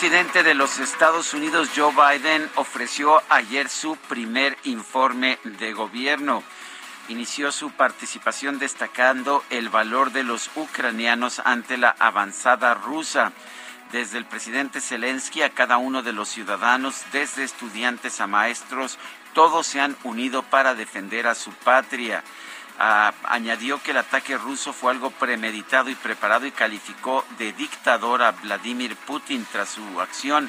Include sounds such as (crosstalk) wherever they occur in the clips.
Presidente de los Estados Unidos, Joe Biden, ofreció ayer su primer informe de gobierno. Inició su participación destacando el valor de los ucranianos ante la avanzada rusa. Desde el presidente Zelensky a cada uno de los ciudadanos, desde estudiantes a maestros, todos se han unido para defender a su patria. Ah, añadió que el ataque ruso fue algo premeditado y preparado y calificó de dictador a Vladimir Putin tras su acción.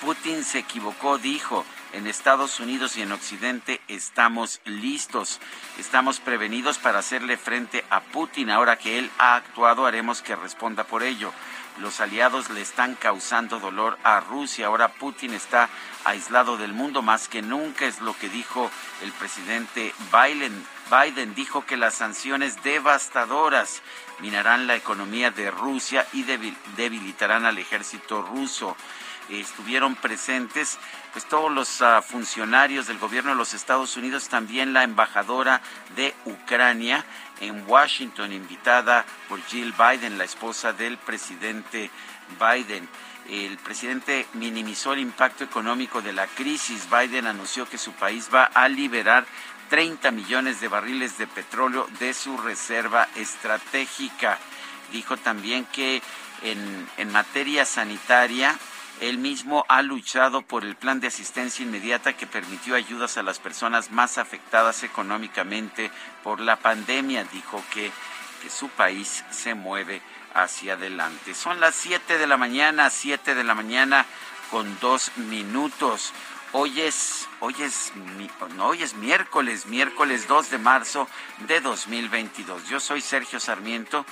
Putin se equivocó, dijo. En Estados Unidos y en Occidente estamos listos, estamos prevenidos para hacerle frente a Putin. Ahora que él ha actuado, haremos que responda por ello. Los aliados le están causando dolor a Rusia. Ahora Putin está aislado del mundo más que nunca, es lo que dijo el presidente Biden. Biden dijo que las sanciones devastadoras minarán la economía de Rusia y debilitarán al ejército ruso. Estuvieron presentes pues todos los uh, funcionarios del gobierno de los Estados Unidos, también la embajadora de Ucrania en Washington, invitada por Jill Biden, la esposa del presidente Biden. El presidente minimizó el impacto económico de la crisis. Biden anunció que su país va a liberar 30 millones de barriles de petróleo de su reserva estratégica. Dijo también que en, en materia sanitaria, él mismo ha luchado por el plan de asistencia inmediata que permitió ayudas a las personas más afectadas económicamente por la pandemia. Dijo que, que su país se mueve hacia adelante. Son las 7 de la mañana, 7 de la mañana con dos minutos. Hoy es, hoy es, no, hoy es miércoles, miércoles 2 de marzo de 2022. Yo soy Sergio Sarmiento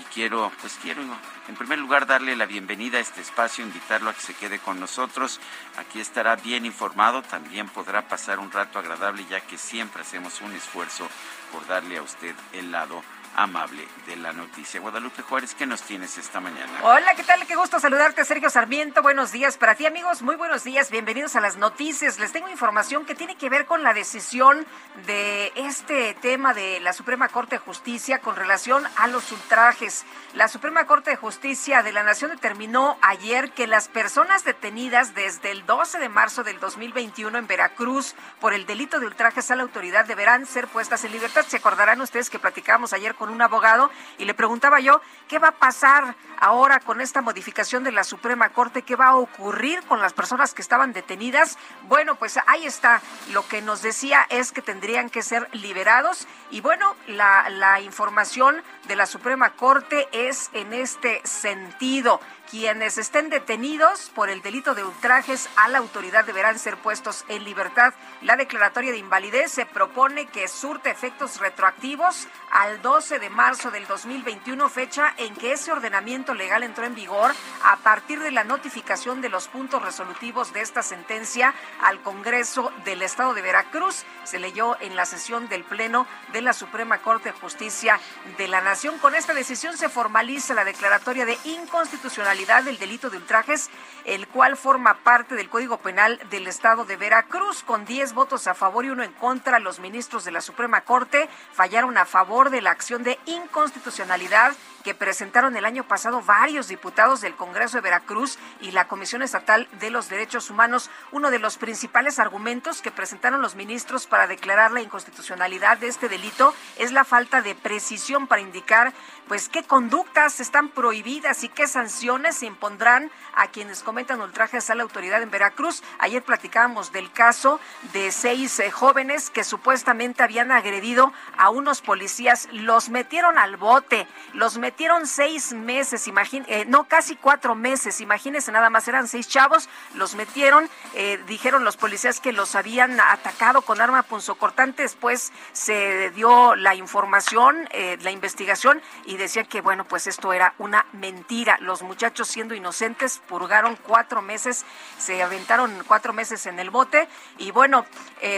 y quiero, pues quiero, en primer lugar, darle la bienvenida a este espacio, invitarlo a que se quede con nosotros. Aquí estará bien informado, también podrá pasar un rato agradable, ya que siempre hacemos un esfuerzo por darle a usted el lado amable de la noticia. Guadalupe Juárez, ¿qué nos tienes esta mañana? Hola, ¿qué tal? Qué gusto saludarte, Sergio Sarmiento. Buenos días para ti, amigos. Muy buenos días. Bienvenidos a las noticias. Les tengo información que tiene que ver con la decisión de este tema de la Suprema Corte de Justicia con relación a los ultrajes. La Suprema Corte de Justicia de la Nación determinó ayer que las personas detenidas desde el 12 de marzo del 2021 en Veracruz por el delito de ultrajes a la autoridad deberán ser puestas en libertad. Se acordarán ustedes que platicamos ayer con un abogado y le preguntaba yo, ¿qué va a pasar ahora con esta modificación de la Suprema Corte? ¿Qué va a ocurrir con las personas que estaban detenidas? Bueno, pues ahí está. Lo que nos decía es que tendrían que ser liberados y bueno, la, la información de la Suprema Corte es en este sentido quienes estén detenidos por el delito de ultrajes a la autoridad deberán ser puestos en libertad. La declaratoria de invalidez se propone que surte efectos retroactivos al 12 de marzo del 2021, fecha en que ese ordenamiento legal entró en vigor a partir de la notificación de los puntos resolutivos de esta sentencia al Congreso del Estado de Veracruz. Se leyó en la sesión del Pleno de la Suprema Corte de Justicia de la Nación Nación. Con esta decisión se formaliza la declaratoria de inconstitucionalidad del delito de ultrajes, el cual forma parte del Código Penal del Estado de Veracruz. Con 10 votos a favor y uno en contra, los ministros de la Suprema Corte fallaron a favor de la acción de inconstitucionalidad que presentaron el año pasado varios diputados del Congreso de Veracruz y la Comisión Estatal de los Derechos Humanos. Uno de los principales argumentos que presentaron los ministros para declarar la inconstitucionalidad de este delito es la falta de precisión para indicar publicar pues qué conductas están prohibidas y qué sanciones se impondrán a quienes cometan ultrajes a la autoridad en Veracruz. Ayer platicábamos del caso de seis eh, jóvenes que supuestamente habían agredido a unos policías, los metieron al bote, los metieron seis meses, eh, no, casi cuatro meses, imagínense nada más, eran seis chavos, los metieron, eh, dijeron los policías que los habían atacado con arma punzocortante, después se dio la información, la investigación, y decían que, bueno, pues esto era una mentira. Los muchachos siendo inocentes purgaron cuatro meses, se aventaron cuatro meses en el bote, y bueno,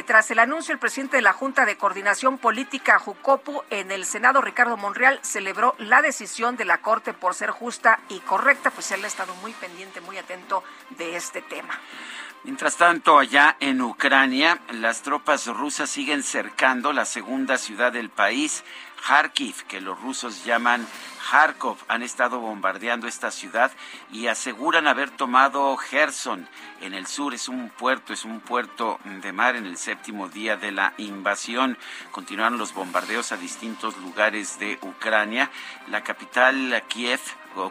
tras el anuncio, el presidente de la Junta de Coordinación Política, Jucopu, en el Senado, Ricardo Monreal, celebró la decisión de la Corte por ser justa y correcta, pues él ha estado muy pendiente, muy atento de este tema. Mientras tanto, allá en Ucrania, las tropas rusas siguen cercando la segunda ciudad del país, Kharkiv, que los rusos llaman Kharkov. Han estado bombardeando esta ciudad y aseguran haber tomado Gerson en el sur. Es un puerto, es un puerto de mar en el séptimo día de la invasión. Continuaron los bombardeos a distintos lugares de Ucrania. La capital, Kiev,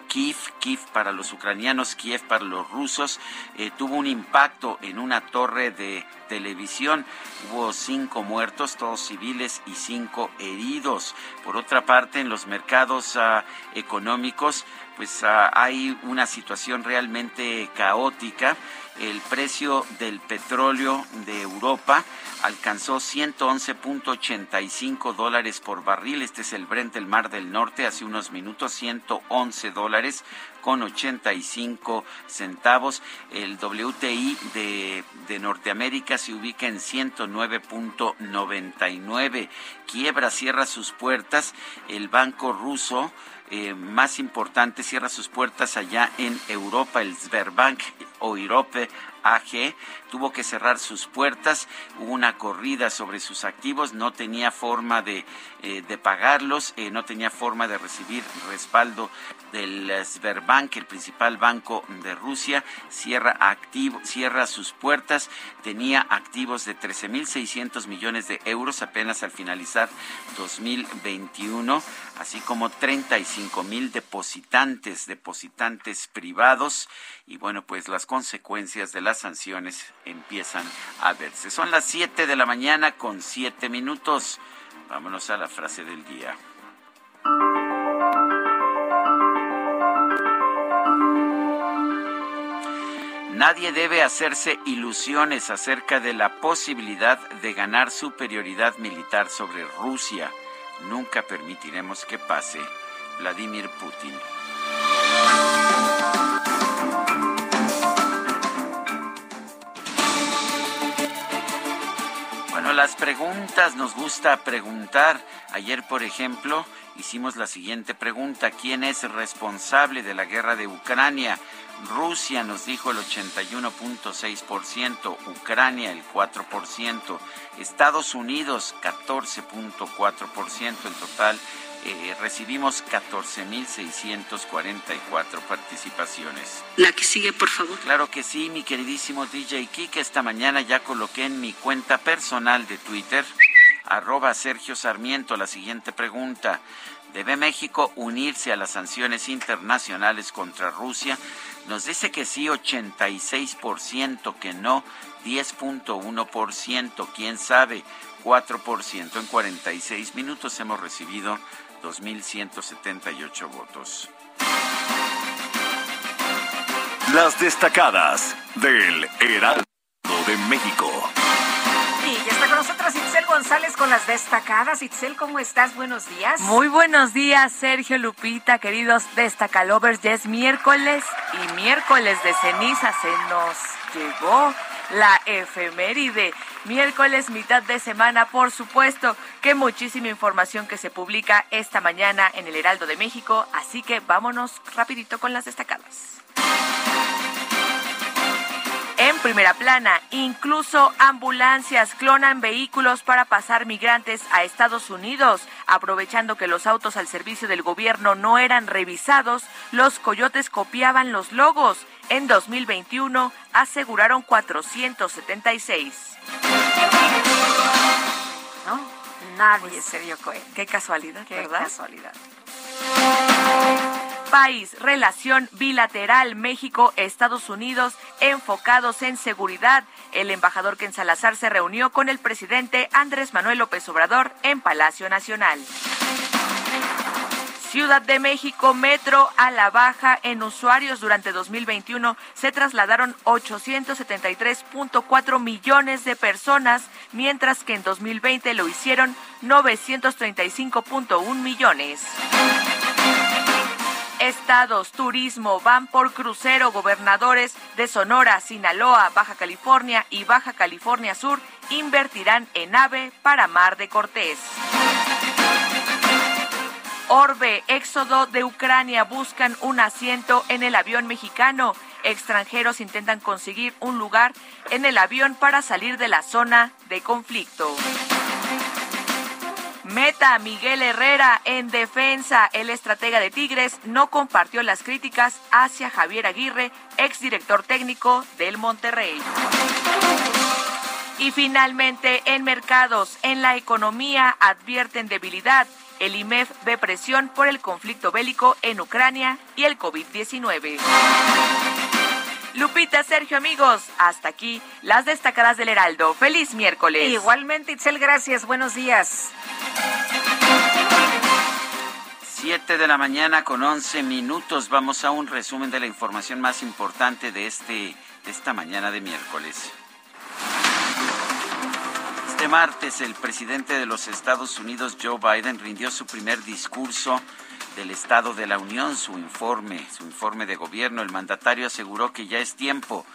Kiev, Kiev para los ucranianos, Kiev para los rusos, eh, tuvo un impacto en una torre de televisión. Hubo cinco muertos, todos civiles, y cinco heridos. Por otra parte, en los mercados ah, económicos, pues ah, hay una situación realmente caótica. El precio del petróleo de Europa alcanzó 111.85 dólares por barril. Este es el Brent del Mar del Norte. Hace unos minutos 111 dólares con 85 centavos. El WTI de, de Norteamérica se ubica en 109.99. Quiebra, cierra sus puertas. El banco ruso eh, más importante cierra sus puertas allá en Europa, el Sberbank o Europe AG tuvo que cerrar sus puertas, hubo una corrida sobre sus activos, no tenía forma de, eh, de pagarlos, eh, no tenía forma de recibir respaldo del Sberbank, el principal banco de Rusia, cierra, activo, cierra sus puertas, tenía activos de 13.600 millones de euros apenas al finalizar 2021, así como 35.000 depositantes, depositantes privados, y bueno, pues las consecuencias de las sanciones empiezan a verse. Son las 7 de la mañana con 7 minutos. Vámonos a la frase del día. Nadie debe hacerse ilusiones acerca de la posibilidad de ganar superioridad militar sobre Rusia. Nunca permitiremos que pase. Vladimir Putin. las preguntas nos gusta preguntar. Ayer, por ejemplo, hicimos la siguiente pregunta. ¿Quién es responsable de la guerra de Ucrania? Rusia nos dijo el 81.6%, Ucrania el 4%, Estados Unidos 14.4%, en total eh, recibimos 14.644 participaciones. La que sigue, por favor. Claro que sí, mi queridísimo DJ Kike. Esta mañana ya coloqué en mi cuenta personal de Twitter, arroba Sergio Sarmiento, la siguiente pregunta. ¿Debe México unirse a las sanciones internacionales contra Rusia? Nos dice que sí, 86%, que no, 10.1%, quién sabe, 4%. En 46 minutos hemos recibido 2.178 votos. Las destacadas del Heraldo de México. Y está con nosotros Itzel González con las destacadas. Itzel, ¿cómo estás? Buenos días. Muy buenos días, Sergio Lupita, queridos destacalovers. Ya es miércoles y miércoles de ceniza se nos llegó la efeméride. Miércoles, mitad de semana, por supuesto, que muchísima información que se publica esta mañana en el Heraldo de México, así que vámonos rapidito con las destacadas. Primera plana, incluso ambulancias clonan vehículos para pasar migrantes a Estados Unidos. Aprovechando que los autos al servicio del gobierno no eran revisados, los coyotes copiaban los logos. En 2021 aseguraron 476. ¿No? Nadie se dio cuenta. Qué casualidad, Qué ¿verdad? casualidad. País, relación bilateral México-Estados Unidos enfocados en seguridad. El embajador Ken Salazar se reunió con el presidente Andrés Manuel López Obrador en Palacio Nacional. Ciudad de México, metro a la baja en usuarios durante 2021 se trasladaron 873.4 millones de personas, mientras que en 2020 lo hicieron 935.1 millones. Estados, turismo, van por crucero, gobernadores de Sonora, Sinaloa, Baja California y Baja California Sur invertirán en AVE para Mar de Cortés. Orbe, éxodo de Ucrania, buscan un asiento en el avión mexicano. Extranjeros intentan conseguir un lugar en el avión para salir de la zona de conflicto. Meta Miguel Herrera en defensa. El estratega de Tigres no compartió las críticas hacia Javier Aguirre, exdirector técnico del Monterrey. Y finalmente, en mercados, en la economía advierten debilidad. El IMEF ve presión por el conflicto bélico en Ucrania y el COVID-19. Lupita, Sergio, amigos, hasta aquí las destacadas del Heraldo. Feliz miércoles. Igualmente, Itzel, gracias. Buenos días. 7 de la mañana con 11 minutos. Vamos a un resumen de la información más importante de, este, de esta mañana de miércoles. Este martes el presidente de los Estados Unidos, Joe Biden, rindió su primer discurso del Estado de la Unión, su informe, su informe de gobierno. El mandatario aseguró que ya es tiempo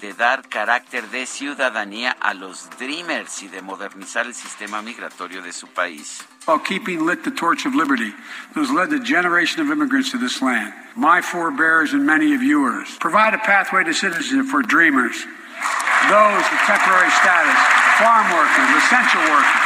de dar carácter de ciudadanía a los Dreamers y de modernizar el sistema migratorio de su país. while keeping lit the torch of liberty that has led the generation of immigrants to this land. My forebears and many of yours. Provide a pathway to citizenship for dreamers, those with temporary status, farm workers, essential workers.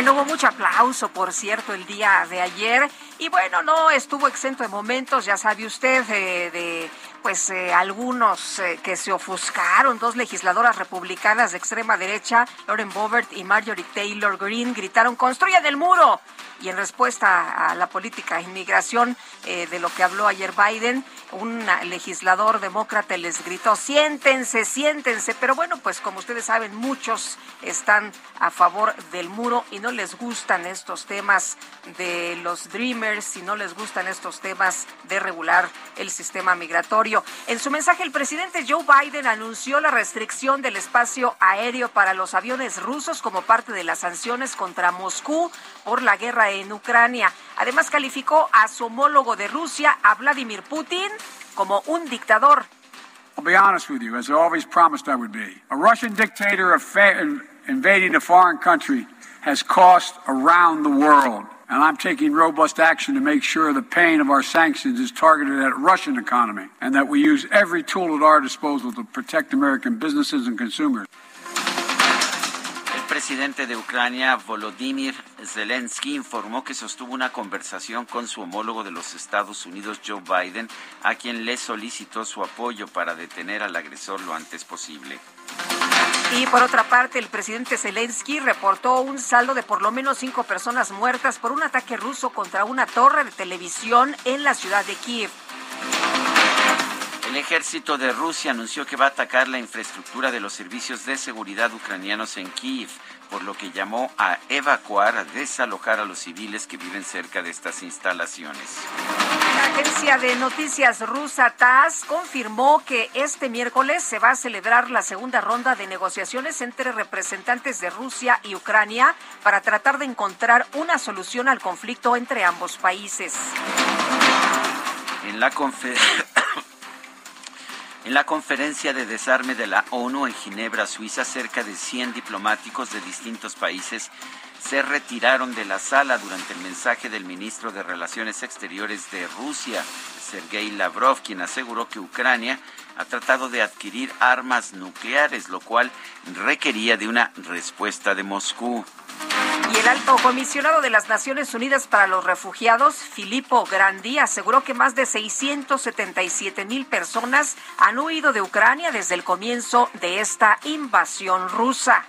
Bueno, hubo mucho aplauso, por cierto, el día de ayer. Y bueno, no estuvo exento de momentos, ya sabe usted, eh, de pues eh, algunos eh, que se ofuscaron, dos legisladoras republicanas de extrema derecha, Lauren Boebert y Marjorie Taylor Greene, gritaron, construyan el muro. Y en respuesta a la política de inmigración eh, de lo que habló ayer Biden, un legislador demócrata les gritó, siéntense, siéntense. Pero bueno, pues como ustedes saben, muchos están a favor del muro y no les gustan estos temas de los Dreamers y no les gustan estos temas de regular el sistema migratorio. En su mensaje, el presidente Joe Biden anunció la restricción del espacio aéreo para los aviones rusos como parte de las sanciones contra Moscú por la guerra en Ucrania. Además, calificó a su homólogo de Rusia, a Vladimir Putin, como un dictador. I'll be honest with you, as I always promised I would be. A Russian dictator invading a foreign country has cost around the world. And I'm taking robust action to make sure the pain of our sanctions is targeted at Russian economy and that we use every tool at our disposal to protect American businesses and consumers. Presidente de Ucrania, Volodymyr Zelensky, informó que sostuvo una conversación con su homólogo de los Estados Unidos, Joe Biden, a quien le solicitó su apoyo para detener al agresor lo antes posible. Y por otra parte, el presidente Zelensky reportó un saldo de por lo menos cinco personas muertas por un ataque ruso contra una torre de televisión en la ciudad de Kiev. El ejército de Rusia anunció que va a atacar la infraestructura de los servicios de seguridad ucranianos en Kiev, por lo que llamó a evacuar, a desalojar a los civiles que viven cerca de estas instalaciones. La agencia de noticias rusa TASS confirmó que este miércoles se va a celebrar la segunda ronda de negociaciones entre representantes de Rusia y Ucrania para tratar de encontrar una solución al conflicto entre ambos países. En la, (laughs) En la conferencia de desarme de la ONU en Ginebra, Suiza, cerca de 100 diplomáticos de distintos países se retiraron de la sala durante el mensaje del ministro de Relaciones Exteriores de Rusia, Sergei Lavrov, quien aseguró que Ucrania ha tratado de adquirir armas nucleares, lo cual requería de una respuesta de Moscú. Y el alto comisionado de las Naciones Unidas para los Refugiados, Filippo Grandi, aseguró que más de 677 mil personas han huido de Ucrania desde el comienzo de esta invasión rusa.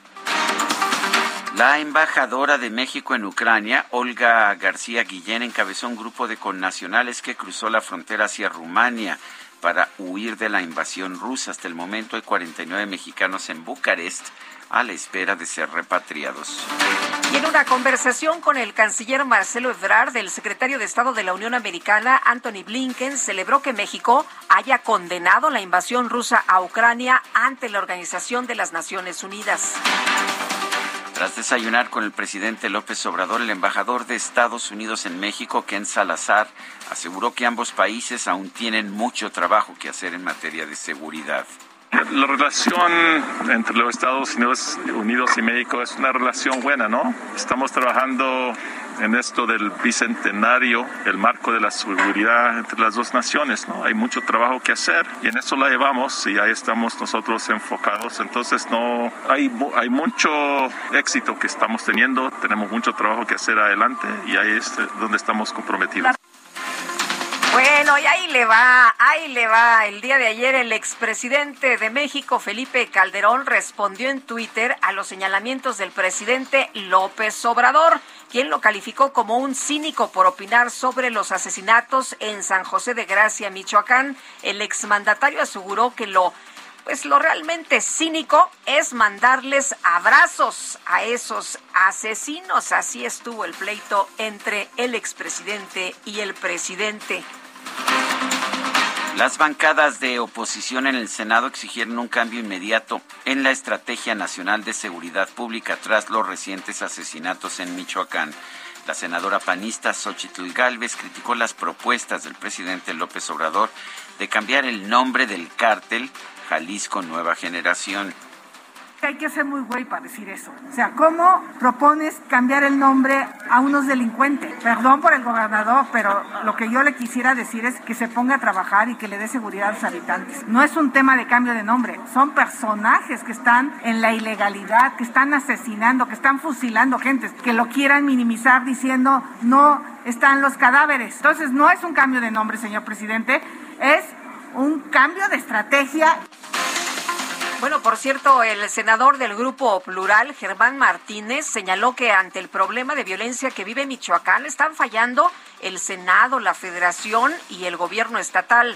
La embajadora de México en Ucrania, Olga García Guillén, encabezó un grupo de connacionales que cruzó la frontera hacia Rumania para huir de la invasión rusa. Hasta el momento hay 49 mexicanos en Bucarest a la espera de ser repatriados. Y en una conversación con el canciller Marcelo Ebrard, el secretario de Estado de la Unión Americana, Anthony Blinken, celebró que México haya condenado la invasión rusa a Ucrania ante la Organización de las Naciones Unidas. Tras desayunar con el presidente López Obrador, el embajador de Estados Unidos en México, Ken Salazar, aseguró que ambos países aún tienen mucho trabajo que hacer en materia de seguridad. La relación entre los Estados Unidos, Unidos y México es una relación buena, ¿no? Estamos trabajando en esto del bicentenario, el marco de la seguridad entre las dos naciones, ¿no? Hay mucho trabajo que hacer y en eso la llevamos y ahí estamos nosotros enfocados. Entonces, no, hay, hay mucho éxito que estamos teniendo, tenemos mucho trabajo que hacer adelante y ahí es donde estamos comprometidos. Bueno, y ahí le va, ahí le va. El día de ayer el expresidente de México, Felipe Calderón, respondió en Twitter a los señalamientos del presidente López Obrador, quien lo calificó como un cínico por opinar sobre los asesinatos en San José de Gracia, Michoacán. El exmandatario aseguró que lo pues lo realmente cínico es mandarles abrazos a esos asesinos. Así estuvo el pleito entre el expresidente y el presidente. Las bancadas de oposición en el Senado exigieron un cambio inmediato en la Estrategia Nacional de Seguridad Pública tras los recientes asesinatos en Michoacán. La senadora panista Xochitl Gálvez criticó las propuestas del presidente López Obrador de cambiar el nombre del cártel Jalisco Nueva Generación hay que ser muy güey para decir eso. O sea, ¿cómo propones cambiar el nombre a unos delincuentes? Perdón por el gobernador, pero lo que yo le quisiera decir es que se ponga a trabajar y que le dé seguridad a los habitantes. No es un tema de cambio de nombre, son personajes que están en la ilegalidad, que están asesinando, que están fusilando gente, que lo quieran minimizar diciendo no están los cadáveres. Entonces, no es un cambio de nombre, señor presidente, es un cambio de estrategia. Bueno, por cierto, el senador del Grupo Plural, Germán Martínez, señaló que ante el problema de violencia que vive Michoacán están fallando el Senado, la Federación y el gobierno estatal.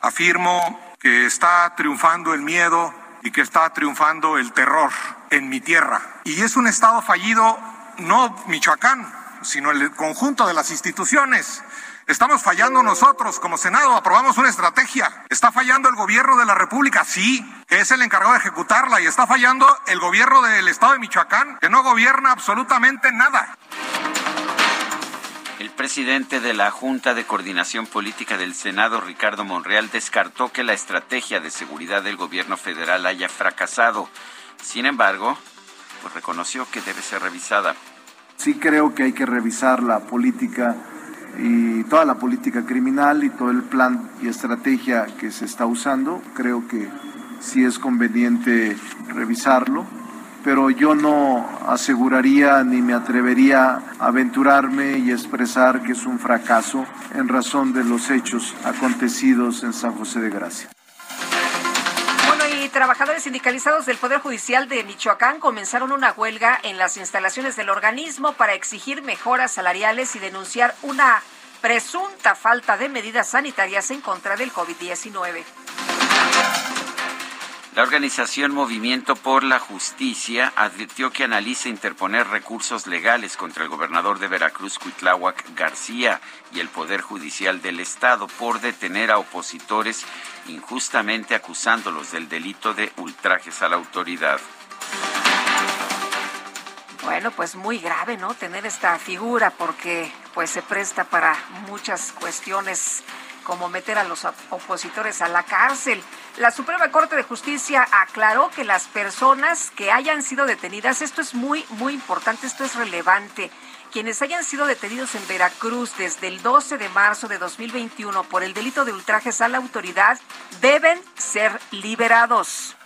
Afirmo que está triunfando el miedo y que está triunfando el terror en mi tierra. Y es un estado fallido no Michoacán, sino el conjunto de las instituciones Estamos fallando nosotros como Senado, aprobamos una estrategia. Está fallando el gobierno de la República, sí, que es el encargado de ejecutarla, y está fallando el gobierno del Estado de Michoacán, que no gobierna absolutamente nada. El presidente de la Junta de Coordinación Política del Senado, Ricardo Monreal, descartó que la estrategia de seguridad del gobierno federal haya fracasado. Sin embargo, pues reconoció que debe ser revisada. Sí creo que hay que revisar la política y toda la política criminal y todo el plan y estrategia que se está usando. Creo que sí es conveniente revisarlo, pero yo no aseguraría ni me atrevería a aventurarme y expresar que es un fracaso en razón de los hechos acontecidos en San José de Gracia trabajadores sindicalizados del Poder Judicial de Michoacán comenzaron una huelga en las instalaciones del organismo para exigir mejoras salariales y denunciar una presunta falta de medidas sanitarias en contra del COVID-19. La organización Movimiento por la Justicia advirtió que analiza interponer recursos legales contra el gobernador de Veracruz, Cuitláhuac García, y el Poder Judicial del Estado por detener a opositores injustamente acusándolos del delito de ultrajes a la autoridad. Bueno, pues muy grave, ¿no? Tener esta figura porque pues se presta para muchas cuestiones como meter a los opositores a la cárcel. La Suprema Corte de Justicia aclaró que las personas que hayan sido detenidas, esto es muy, muy importante, esto es relevante, quienes hayan sido detenidos en Veracruz desde el 12 de marzo de 2021 por el delito de ultrajes a la autoridad deben ser liberados.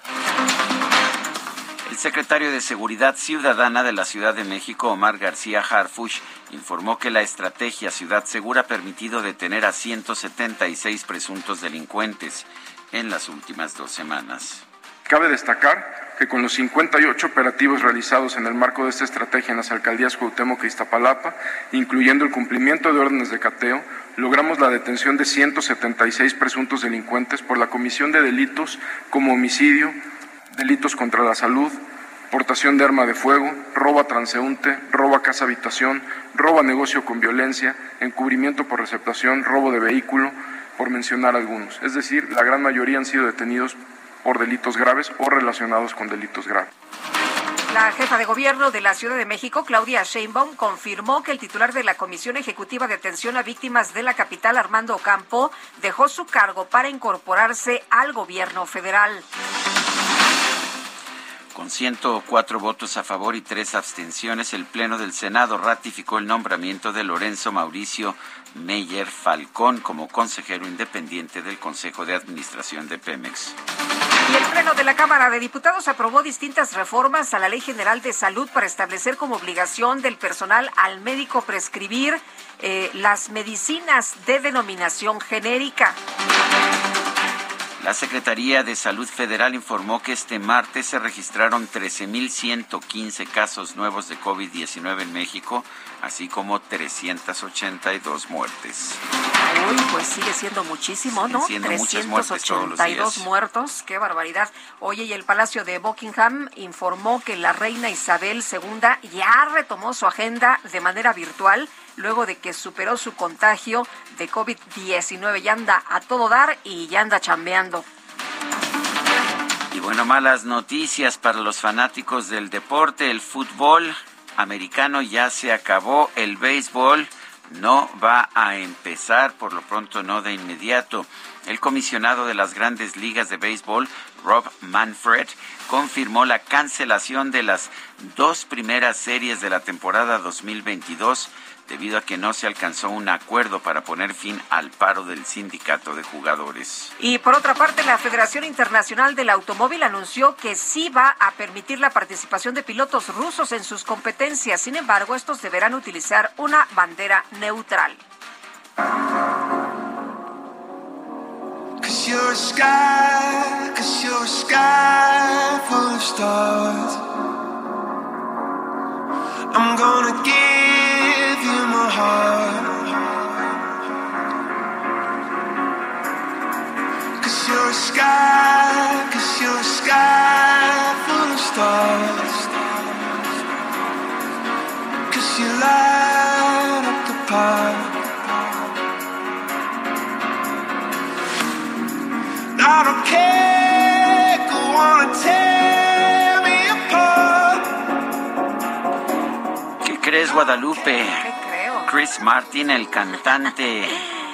El secretario de Seguridad Ciudadana de la Ciudad de México, Omar García Harfush, informó que la estrategia Ciudad Segura ha permitido detener a 176 presuntos delincuentes en las últimas dos semanas. Cabe destacar que con los 58 operativos realizados en el marco de esta estrategia en las alcaldías Cuauhtémoc e Iztapalapa, incluyendo el cumplimiento de órdenes de cateo, logramos la detención de 176 presuntos delincuentes por la comisión de delitos como homicidio, delitos contra la salud, portación de arma de fuego, robo a transeúnte, robo a casa habitación, robo a negocio con violencia, encubrimiento por receptación, robo de vehículo, por mencionar algunos. Es decir, la gran mayoría han sido detenidos por delitos graves o relacionados con delitos graves. La jefa de gobierno de la Ciudad de México, Claudia Sheinbaum, confirmó que el titular de la Comisión Ejecutiva de Atención a Víctimas de la capital, Armando Ocampo, dejó su cargo para incorporarse al gobierno federal. Con 104 votos a favor y tres abstenciones, el Pleno del Senado ratificó el nombramiento de Lorenzo Mauricio Meyer Falcón como consejero independiente del Consejo de Administración de Pemex. Y el Pleno de la Cámara de Diputados aprobó distintas reformas a la Ley General de Salud para establecer como obligación del personal al médico prescribir eh, las medicinas de denominación genérica. La Secretaría de Salud Federal informó que este martes se registraron 13.115 casos nuevos de COVID-19 en México, así como 382 muertes. Uy, pues sigue siendo muchísimo, ¿no? Siendo muchas muertes todos los 382 días. muertos, qué barbaridad. Oye, y el Palacio de Buckingham informó que la reina Isabel II ya retomó su agenda de manera virtual luego de que superó su contagio de COVID-19. Ya anda a todo dar y ya anda chambeando. Y bueno, malas noticias para los fanáticos del deporte. El fútbol americano ya se acabó. El béisbol no va a empezar, por lo pronto no de inmediato. El comisionado de las grandes ligas de béisbol, Rob Manfred, confirmó la cancelación de las dos primeras series de la temporada 2022 debido a que no se alcanzó un acuerdo para poner fin al paro del sindicato de jugadores. Y por otra parte, la Federación Internacional del Automóvil anunció que sí va a permitir la participación de pilotos rusos en sus competencias. Sin embargo, estos deberán utilizar una bandera neutral. Cause you're a sky, cause you're a sky full of stars. I'm gonna give you my heart. Cause you're a sky, cause you're a sky full of stars. Cause you light up the park. I don't care, go on and tear apart. ¿Qué crees, Guadalupe? ¿Qué creo? Chris Martin, el cantante,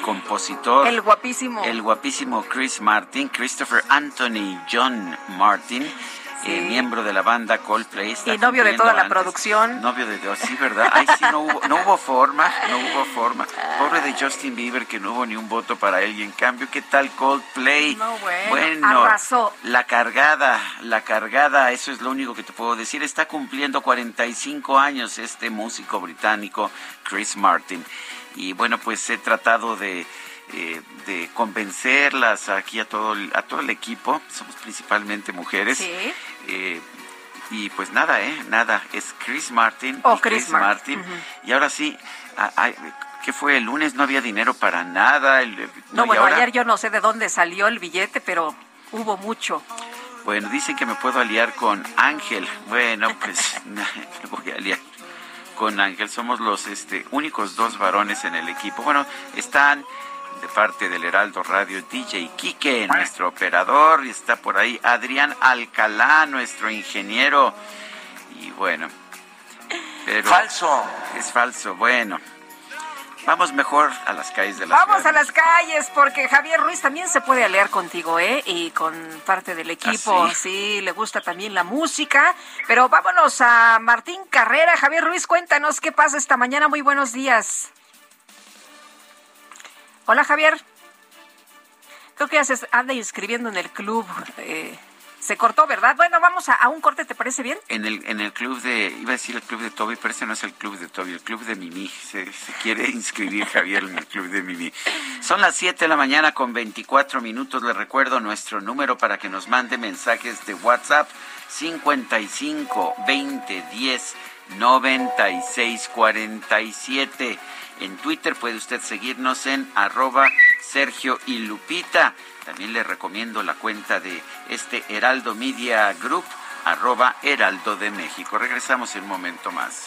compositor. El guapísimo. El guapísimo Chris Martin, Christopher Anthony John Martin, eh, miembro de la banda Coldplay. está Y novio de toda la antes- producción. Novio de Dios, sí, ¿verdad? Ay, sí, no hubo, no hubo forma, no hubo forma. Pobre de Justin Bieber que no hubo ni un voto para él. Y en cambio, ¿qué tal Coldplay? No, bueno, Bueno, arrasó. la cargada, la cargada, eso es lo único que te puedo decir. Está cumpliendo 45 años este músico británico, Chris Martin. Y bueno, pues he tratado de, eh, de convencerlas aquí a todo, el- a todo el equipo. Somos principalmente mujeres. Sí. Eh, y pues nada, ¿eh? Nada. Es Chris Martin. Oh, y Chris Martin. Y ahora sí, a- a- ¿qué fue? El lunes no había dinero para nada. el- No, y bueno, ahora- ayer yo no sé de dónde salió el billete, pero hubo mucho. Bueno, dicen que me puedo aliar con Ángel. Bueno, pues (laughs) (laughs) me voy a aliar con Ángel. Somos los este, únicos dos varones en el equipo. Bueno, están de parte del Heraldo Radio DJ Quique, nuestro operador, y está por ahí Adrián Alcalá, nuestro ingeniero. Y bueno, pero... Falso. Es falso, bueno. Vamos mejor a las calles de la Vamos ciudad. a las calles porque Javier Ruiz también se puede aliar contigo, ¿eh? Y con parte del equipo. ¿Ah, sí? le gusta también la música. Pero vámonos a Martín Carrera. Javier Ruiz, cuéntanos qué pasa esta mañana. Muy buenos días. Hola, Javier. Creo que ya se anda inscribiendo en el club. eh, se cortó, ¿verdad? Bueno, vamos a, un corte, ¿te parece bien? En el, en el club de, iba a decir el club de Toby, pero ese no es el club de Toby, el club de Mimi. Se, se quiere (laughs) inscribir Javier en el club de Mimi. Son las 7 de la mañana con 24 minutos. Les recuerdo nuestro número para que nos mande mensajes de WhatsApp 55 20 10 96 47. En Twitter puede usted seguirnos en arroba Sergio y Lupita. También le recomiendo la cuenta de este Heraldo Media Group, arroba Heraldo de México. Regresamos en un momento más.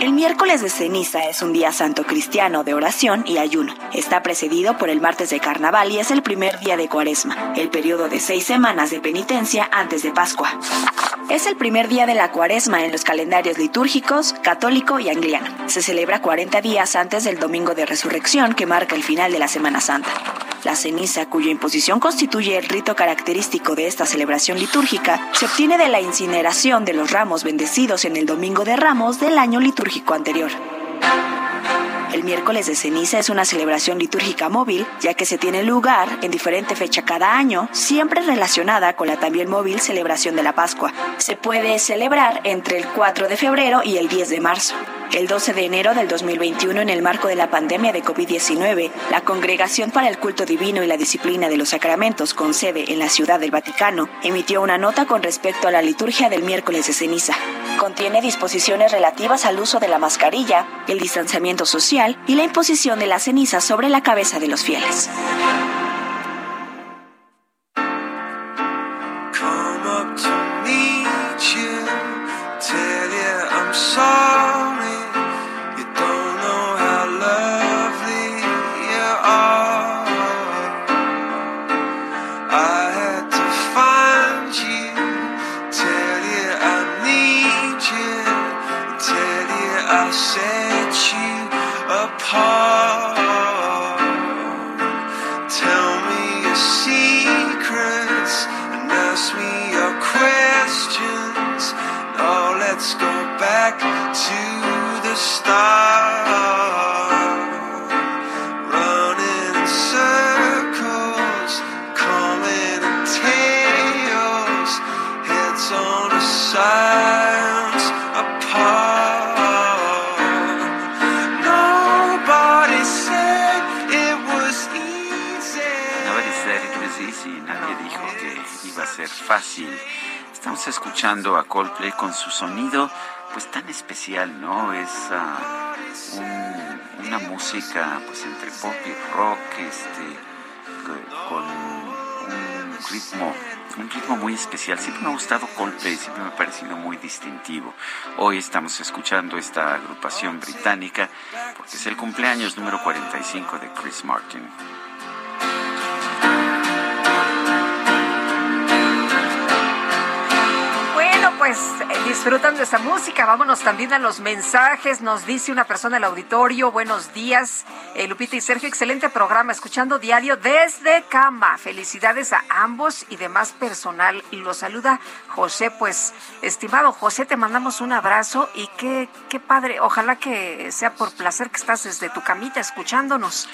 El miércoles de ceniza es un día santo cristiano de oración y ayuno. Está precedido por el martes de carnaval y es el primer día de cuaresma, el periodo de seis semanas de penitencia antes de Pascua. Es el primer día de la cuaresma en los calendarios litúrgicos, católico y angliano. Se celebra 40 días antes del domingo de resurrección que marca el final de la Semana Santa. La ceniza, cuya imposición constituye el rito característico de esta celebración litúrgica, se obtiene de la incineración de los ramos bendecidos en el Domingo de Ramos del año litúrgico anterior. El miércoles de ceniza es una celebración litúrgica móvil, ya que se tiene lugar en diferente fecha cada año, siempre relacionada con la también móvil celebración de la Pascua. Se puede celebrar entre el 4 de febrero y el 10 de marzo. El 12 de enero del 2021, en el marco de la pandemia de COVID-19, la Congregación para el Culto Divino y la Disciplina de los Sacramentos, con sede en la Ciudad del Vaticano, emitió una nota con respecto a la liturgia del miércoles de ceniza. Contiene disposiciones relativas al uso de la mascarilla, el distanciamiento social y la imposición de la ceniza sobre la cabeza de los fieles. Fácil. Estamos escuchando a Coldplay con su sonido, pues tan especial, ¿no? Es un- una música, pues entre pop y rock, este, co- con un ritmo, un ritmo muy especial. Siempre me ha gustado Coldplay, siempre me ha parecido muy distintivo. Hoy estamos escuchando esta agrupación británica porque es el cumpleaños número 45 de Chris Martin. Disfrutando esta música, vámonos también a los mensajes. Nos dice una persona del auditorio, buenos días, eh, Lupita y Sergio, excelente programa, escuchando diario desde cama. Felicidades a ambos y demás personal. Y lo saluda José, pues, estimado José, te mandamos un abrazo y qué, qué padre, ojalá que sea por placer que estás desde tu camita escuchándonos.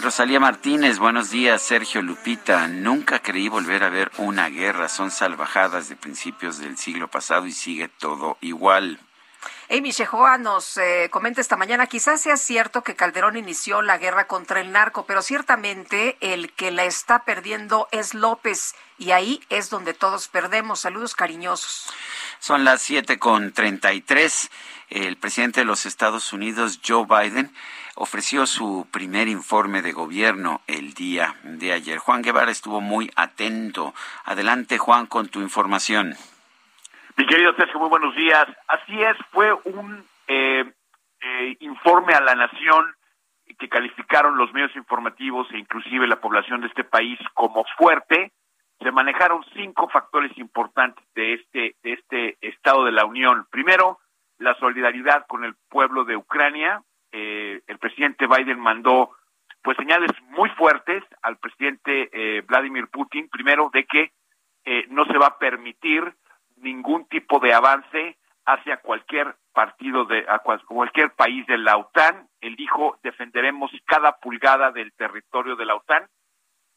Rosalía Martínez, buenos días, Sergio Lupita. Nunca creí volver a ver una guerra. Son salvajadas de principios del siglo pasado y sigue todo igual. Amy Shehoa nos eh, comenta esta mañana, quizás sea cierto que Calderón inició la guerra contra el narco, pero ciertamente el que la está perdiendo es López y ahí es donde todos perdemos. Saludos cariñosos. Son las siete con treinta y tres. El presidente de los Estados Unidos, Joe Biden, ofreció su primer informe de gobierno el día de ayer. Juan Guevara estuvo muy atento. Adelante, Juan, con tu información. Mi querido Sergio, muy buenos días. Así es, fue un eh, eh, informe a la nación que calificaron los medios informativos e inclusive la población de este país como fuerte. Se manejaron cinco factores importantes de este, de este Estado de la Unión. Primero, la solidaridad con el pueblo de Ucrania. Eh, el presidente Biden mandó pues señales muy fuertes al presidente eh, Vladimir Putin, primero de que eh, no se va a permitir ningún tipo de avance hacia cualquier partido de a cualquier país de la OTAN. Él dijo defenderemos cada pulgada del territorio de la OTAN.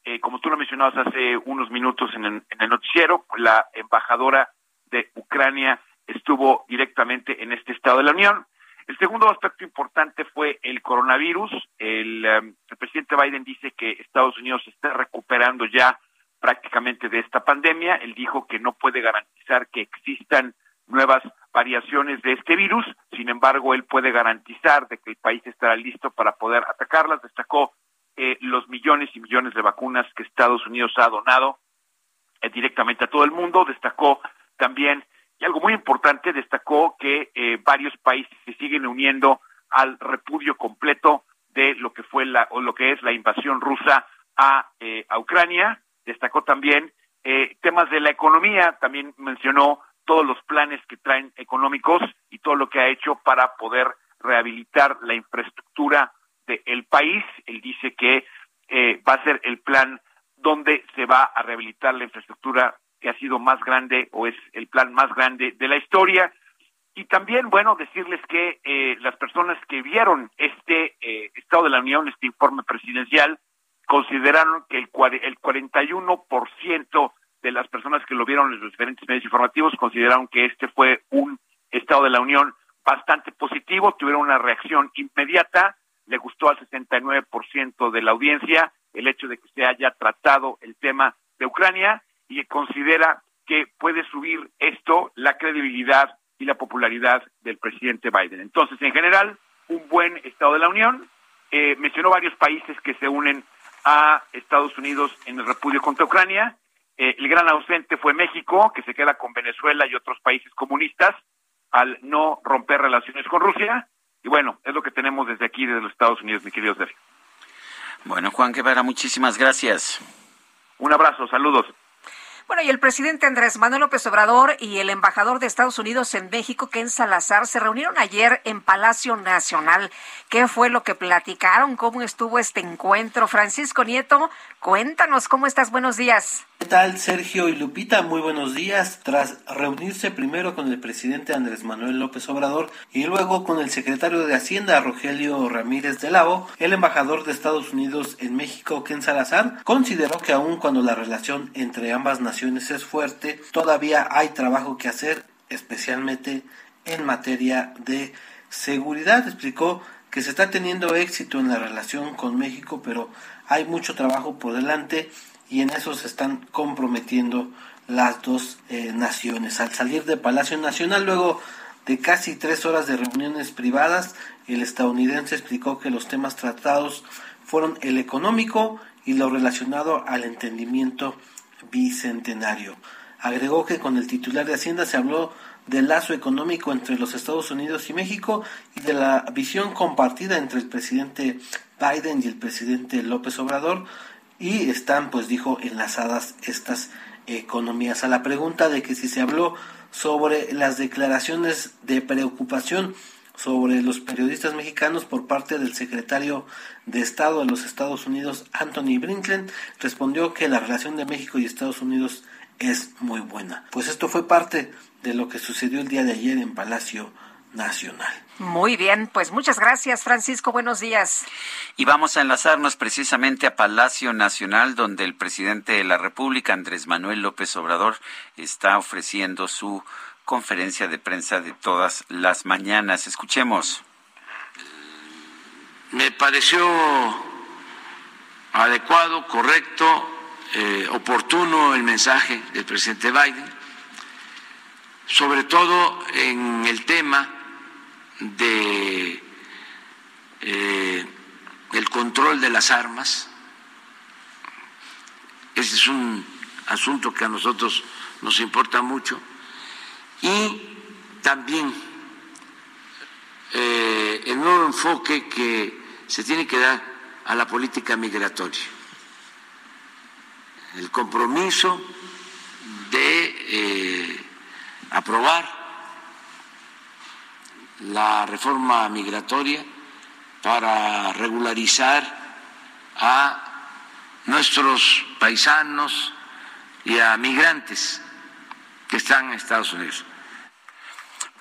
Eh, como tú lo mencionabas hace unos minutos en el, en el noticiero, la embajadora de Ucrania estuvo directamente en este Estado de la Unión. El segundo aspecto importante fue el coronavirus. El, um, el presidente Biden dice que Estados Unidos está recuperando ya prácticamente de esta pandemia. Él dijo que no puede garantizar que existan nuevas variaciones de este virus, sin embargo, él puede garantizar de que el país estará listo para poder atacarlas. Destacó eh, los millones y millones de vacunas que Estados Unidos ha donado eh, directamente a todo el mundo. Destacó también, y algo muy importante, destacó que eh, varios países se siguen uniendo al repudio completo de lo que fue la o lo que es la invasión rusa a, a Ucrania destacó también eh, temas de la economía, también mencionó todos los planes que traen económicos y todo lo que ha hecho para poder rehabilitar la infraestructura del país. Él dice que eh, va a ser el plan donde se va a rehabilitar la infraestructura que ha sido más grande o es el plan más grande de la historia. Y también, bueno, decirles que eh, las personas que vieron este eh, Estado de la Unión, este informe presidencial, consideraron que el, el 41% de las personas que lo vieron en los diferentes medios informativos consideraron que este fue un Estado de la Unión bastante positivo, tuvieron una reacción inmediata, le gustó al 69% de la audiencia el hecho de que se haya tratado el tema de Ucrania y considera que puede subir esto la credibilidad y la popularidad del presidente Biden. Entonces, en general, un buen Estado de la Unión. Eh, mencionó varios países que se unen a Estados Unidos en el repudio contra Ucrania. Eh, el gran ausente fue México, que se queda con Venezuela y otros países comunistas al no romper relaciones con Rusia. Y bueno, es lo que tenemos desde aquí, desde los Estados Unidos, mi querido Sergio. Bueno, Juan Guevara, muchísimas gracias. Un abrazo, saludos. Bueno, y el presidente Andrés Manuel López Obrador y el embajador de Estados Unidos en México, Ken Salazar, se reunieron ayer en Palacio Nacional. ¿Qué fue lo que platicaron? ¿Cómo estuvo este encuentro? Francisco Nieto, cuéntanos, ¿cómo estás? Buenos días. ¿Qué tal, Sergio y Lupita? Muy buenos días. Tras reunirse primero con el presidente Andrés Manuel López Obrador y luego con el secretario de Hacienda, Rogelio Ramírez de Lao, el embajador de Estados Unidos en México, Ken Salazar, consideró que aun cuando la relación entre ambas naciones es fuerte, todavía hay trabajo que hacer, especialmente en materia de seguridad. Explicó que se está teniendo éxito en la relación con México, pero hay mucho trabajo por delante y en eso se están comprometiendo las dos eh, naciones. Al salir de Palacio Nacional, luego de casi tres horas de reuniones privadas, el estadounidense explicó que los temas tratados fueron el económico y lo relacionado al entendimiento bicentenario. Agregó que con el titular de Hacienda se habló del lazo económico entre los Estados Unidos y México y de la visión compartida entre el presidente Biden y el presidente López Obrador y están, pues dijo, enlazadas estas economías. A la pregunta de que si se habló sobre las declaraciones de preocupación sobre los periodistas mexicanos por parte del secretario de Estado de los Estados Unidos, Anthony Blinken, respondió que la relación de México y Estados Unidos es muy buena. Pues esto fue parte de lo que sucedió el día de ayer en Palacio Nacional. Muy bien, pues muchas gracias Francisco, buenos días. Y vamos a enlazarnos precisamente a Palacio Nacional, donde el presidente de la República, Andrés Manuel López Obrador, está ofreciendo su conferencia de prensa de todas las mañanas. Escuchemos. Me pareció adecuado, correcto, eh, oportuno el mensaje del presidente Biden, sobre todo en el tema de eh, el control de las armas. Ese es un asunto que a nosotros nos importa mucho. Y también eh, el nuevo enfoque que se tiene que dar a la política migratoria. El compromiso de eh, aprobar la reforma migratoria para regularizar a nuestros paisanos y a migrantes que están en Estados Unidos.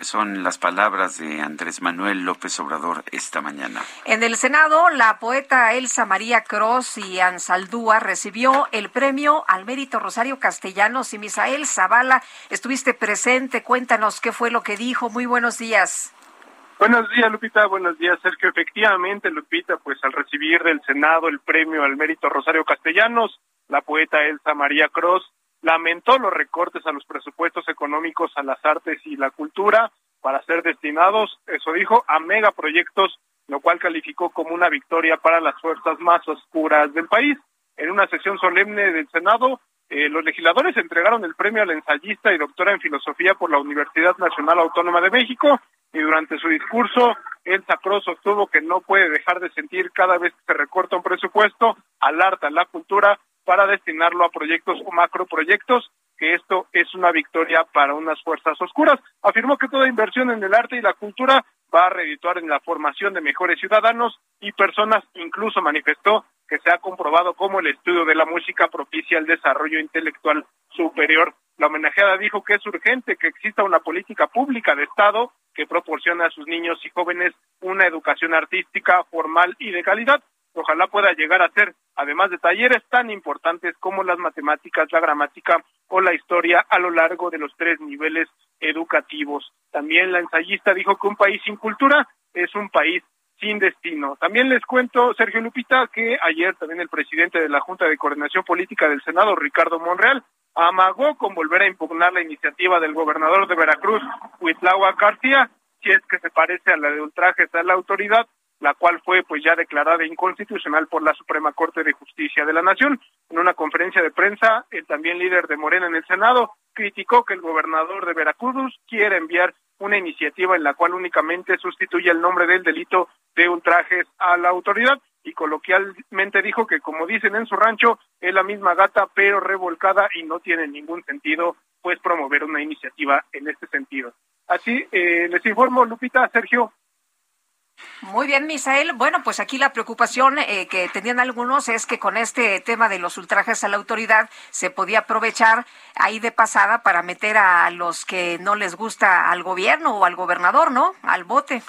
Son las palabras de Andrés Manuel López Obrador esta mañana. En el Senado, la poeta Elsa María Cross y Ansaldúa recibió el premio al mérito Rosario Castellanos y Misael Zavala. Estuviste presente, cuéntanos qué fue lo que dijo. Muy buenos días. Buenos días, Lupita. Buenos días, Sergio. Efectivamente, Lupita, pues al recibir del Senado el premio al mérito Rosario Castellanos, la poeta Elsa María Cross lamentó los recortes a los presupuestos económicos a las artes y la cultura para ser destinados, eso dijo, a megaproyectos, lo cual calificó como una victoria para las fuerzas más oscuras del país. En una sesión solemne del Senado, eh, los legisladores entregaron el premio a la ensayista y doctora en filosofía por la Universidad Nacional Autónoma de México y durante su discurso, el Cruz sostuvo que no puede dejar de sentir cada vez que se recorta un presupuesto al arte, a la cultura, para destinarlo a proyectos o macroproyectos, que esto es una victoria para unas fuerzas oscuras. Afirmó que toda inversión en el arte y la cultura va a redituar en la formación de mejores ciudadanos y personas, incluso manifestó que se ha comprobado cómo el estudio de la música propicia el desarrollo intelectual superior. La homenajeada dijo que es urgente que exista una política pública de Estado que proporcione a sus niños y jóvenes una educación artística formal y de calidad ojalá pueda llegar a ser, además de talleres tan importantes como las matemáticas, la gramática o la historia a lo largo de los tres niveles educativos. También la ensayista dijo que un país sin cultura es un país sin destino. También les cuento, Sergio Lupita, que ayer también el presidente de la Junta de Coordinación Política del Senado, Ricardo Monreal, amagó con volver a impugnar la iniciativa del gobernador de Veracruz, Huitlahua García, si es que se parece a la de ultrajes a la autoridad, la cual fue pues ya declarada inconstitucional por la Suprema Corte de Justicia de la Nación. En una conferencia de prensa, el también líder de Morena en el Senado criticó que el gobernador de Veracruz quiere enviar una iniciativa en la cual únicamente sustituye el nombre del delito de ultrajes a la autoridad y coloquialmente dijo que como dicen en su rancho es la misma gata pero revolcada y no tiene ningún sentido pues promover una iniciativa en este sentido. Así eh, les informo Lupita, Sergio, muy bien, Misael. Bueno, pues aquí la preocupación eh, que tenían algunos es que con este tema de los ultrajes a la autoridad se podía aprovechar ahí de pasada para meter a los que no les gusta al gobierno o al gobernador, ¿no? Al bote.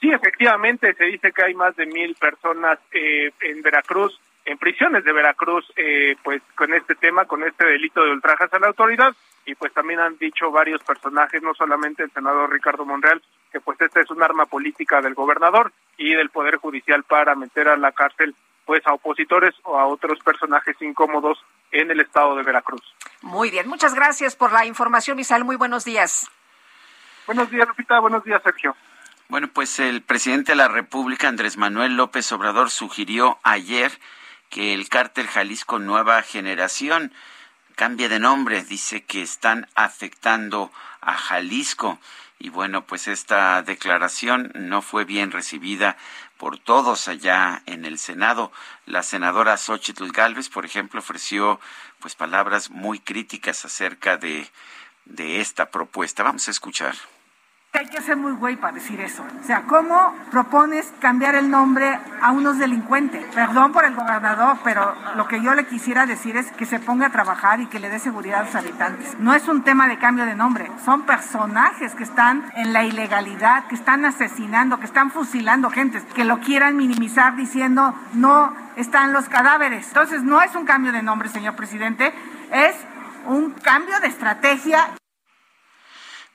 Sí, efectivamente, se dice que hay más de mil personas eh, en Veracruz, en prisiones de Veracruz, eh, pues con este tema, con este delito de ultrajes a la autoridad y pues también han dicho varios personajes, no solamente el senador Ricardo Monreal, que pues esta es un arma política del gobernador y del Poder Judicial para meter a la cárcel pues a opositores o a otros personajes incómodos en el estado de Veracruz. Muy bien, muchas gracias por la información, Isal. Muy buenos días. Buenos días, Lupita. Buenos días, Sergio. Bueno, pues el presidente de la República, Andrés Manuel López Obrador, sugirió ayer que el cártel Jalisco Nueva Generación cambie de nombre. Dice que están afectando a Jalisco. Y bueno, pues esta declaración no fue bien recibida por todos allá en el Senado. La senadora Xochitl Galvez, por ejemplo, ofreció pues palabras muy críticas acerca de, de esta propuesta. Vamos a escuchar. Hay que ser muy güey para decir eso. O sea, ¿cómo propones cambiar el nombre a unos delincuentes? Perdón por el gobernador, pero lo que yo le quisiera decir es que se ponga a trabajar y que le dé seguridad a los habitantes. No es un tema de cambio de nombre, son personajes que están en la ilegalidad, que están asesinando, que están fusilando gente, que lo quieran minimizar diciendo no están los cadáveres. Entonces, no es un cambio de nombre, señor presidente, es un cambio de estrategia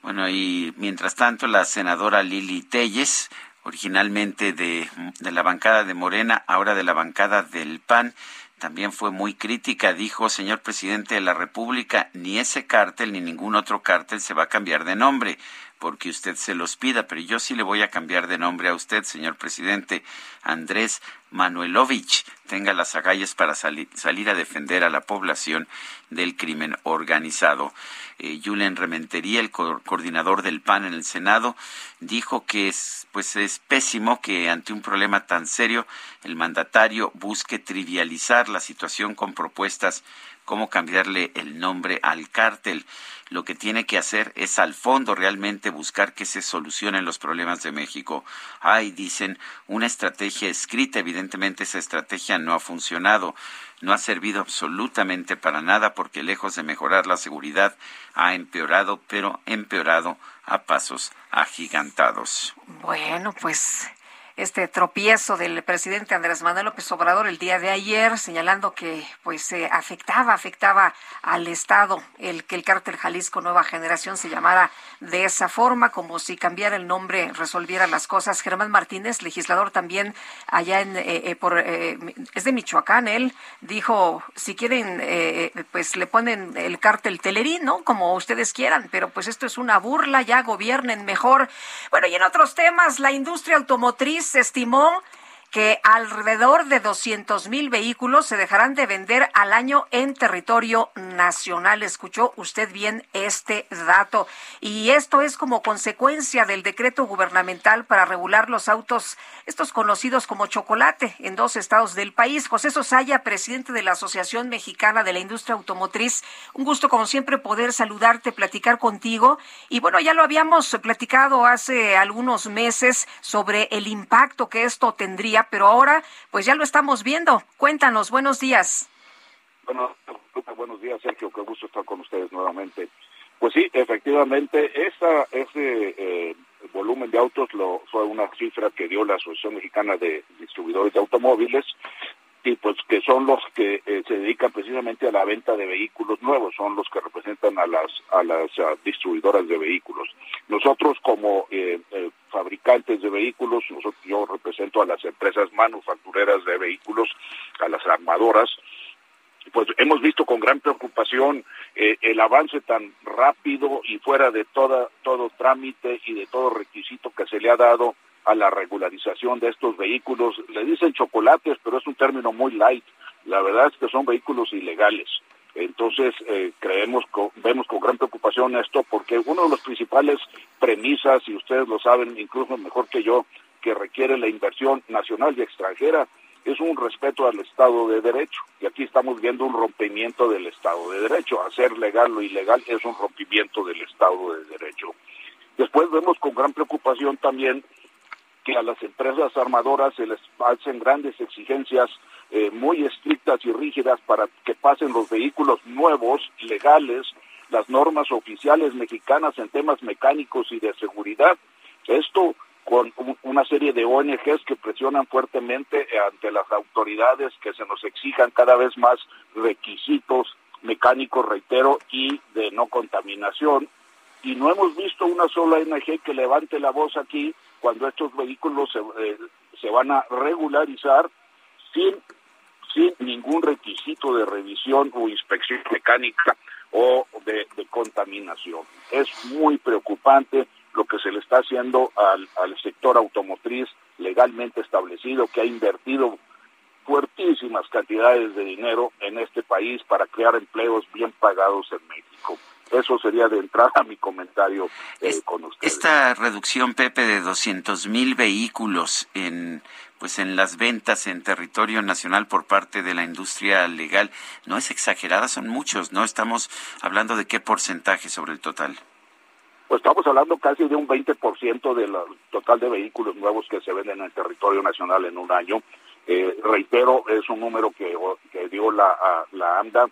Bueno, y mientras tanto, la senadora Lili Telles, originalmente de, de la bancada de Morena, ahora de la bancada del PAN, también fue muy crítica. Dijo, señor presidente de la República, ni ese cártel ni ningún otro cártel se va a cambiar de nombre porque usted se los pida, pero yo sí le voy a cambiar de nombre a usted, señor presidente. Andrés Manuelovich tenga las agallas para salir a defender a la población del crimen organizado. Eh, Julen Rementería, el coordinador del PAN en el Senado, dijo que es, pues es pésimo que ante un problema tan serio el mandatario busque trivializar la situación con propuestas como cambiarle el nombre al cártel lo que tiene que hacer es al fondo realmente buscar que se solucionen los problemas de México. Hay, dicen, una estrategia escrita, evidentemente esa estrategia no ha funcionado, no ha servido absolutamente para nada porque lejos de mejorar la seguridad ha empeorado, pero empeorado a pasos agigantados. Bueno, pues este tropiezo del presidente Andrés Manuel López Obrador el día de ayer, señalando que pues eh, afectaba, afectaba al Estado el que el cártel Jalisco Nueva Generación se llamara de esa forma, como si cambiara el nombre resolviera las cosas. Germán Martínez, legislador también allá en eh, eh, por es de Michoacán, él dijo si quieren pues le ponen el cártel Telerín, ¿no? Como ustedes quieran, pero pues esto es una burla, ya gobiernen mejor. Bueno, y en otros temas, la industria automotriz se estimó que alrededor de 200 mil vehículos se dejarán de vender al año en territorio nacional. Escuchó usted bien este dato. Y esto es como consecuencia del decreto gubernamental para regular los autos, estos conocidos como chocolate, en dos estados del país. José Sosaya, presidente de la Asociación Mexicana de la Industria Automotriz. Un gusto, como siempre, poder saludarte, platicar contigo. Y bueno, ya lo habíamos platicado hace algunos meses sobre el impacto que esto tendría pero ahora pues ya lo estamos viendo. Cuéntanos, buenos días. Bueno, buenos días, Sergio, qué gusto estar con ustedes nuevamente. Pues sí, efectivamente, esa, ese eh, volumen de autos lo, fue una cifra que dio la Asociación Mexicana de Distribuidores de Automóviles y pues que son los que eh, se dedican precisamente a la venta de vehículos nuevos, son los que representan a las a las distribuidoras de vehículos. Nosotros como eh, fabricantes de vehículos, nosotros, yo represento a las empresas manufactureras de vehículos, a las armadoras, pues hemos visto con gran preocupación eh, el avance tan rápido y fuera de toda, todo trámite y de todo requisito que se le ha dado a la regularización de estos vehículos. Le dicen chocolates, pero es un término muy light. La verdad es que son vehículos ilegales. Entonces, eh, creemos, vemos con gran preocupación esto porque uno de los principales premisas, y ustedes lo saben incluso mejor que yo, que requiere la inversión nacional y extranjera, es un respeto al Estado de Derecho. Y aquí estamos viendo un rompimiento del Estado de Derecho. Hacer legal lo ilegal es un rompimiento del Estado de Derecho. Después vemos con gran preocupación también que a las empresas armadoras se les hacen grandes exigencias eh, muy estrictas y rígidas para que pasen los vehículos nuevos, legales, las normas oficiales mexicanas en temas mecánicos y de seguridad. Esto con una serie de ONGs que presionan fuertemente ante las autoridades que se nos exijan cada vez más requisitos mecánicos, reitero, y de no contaminación. Y no hemos visto una sola ONG que levante la voz aquí cuando estos vehículos se, eh, se van a regularizar sin, sin ningún requisito de revisión o inspección mecánica o de, contaminación. Es muy preocupante lo que se le está haciendo al, al sector automotriz legalmente establecido que ha invertido fuertísimas cantidades de dinero en este país para crear empleos bien pagados en México. Eso sería de entrada mi comentario eh, con ustedes. Esta reducción, Pepe, de 200 mil vehículos en pues en las ventas en territorio nacional por parte de la industria legal no es exagerada, son muchos, ¿no? Estamos hablando de qué porcentaje sobre el total. Pues estamos hablando casi de un 20% del total de vehículos nuevos que se venden en el territorio nacional en un año. Eh, reitero, es un número que, que dio la, la AMDA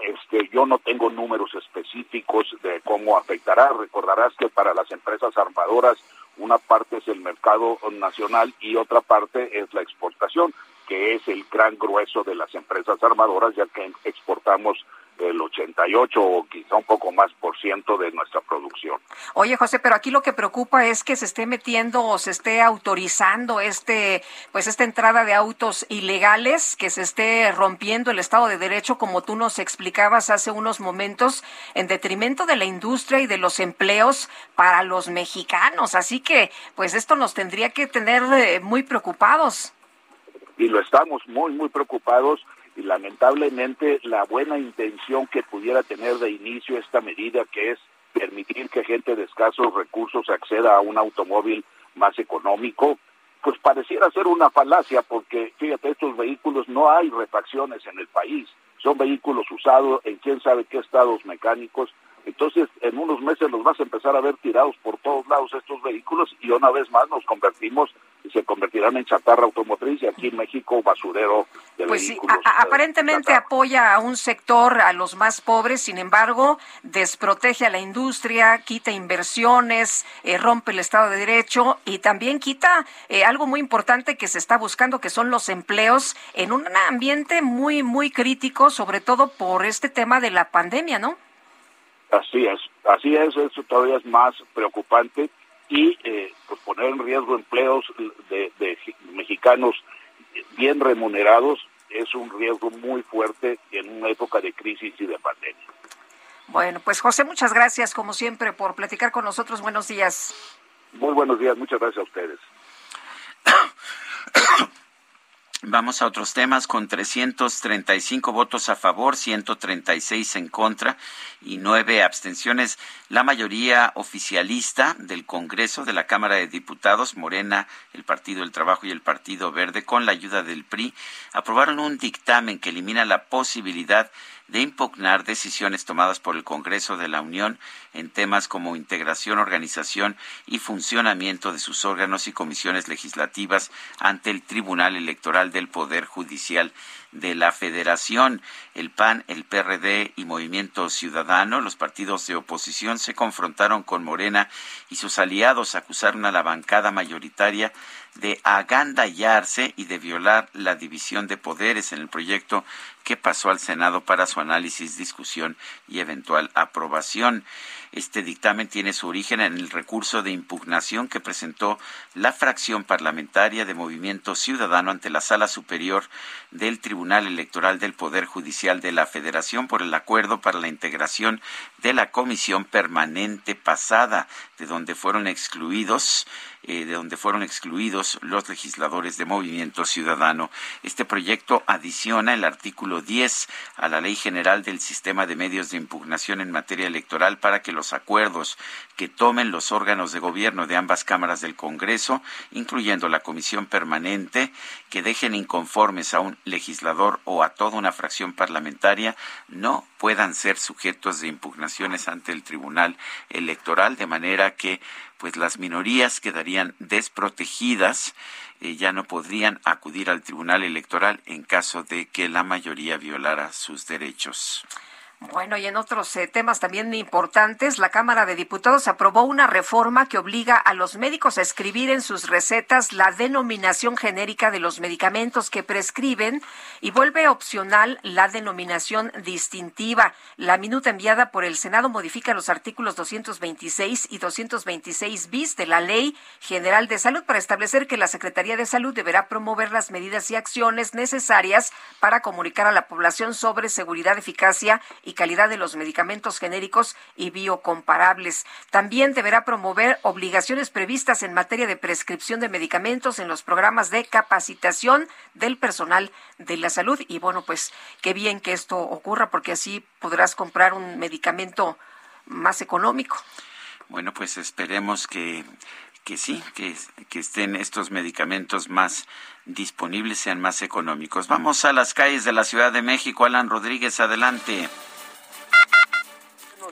este, yo no tengo números específicos de cómo afectará. Recordarás que para las empresas armadoras una parte es el mercado nacional y otra parte es la exportación, que es el gran grueso de las empresas armadoras, ya que exportamos el 88 o quizá un poco más por ciento de nuestra producción. Oye, José, pero aquí lo que preocupa es que se esté metiendo o se esté autorizando este, pues esta entrada de autos ilegales, que se esté rompiendo el Estado de Derecho, como tú nos explicabas hace unos momentos, en detrimento de la industria y de los empleos para los mexicanos. Así que, pues esto nos tendría que tener eh, muy preocupados. Y lo estamos muy, muy preocupados y lamentablemente la buena intención que pudiera tener de inicio esta medida, que es permitir que gente de escasos recursos acceda a un automóvil más económico, pues pareciera ser una falacia porque, fíjate, estos vehículos no hay refacciones en el país, son vehículos usados en quién sabe qué estados mecánicos, entonces en unos meses los vas a empezar a ver tirados por todos lados estos vehículos y una vez más nos convertimos y se convertirán en chatarra automotriz y aquí en México basurero de pues vehículos. Sí, aparentemente apoya a un sector, a los más pobres, sin embargo, desprotege a la industria, quita inversiones, eh, rompe el Estado de Derecho y también quita eh, algo muy importante que se está buscando, que son los empleos en un ambiente muy, muy crítico, sobre todo por este tema de la pandemia, ¿no? Así es, así es, eso todavía es más preocupante y eh, pues poner en riesgo empleos de, de, mexicanos bien remunerados es un riesgo muy fuerte en una época de crisis y de pandemia. Bueno, pues José, muchas gracias como siempre por platicar con nosotros. Buenos días. Muy buenos días, muchas gracias a ustedes. (coughs) Vamos a otros temas con 335 votos a favor, 136 en contra y nueve abstenciones. La mayoría oficialista del Congreso de la Cámara de Diputados, Morena, el Partido del Trabajo y el Partido Verde, con la ayuda del PRI, aprobaron un dictamen que elimina la posibilidad de impugnar decisiones tomadas por el Congreso de la Unión en temas como integración, organización y funcionamiento de sus órganos y comisiones legislativas ante el Tribunal Electoral del Poder Judicial de la Federación. El PAN, el PRD y Movimiento Ciudadano, los partidos de oposición, se confrontaron con Morena y sus aliados acusaron a la bancada mayoritaria de agandallarse y de violar la división de poderes en el proyecto que pasó al Senado para su análisis, discusión y eventual aprobación. Este dictamen tiene su origen en el recurso de impugnación que presentó la fracción parlamentaria de Movimiento Ciudadano ante la Sala Superior del Tribunal Electoral del Poder Judicial de la Federación por el acuerdo para la integración de la Comisión Permanente pasada, de donde fueron excluidos eh, de donde fueron excluidos los legisladores de Movimiento Ciudadano. Este proyecto adiciona el artículo 10 a la Ley General del Sistema de Medios de Impugnación en materia electoral para que los acuerdos que tomen los órganos de gobierno de ambas cámaras del Congreso, incluyendo la Comisión Permanente, que dejen inconformes a un legislador o a toda una fracción parlamentaria, no puedan ser sujetos de impugnaciones ante el Tribunal Electoral, de manera que pues las minorías quedarían desprotegidas, eh, ya no podrían acudir al Tribunal Electoral en caso de que la mayoría violara sus derechos. Bueno, y en otros eh, temas también importantes, la Cámara de Diputados aprobó una reforma que obliga a los médicos a escribir en sus recetas la denominación genérica de los medicamentos que prescriben y vuelve opcional la denominación distintiva. La minuta enviada por el Senado modifica los artículos 226 y 226 bis de la Ley General de Salud para establecer que la Secretaría de Salud deberá promover las medidas y acciones necesarias para comunicar a la población sobre seguridad, eficacia y calidad de los medicamentos genéricos y biocomparables. También deberá promover obligaciones previstas en materia de prescripción de medicamentos en los programas de capacitación del personal de la salud. Y bueno, pues qué bien que esto ocurra porque así podrás comprar un medicamento más económico. Bueno, pues esperemos que que sí, que, que, estén estos medicamentos más disponibles, sean más económicos. Vamos a las calles de la Ciudad de México. Alan Rodríguez, adelante.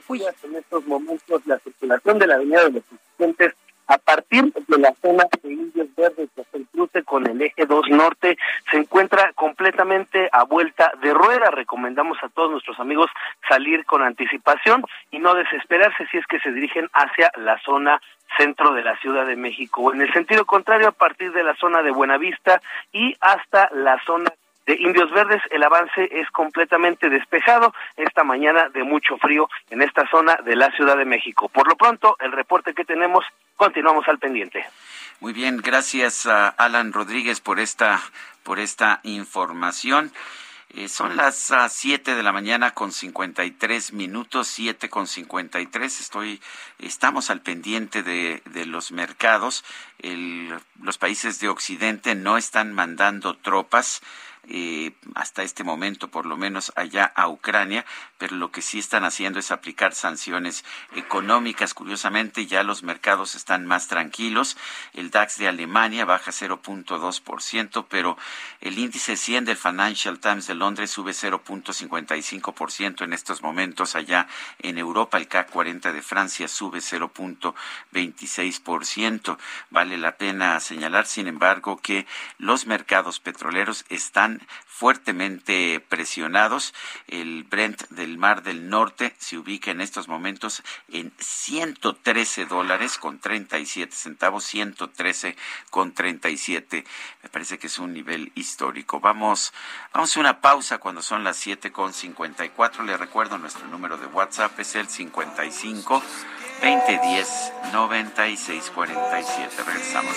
En estos momentos la circulación de la Avenida de los Presidentes a partir de la zona de Indios Verdes hasta el cruce con el eje 2 norte se encuentra completamente a vuelta de rueda. Recomendamos a todos nuestros amigos salir con anticipación y no desesperarse si es que se dirigen hacia la zona centro de la Ciudad de México. En el sentido contrario, a partir de la zona de Buenavista y hasta la zona de Indios Verdes, el avance es completamente despejado esta mañana de mucho frío en esta zona de la Ciudad de México. Por lo pronto, el reporte que tenemos, continuamos al pendiente. Muy bien, gracias a Alan Rodríguez por esta, por esta información. Eh, son las uh, 7 de la mañana con 53 minutos, 7 con 53. Estoy, estamos al pendiente de, los mercados. Los países de Occidente no están mandando tropas eh, hasta este momento, por lo menos allá a Ucrania, pero lo que sí están haciendo es aplicar sanciones económicas. Curiosamente, ya los mercados están más tranquilos. El DAX de Alemania baja 0.2%, pero el índice 100 del Financial Times de Londres sube 0.55% en estos momentos allá en Europa. El CAC 40 de Francia sube 0.26%. Vale la pena señalar, sin embargo, que los mercados petroleros están fuertemente presionados. El Brent del Mar del Norte se ubica en estos momentos en 113 dólares con 37 centavos, 113 con 37. Me parece que es un nivel histórico. Vamos, vamos a una pausa cuando son las 7 con 54. Le recuerdo nuestro número de WhatsApp es el 55 2010 9647. Regresamos.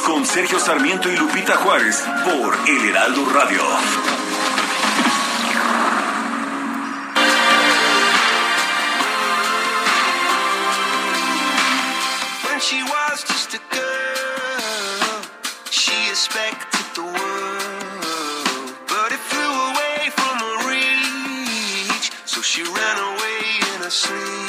Con Sergio Sarmiento y Lupita Juárez por El Heraldo Radio. She. So she ran away in her sleep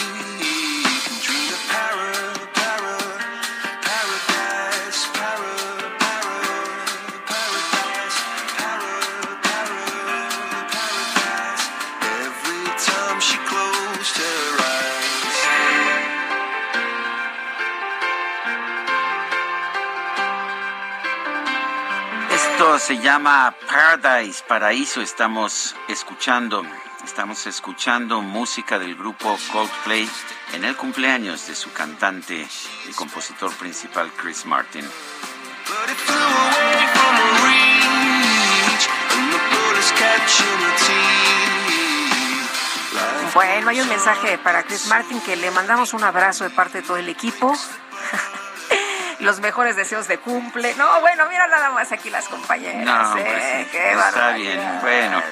se llama Paradise, Paraíso. Estamos escuchando, estamos escuchando música del grupo Coldplay en el cumpleaños de su cantante y compositor principal Chris Martin. Bueno, hay un mensaje para Chris Martin que le mandamos un abrazo de parte de todo el equipo. Los mejores deseos de cumple. No, bueno, mira nada más aquí las compañeras. No, ¿eh? pues sí, Qué está barbaridad. bien. Bueno,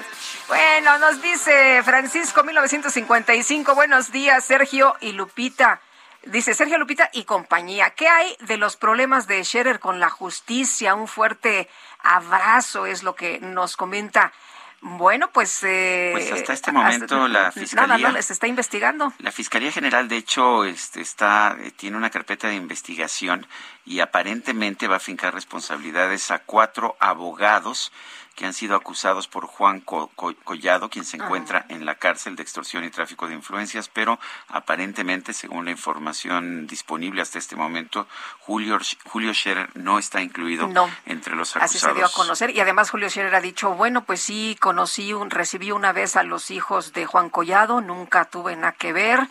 Bueno, nos dice Francisco 1955. Buenos días, Sergio y Lupita. Dice Sergio Lupita y compañía. ¿Qué hay de los problemas de Scherer con la justicia? Un fuerte abrazo es lo que nos comenta. Bueno, pues... eh, Pues hasta este momento la Nada, Fiscalía- no, les está investigando. La Fiscalía General, de hecho, este, está, eh, tiene una carpeta de investigación y aparentemente va a fincar responsabilidades a cuatro abogados que han sido acusados por Juan Co- Co- Collado, quien se encuentra en la cárcel de extorsión y tráfico de influencias, pero aparentemente, según la información disponible hasta este momento, Julio, Julio Scherer no está incluido No. entre los Así acusados. se dio a conocer. Y además Julio Scherer ha dicho, bueno, pues sí, conocí, un, recibí una vez a los hijos de Juan Collado, nunca tuve nada que ver.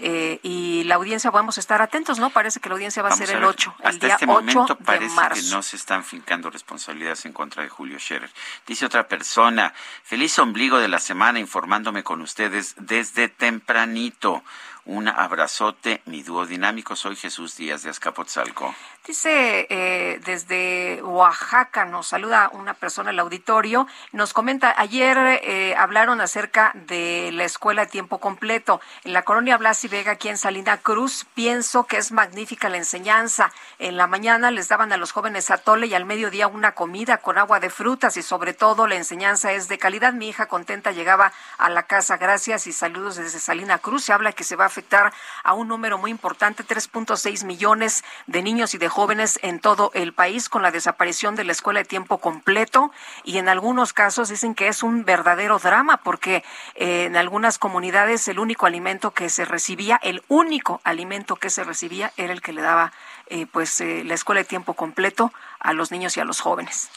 eh, y la audiencia, vamos a estar atentos, ¿no? Parece que la audiencia va a ser a el ver. 8, el Hasta día este 8 momento de parece marzo. que no se están fincando responsabilidades en contra de Julio Scherer. Dice otra persona, feliz ombligo de la semana informándome con ustedes desde tempranito. Un abrazote, mi dúo dinámico. Soy Jesús Díaz de Azcapotzalco. Dice eh, desde Oaxaca, nos saluda una persona el auditorio, nos comenta, ayer eh, hablaron acerca de la escuela de tiempo completo. En la colonia Blas y Vega, aquí en Salina Cruz, pienso que es magnífica la enseñanza. En la mañana les daban a los jóvenes atole y al mediodía una comida con agua de frutas y sobre todo la enseñanza es de calidad. Mi hija contenta llegaba a la casa. Gracias y saludos desde Salina Cruz. Se habla que se va a afectar a un número muy importante, 3.6 millones de niños y de jóvenes en todo el país con la desaparición de la escuela de tiempo completo y en algunos casos dicen que es un verdadero drama porque eh, en algunas comunidades el único alimento que se recibía, el único alimento que se recibía era el que le daba eh, pues eh, la escuela de tiempo completo a los niños y a los jóvenes.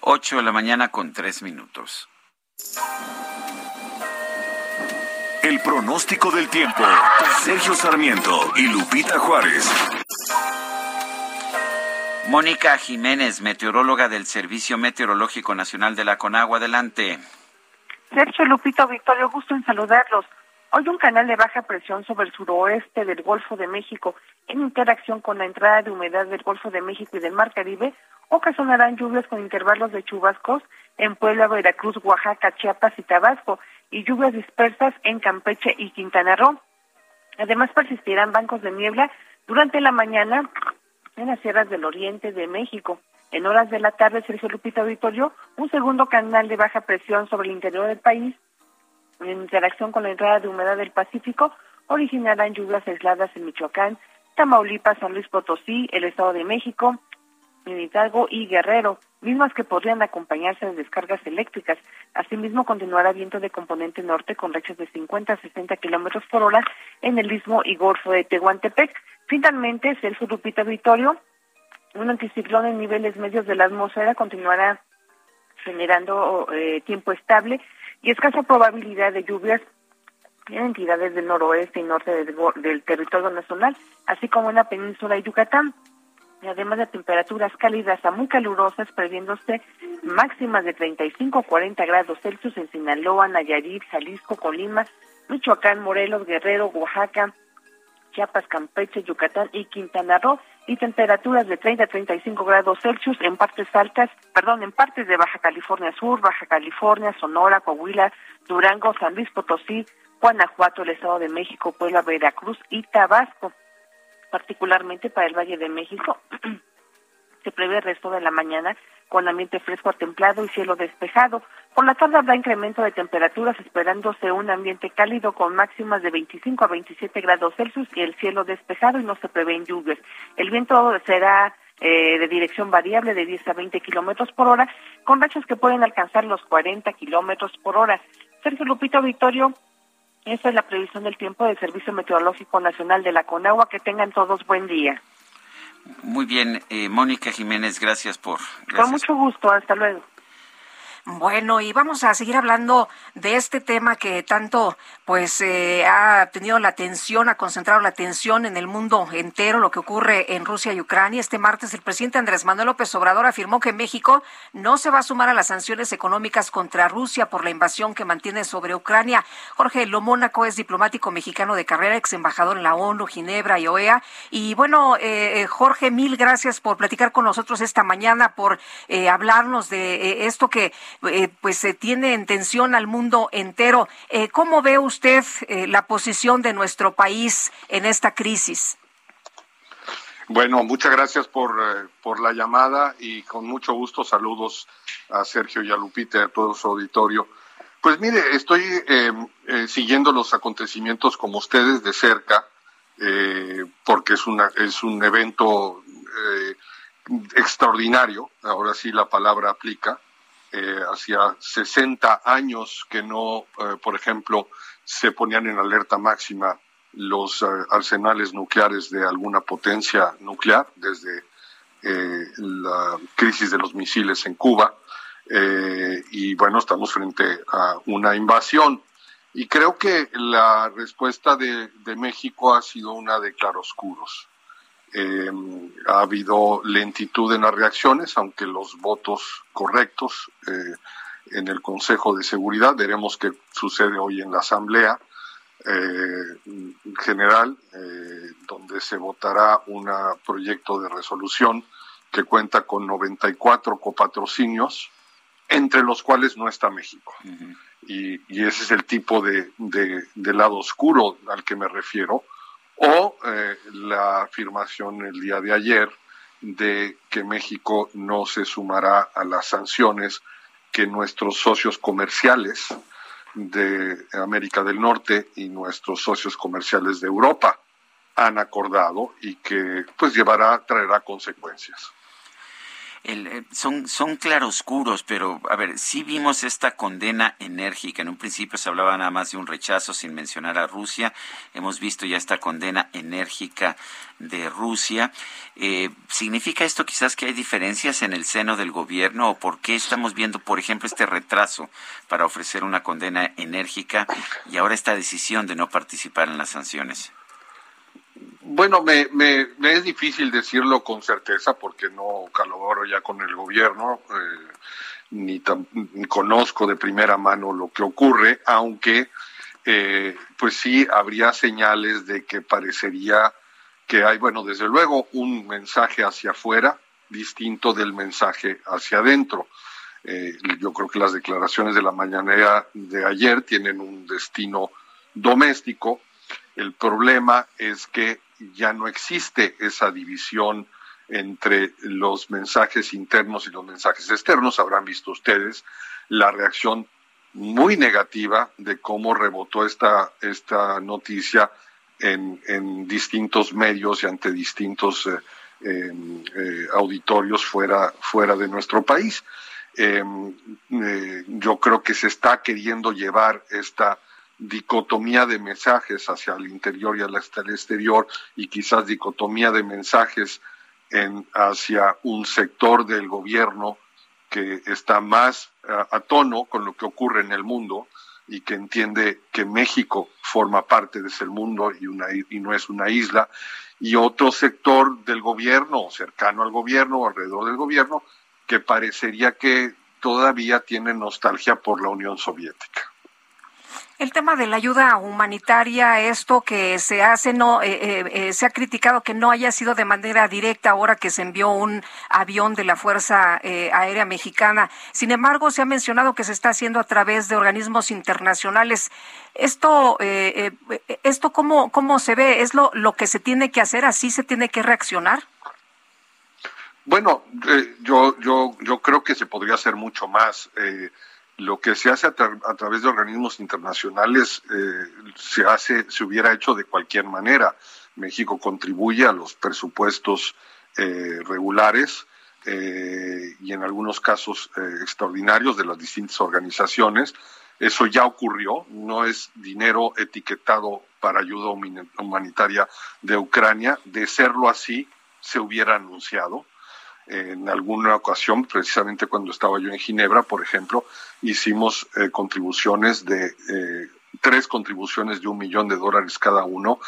8 de la mañana con 3 minutos. El pronóstico del tiempo. Sergio Sarmiento y Lupita Juárez. Mónica Jiménez, meteoróloga del Servicio Meteorológico Nacional de la Conagua. Adelante. Sergio Lupito Victorio, gusto en saludarlos. Hoy un canal de baja presión sobre el suroeste del Golfo de México, en interacción con la entrada de humedad del Golfo de México y del Mar Caribe, ocasionarán lluvias con intervalos de chubascos en Puebla, Veracruz, Oaxaca, Chiapas y Tabasco, y lluvias dispersas en Campeche y Quintana Roo. Además persistirán bancos de niebla durante la mañana en las sierras del oriente de México. En horas de la tarde, Sergio Lupita Auditorio, un segundo canal de baja presión sobre el interior del país, en interacción con la entrada de humedad del Pacífico, originarán lluvias aisladas en Michoacán, Tamaulipas, San Luis Potosí, el Estado de México, en y Guerrero, mismas que podrían acompañarse de descargas eléctricas. Asimismo, continuará viento de componente norte con rachas de 50 a 60 kilómetros por hora en el istmo y golfo de Tehuantepec. Finalmente, Celso Lupita Vitorio, un anticiclón en niveles medios de la atmósfera continuará generando eh, tiempo estable y escasa probabilidad de lluvias en entidades del noroeste y norte del, territorio nacional, así como en la península de Yucatán. Además de temperaturas cálidas a muy calurosas, previéndose máximas de 35 a 40 grados Celsius en Sinaloa, Nayarit, Jalisco, Colima, Michoacán, Morelos, Guerrero, Oaxaca, Chiapas, Campeche, Yucatán y Quintana Roo, y temperaturas de 30 a 35 grados Celsius en partes altas, perdón, en partes de Baja California Sur, Baja California, Sonora, Coahuila, Durango, San Luis Potosí, Guanajuato, el Estado de México, Puebla, Veracruz y Tabasco particularmente para el Valle de México. (clears throat) Se prevé el resto de la mañana con ambiente fresco a templado y cielo despejado. Por la tarde habrá incremento de temperaturas esperándose un ambiente cálido con máximas de 25 a 27 grados Celsius y el cielo despejado y no se prevén lluvias. El viento será eh, de dirección variable de 10 a 20 kilómetros por hora con rachas que pueden alcanzar los 40 kilómetros por hora. Sergio Lupito Victorio, esa es la previsión del tiempo del Servicio Meteorológico Nacional de la Conagua. Que tengan todos buen día. Muy bien, eh, Mónica Jiménez, gracias por. Con mucho gusto, hasta luego. Bueno, y vamos a seguir hablando de este tema que tanto pues eh, ha tenido la atención, ha concentrado la atención en el mundo entero, lo que ocurre en Rusia y Ucrania. Este martes el presidente Andrés Manuel López Obrador afirmó que México no se va a sumar a las sanciones económicas contra Rusia por la invasión que mantiene sobre Ucrania. Jorge Lomónaco es diplomático mexicano de carrera, ex embajador en la ONU, Ginebra y OEA. Y bueno, eh, eh, Jorge, mil gracias por platicar con nosotros esta mañana, por hablarnos de esto que eh, pues se tiene en tensión al mundo entero. Eh, ¿Cómo ve usted eh, la posición de nuestro país en esta crisis? Bueno, muchas gracias por, por la llamada y con mucho gusto saludos a Sergio y a Lupita y a todo su auditorio. Pues mire, estoy siguiendo los acontecimientos como ustedes de cerca, porque es, una, es un evento extraordinario, ahora sí la palabra aplica, eh, hacía 60 años que no, eh, por ejemplo, se ponían en alerta máxima los eh, arsenales nucleares de alguna potencia nuclear desde la crisis de los misiles en Cuba. y bueno, estamos frente a una invasión. Y creo que la respuesta de, de México ha sido una de claroscuros. Eh, ha habido lentitud en las reacciones, aunque los votos correctos eh, en el Consejo de Seguridad, veremos qué sucede hoy en la Asamblea, eh, general eh, donde se votará un proyecto de resolución que cuenta con 94 copatrocinios, entre los cuales no está México. y, ese es el tipo de, lado oscuro al que me refiero. O eh, la afirmación el día de ayer de que México no se sumará a las sanciones que nuestros socios comerciales de América del Norte y nuestros socios comerciales de Europa han acordado y que pues llevará, traerá consecuencias. Eh, son, son claroscuros, pero a ver, sí vimos esta condena enérgica. En un principio se hablaba nada más de un rechazo sin mencionar a Rusia. Hemos visto ya esta condena enérgica de Rusia. Eh, ¿Significa esto quizás que hay diferencias en el seno del gobierno o por qué estamos viendo, por ejemplo, este retraso para ofrecer una condena enérgica y ahora esta decisión de no participar en las sanciones? Bueno, me, es difícil decirlo con certeza porque no colaboro ya con el gobierno, eh, ni, conozco de primera mano lo que ocurre, aunque eh, pues sí habría señales de que parecería que hay, bueno, desde luego un mensaje hacia afuera distinto del mensaje hacia adentro. Eh, yo creo que las declaraciones de la mañanera de ayer tienen un destino doméstico. El problema es que ya no existe esa división entre los mensajes internos y los mensajes externos. Habrán visto ustedes la reacción muy negativa de cómo rebotó esta, esta noticia en, en distintos medios y ante distintos eh, em, eh, auditorios fuera, fuera de nuestro país. Em, eh, yo creo que se está queriendo llevar esta dicotomía de mensajes hacia el interior y hacia el exterior y quizás dicotomía de mensajes en, hacia un sector del gobierno que está más a, tono con lo que ocurre en el mundo y que entiende que México forma parte de ese mundo y, y no es una isla, y otro sector del gobierno, cercano al gobierno alrededor del gobierno, que parecería que todavía tiene nostalgia por la Unión Soviética. El tema de la ayuda humanitaria, esto que se hace, no, eh, eh, eh, se ha criticado que no haya sido de manera directa ahora que se envió un avión de la Fuerza Aérea Mexicana. Sin embargo, se ha mencionado que se está haciendo a través de organismos internacionales. Esto, esto cómo, cómo se ve, es lo, lo que se tiene que hacer, así se tiene que reaccionar. Bueno, yo, yo, yo creo que se podría hacer mucho más lo que se hace a, través de organismos internacionales eh, se hace, se hubiera hecho de cualquier manera. México contribuye a los presupuestos eh, regulares eh, y en algunos casos extraordinarios de las distintas organizaciones. Eso ya ocurrió, no es dinero etiquetado para ayuda humanitaria de Ucrania. De serlo así, se hubiera anunciado en alguna ocasión, precisamente cuando estaba yo en Ginebra, por ejemplo, hicimos eh, contribuciones de eh, tres contribuciones de un millón de dólares cada uno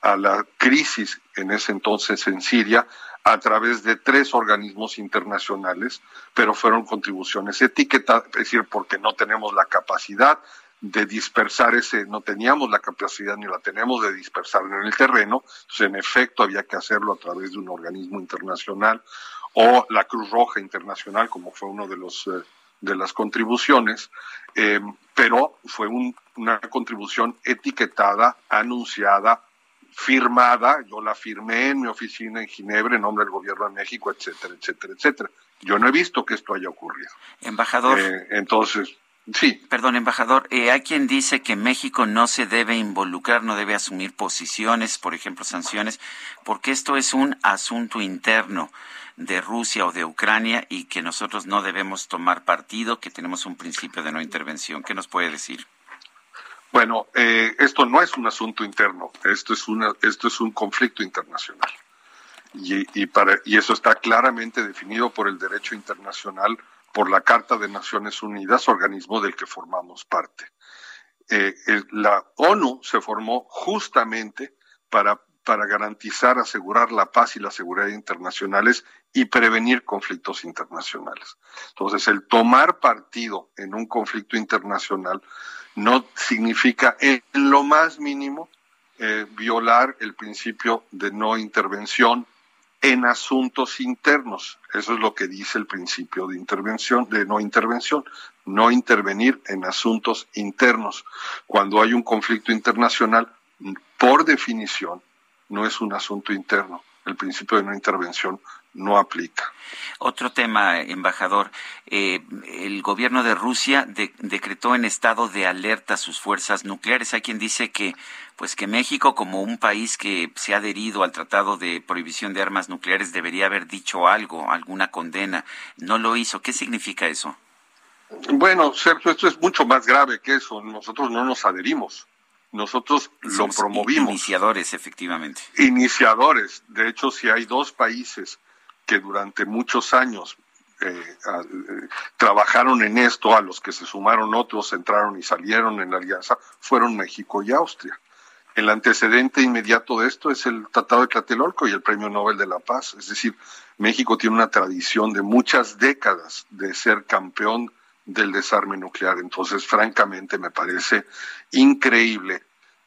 a la crisis en ese entonces en Siria a través de tres organismos internacionales, pero fueron contribuciones etiquetadas, es decir, porque no tenemos la capacidad de dispersar ese, no teníamos la capacidad ni la tenemos de dispersar en el terreno, entonces en efecto había que hacerlo a través de un organismo internacional o la Cruz Roja Internacional, como fue uno de los eh, de las contribuciones, eh, pero fue una contribución etiquetada, anunciada, firmada. Yo la firmé en mi oficina en Ginebra en nombre del Gobierno de México, etcétera, etcétera, etcétera. Yo no he visto que esto haya ocurrido. Embajador. Eh, entonces, Sí. Perdón, embajador, hay quien dice que México no se debe involucrar, no debe asumir posiciones, por ejemplo, sanciones, porque esto es un asunto interno de Rusia o de Ucrania y que nosotros no debemos tomar partido, que tenemos un principio de no intervención. ¿Qué nos puede decir? Bueno, eh, esto no es un asunto interno, esto es, una, esto es un conflicto internacional. Y, y, para, y eso está claramente definido por el derecho internacional, por la Carta de Naciones Unidas, organismo del que formamos parte. Eh, la ONU se formó justamente para para garantizar, asegurar la paz y la seguridad internacionales y prevenir conflictos internacionales. Entonces, el tomar partido en un conflicto internacional no significa en lo más mínimo eh, violar el principio de no intervención en asuntos internos. Eso es lo que dice el principio de intervención, de no intervención, no intervenir en asuntos internos. Cuando hay un conflicto internacional, por definición, no es un asunto interno. El principio de no intervención no aplica. Otro tema, embajador. Eh, el gobierno de Rusia decretó en estado de alerta sus fuerzas nucleares. Hay quien dice que, pues que México, como un país que se ha adherido al Tratado de Prohibición de Armas Nucleares, debería haber dicho algo, alguna condena. No lo hizo. ¿Qué significa eso? Bueno, Sergio, esto es mucho más grave que eso. Nosotros no nos adherimos. Nosotros lo promovimos. Iniciadores, efectivamente. Iniciadores. De hecho, si hay dos países que durante muchos años eh, eh, trabajaron en esto, a los que se sumaron otros, entraron y salieron en la alianza, fueron México y Austria. El antecedente inmediato de esto es el Tratado de Tlatelolco y el Premio Nobel de la Paz. Es decir, México tiene una tradición de muchas décadas de ser campeón del desarme nuclear. Entonces, francamente, me parece increíble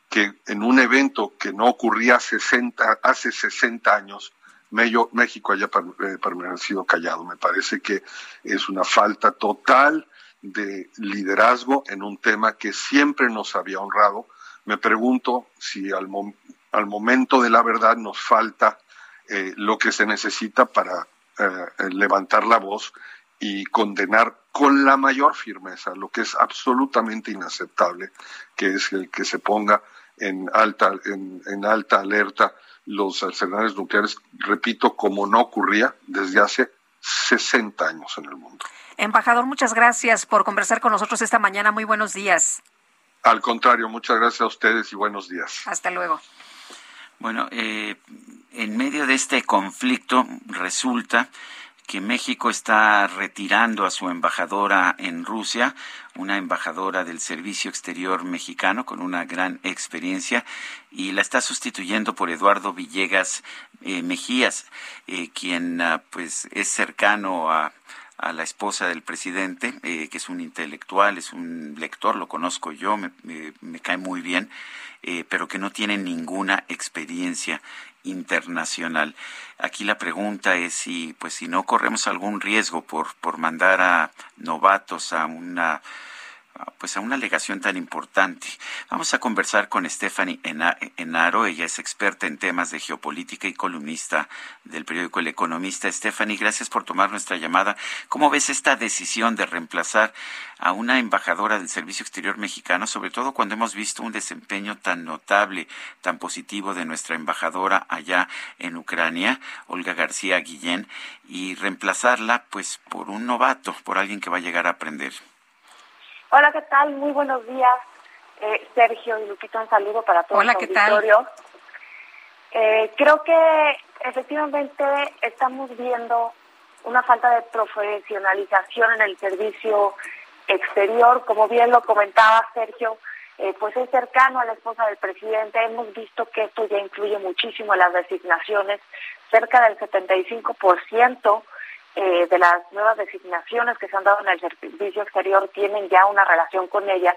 que en un evento que no ocurría 60, hace 60 años, México haya eh, permanecido callado. Me parece que es una falta total de liderazgo en un tema que siempre nos había honrado. Me pregunto si al, momento de la verdad nos falta eh, lo que se necesita para eh, levantar la voz y condenar con la mayor firmeza lo que es absolutamente inaceptable, que es el que se ponga en alta, en alta alerta los arsenales nucleares, repito, como no ocurría desde hace 60 años en el mundo. Embajador, muchas gracias por conversar con nosotros esta mañana. Muy buenos días. Al contrario, muchas gracias a ustedes y buenos días. Hasta luego. Bueno, eh, en medio de este conflicto resulta que México está retirando a su embajadora en Rusia, una embajadora del Servicio Exterior mexicano con una gran experiencia, y la está sustituyendo por Eduardo Villegas eh, Mejías, eh, quien ah, pues es cercano a, la esposa del presidente, eh, que es un intelectual, es un lector, lo conozco yo, me, me cae muy bien, pero que no tiene ninguna experiencia internacional. Aquí la pregunta es si, pues, si no corremos algún riesgo por, por mandar a novatos a una pues a una alegación tan importante. Vamos a conversar con Stephanie Enaro, ella es experta en temas de geopolítica y columnista del periódico El Economista. Stephanie, gracias por tomar nuestra llamada. ¿Cómo ves esta decisión de reemplazar a una embajadora del Servicio Exterior mexicano, sobre todo cuando hemos visto un desempeño tan notable, tan positivo de nuestra embajadora allá en Ucrania, Olga García Guillén, y reemplazarla pues por un novato, por alguien que va a llegar a aprender? Hola, ¿qué tal? Muy buenos días, eh, Sergio y Lupita. Un saludo para todo Hola, el auditorio. Eh, creo que efectivamente estamos viendo una falta de profesionalización en el servicio exterior. Como bien lo comentaba Sergio, eh, pues es cercano a la esposa del presidente. Hemos visto que esto ya influye muchísimo en las designaciones. Cerca del 75% eh, de las nuevas designaciones que se han dado en el servicio exterior tienen ya una relación con ella.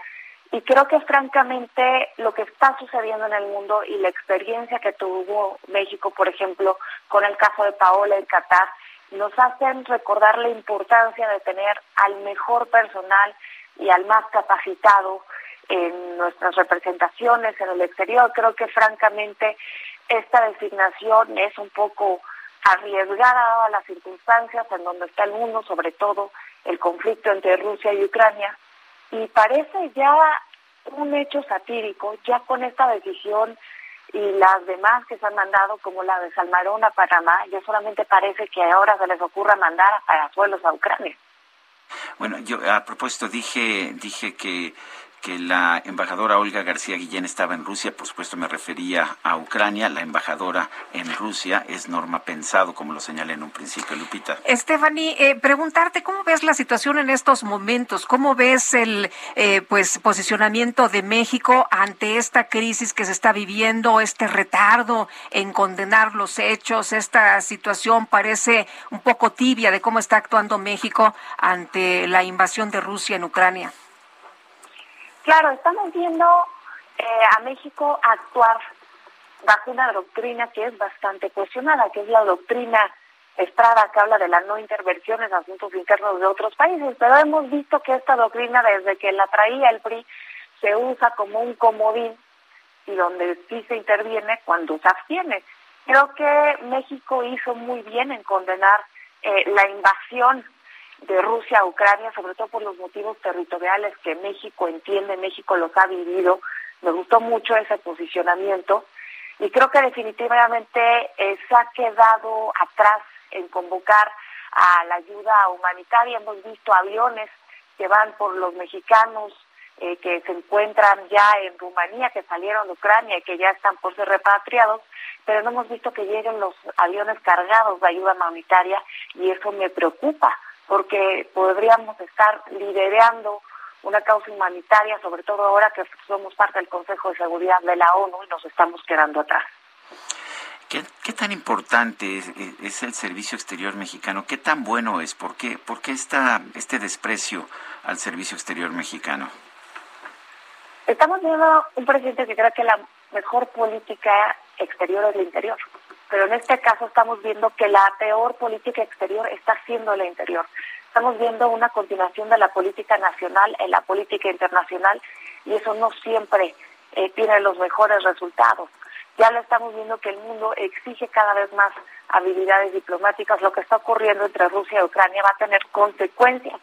Y creo que francamente lo que está sucediendo en el mundo y la experiencia que tuvo México, por ejemplo, con el caso de Paola en Qatar, nos hacen recordar la importancia de tener al mejor personal y al más capacitado en nuestras representaciones en el exterior. Creo que francamente esta designación es un poco arriesgada a las circunstancias en donde está el mundo, sobre todo el conflicto entre Rusia y Ucrania, y parece ya un hecho satírico, ya con esta decisión y las demás que se han mandado, como la de Salmarón a Panamá, ya solamente parece que ahora se les ocurra mandar a suelos a Ucrania. Bueno, yo a propósito dije, dije que que la embajadora Olga García Guillén estaba en Rusia, por supuesto me refería a Ucrania, la embajadora en Rusia es Norma Pensado, como lo señalé en un principio, Lupita. Stephanie, eh, preguntarte cómo ves la situación en estos momentos, cómo ves el eh, pues posicionamiento de México ante esta crisis que se está viviendo, este retardo en condenar los hechos, esta situación parece un poco tibia de cómo está actuando México ante la invasión de Rusia en Ucrania. Claro, estamos viendo eh, a México actuar bajo una doctrina que es bastante cuestionada, que es la doctrina Estrada, que habla de la no intervención en asuntos internos de otros países, pero hemos visto que esta doctrina, desde que la traía el PRI, se usa como un comodín y donde sí se interviene cuando se abstiene. Creo que México hizo muy bien en condenar eh, la invasión de Rusia a Ucrania, sobre todo por los motivos territoriales que México entiende, México los ha vivido. Me gustó mucho ese posicionamiento y creo que definitivamente eh, se ha quedado atrás en convocar a la ayuda humanitaria. Hemos visto aviones que van por los mexicanos eh, que se encuentran ya en Rumanía, que salieron de Ucrania y que ya están por ser repatriados, pero no hemos visto que lleguen los aviones cargados de ayuda humanitaria y eso me preocupa porque podríamos estar liderando una causa humanitaria, sobre todo ahora que somos parte del Consejo de Seguridad de la ONU y nos estamos quedando atrás. ¿Qué, tan importante es, el servicio exterior mexicano? ¿Qué tan bueno es? ¿Por qué, por qué está este desprecio al servicio exterior mexicano? Estamos viendo un presidente que cree que la mejor política exterior es el interior pero en este caso estamos viendo que la peor política exterior está siendo la interior. Estamos viendo una continuación de la política nacional en la política internacional y eso no siempre eh, tiene los mejores resultados. Ya lo estamos viendo que el mundo exige cada vez más habilidades diplomáticas. Lo que está ocurriendo entre Rusia y Ucrania va a tener consecuencias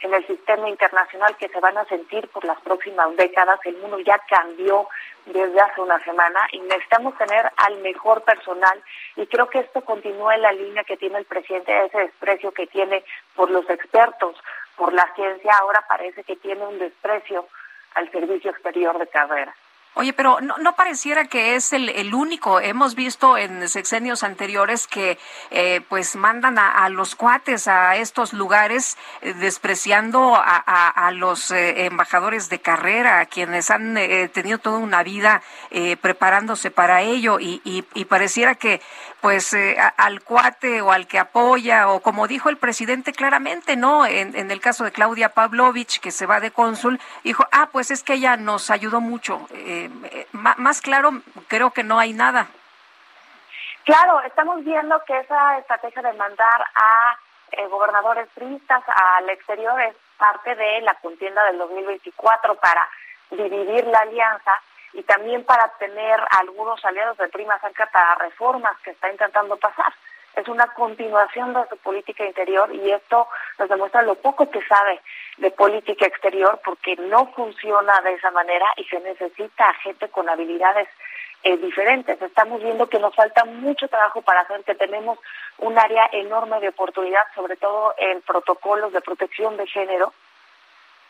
en el sistema internacional que se van a sentir por las próximas décadas. El mundo ya cambió desde hace una semana y necesitamos tener al mejor personal y creo que esto continúa en la línea que tiene el presidente, ese desprecio que tiene por los expertos, por la ciencia, ahora parece que tiene un desprecio al servicio exterior de carrera. Oye, pero no, pareciera que es el, el, único. Hemos visto en sexenios anteriores que eh, pues mandan a, los cuates a estos lugares eh, despreciando a, a, los eh, embajadores de carrera, quienes han tenido toda una vida preparándose para ello y, y, y pareciera que pues al cuate o al que apoya o como dijo el presidente claramente, ¿no? En, en el caso de Claudia Pavlovich que se va de cónsul, dijo, ah, pues es que ella nos ayudó mucho. Eh, más claro creo que no hay nada. Claro, estamos viendo que esa estrategia de mandar a eh, gobernadores priistas al exterior es parte de la contienda del 2024 para dividir la alianza y también para tener algunos aliados de prima cerca para reformas que está intentando pasar. Es una continuación de su política interior y esto nos demuestra lo poco que sabe de política exterior porque no funciona de esa manera y se necesita gente con habilidades eh, diferentes. Estamos viendo que nos falta mucho trabajo para hacer, que tenemos un área enorme de oportunidad, sobre todo en protocolos de protección de género.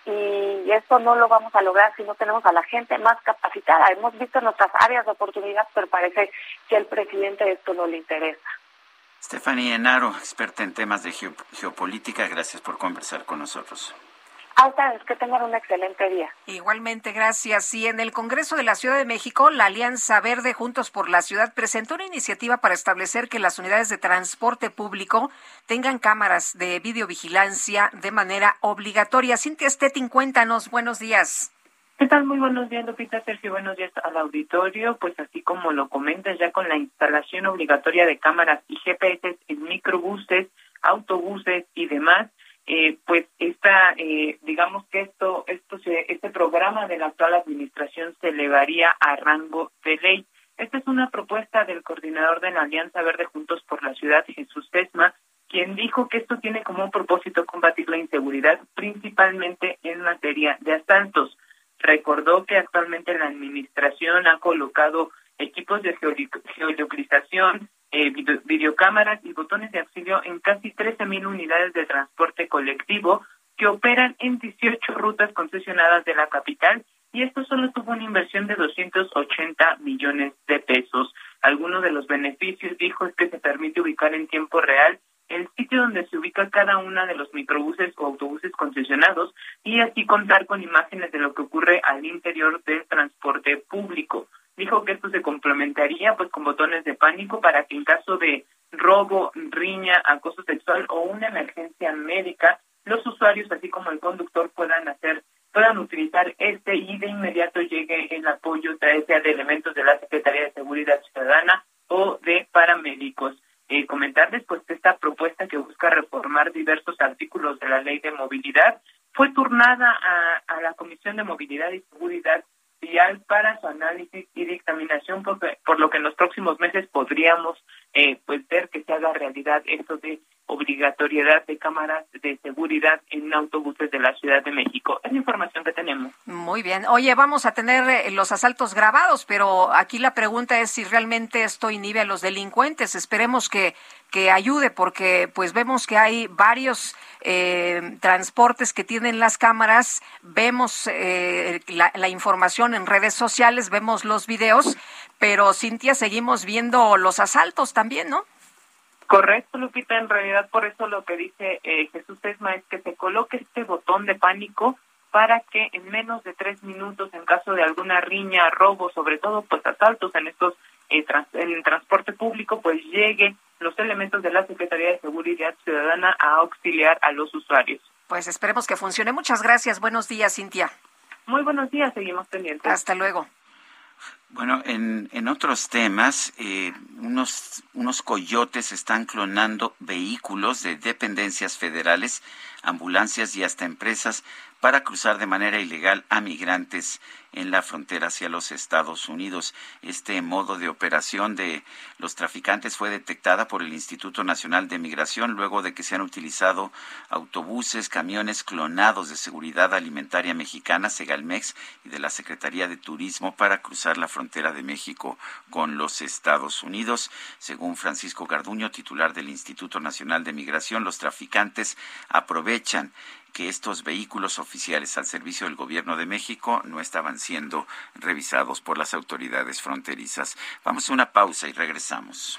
Y esto no lo vamos a lograr si no tenemos a la gente más capacitada. Hemos visto nuestras áreas de oportunidad, pero parece que al presidente esto no le interesa. Stephanie Enaro, experta en temas de geopolítica, gracias por conversar con nosotros. A que tengan un excelente día. Igualmente, gracias. Y en el Congreso de la Ciudad de México, la Alianza Verde Juntos por la Ciudad presentó una iniciativa para establecer que las unidades de transporte público tengan cámaras de videovigilancia de manera obligatoria. Cintia Stettin, cuéntanos. Buenos días. ¿Qué tal? Muy buenos días, Lupita Sergio. Buenos días al auditorio. Pues así como lo comentas, ya con la instalación obligatoria de cámaras y GPS en microbuses, autobuses y demás, eh, pues esta, eh, digamos que esto, esto se, este programa de la actual administración se elevaría a rango de ley. Esta es una propuesta del coordinador de la Alianza Verde Juntos por la Ciudad, Jesús Tesma, quien dijo que esto tiene como propósito combatir la inseguridad, principalmente en materia de asaltos. Recordó que actualmente la administración ha colocado equipos de geolocalización, eh, videocámaras y botones de auxilio en casi 13.000 unidades de transporte colectivo, que operan en 18 rutas concesionadas de la capital y esto solo tuvo una inversión de 280 millones de pesos. Algunos de los beneficios, dijo, es que se permite ubicar en tiempo real el sitio donde se ubica cada una de los microbuses o autobuses concesionados y así contar con imágenes de lo que ocurre al interior del transporte público. Dijo que esto se complementaría pues con botones de pánico para que en caso de robo, riña, acoso sexual o una emergencia médica, los usuarios así como el conductor puedan hacer puedan utilizar este y de inmediato llegue el apoyo sea de elementos de la Secretaría de Seguridad Ciudadana o de paramédicos. Eh, comentarles pues que esta propuesta que busca reformar diversos artículos de la ley de movilidad fue turnada a, la Comisión de Movilidad y Seguridad Vial para su análisis y dictaminación, por, por lo que en los próximos meses podríamos eh, pues ver que se haga realidad esto de obligatoriedad de cámaras de seguridad en autobuses de la Ciudad de México. Es la información que tenemos. Muy bien. Oye, vamos a tener eh, los asaltos grabados, pero aquí la pregunta es si realmente esto inhibe a los delincuentes. Esperemos que que ayude porque pues vemos que hay varios eh, transportes que tienen las cámaras, vemos eh, la, la, información en redes sociales, vemos los videos, pero Cintia seguimos viendo los asaltos también, ¿no? Correcto, Lupita. En realidad, por eso lo que dice eh, Jesús Esma es que se coloque este botón de pánico para que en menos de tres minutos, en caso de alguna riña, robo, sobre todo pues asaltos en estos eh, en el transporte público, pues lleguen los elementos de la Secretaría de Seguridad Ciudadana a auxiliar a los usuarios. Pues esperemos que funcione. Muchas gracias. Buenos días, Cintia. Muy buenos días. Seguimos pendientes. Hasta luego. Bueno, en, en otros temas, eh, unos, unos coyotes están clonando vehículos de dependencias federales, ambulancias y hasta empresas para cruzar de manera ilegal a migrantes en la frontera hacia los Estados Unidos. Este modo de operación de los traficantes fue detectada por el Instituto Nacional de Migración luego de que se han utilizado autobuses, camiones clonados de Seguridad Alimentaria Mexicana, Segalmex, y de la Secretaría de Turismo para cruzar la frontera de México con los Estados Unidos. Según Francisco Garduño, titular del Instituto Nacional de Migración, los traficantes aprovechan que estos vehículos oficiales al servicio del gobierno de México no estaban siendo revisados por las autoridades fronterizas. Vamos a una pausa y regresamos.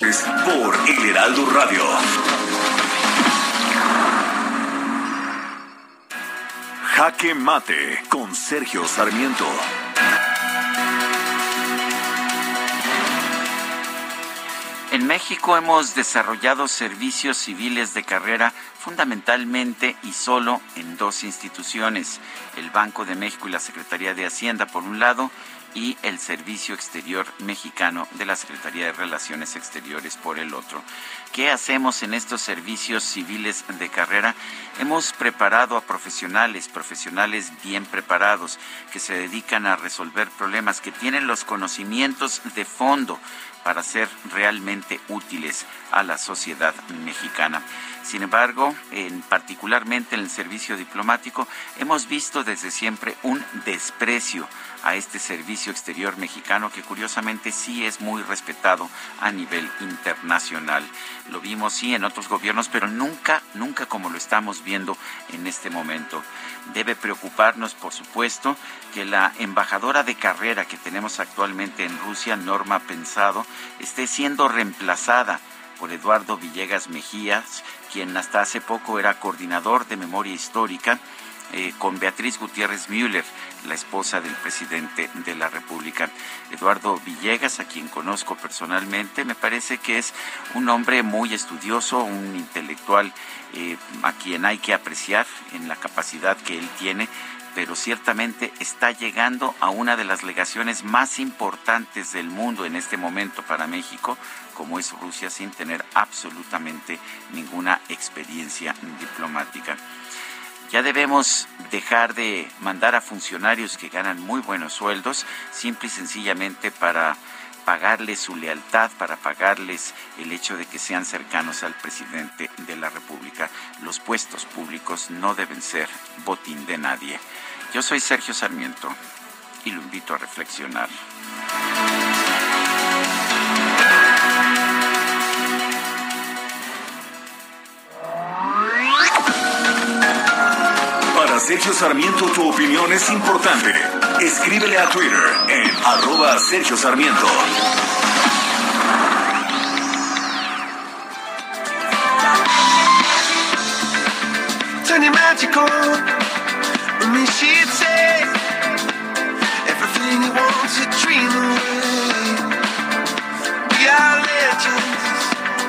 Por El Heraldo Radio. Jaque Mate con Sergio Sarmiento. En México hemos desarrollado servicios civiles de carrera fundamentalmente y solo en dos instituciones, el Banco de México y la Secretaría de Hacienda por un lado y el Servicio Exterior Mexicano de la Secretaría de Relaciones Exteriores por el otro. ¿Qué hacemos en estos servicios civiles de carrera? Hemos preparado a profesionales, profesionales bien preparados, que se dedican a resolver problemas, que tienen los conocimientos de fondo para ser realmente útiles a la sociedad mexicana. Sin embargo, en, particularmente en el servicio diplomático, hemos visto desde siempre un desprecio a este servicio exterior mexicano que curiosamente sí es muy respetado a nivel internacional. Lo vimos sí en otros gobiernos, pero nunca, nunca como lo estamos viendo en este momento. Debe preocuparnos, por supuesto, que la embajadora de carrera que tenemos actualmente en Rusia, Norma Pensado, esté siendo reemplazada por Eduardo Villegas Mejías, quien hasta hace poco era coordinador de memoria histórica eh, con Beatriz Gutiérrez Müller, la esposa del presidente de la República. Eduardo Villegas, a quien conozco personalmente, me parece que es un hombre muy estudioso, un intelectual eh, a quien hay que apreciar en la capacidad que él tiene pero ciertamente está llegando a una de las legaciones más importantes del mundo en este momento para México, como es Rusia, sin tener absolutamente ninguna experiencia diplomática. Ya debemos dejar de mandar a funcionarios que ganan muy buenos sueldos, simple y sencillamente para pagarles su lealtad, para pagarles el hecho de que sean cercanos al presidente de la República. Los puestos públicos no deben ser botín de nadie. Yo soy Sergio Sarmiento y lo invito a reflexionar. Sergio Sarmiento tu opinión es importante. Escríbele a Twitter en arroba Sergio Sarmiento.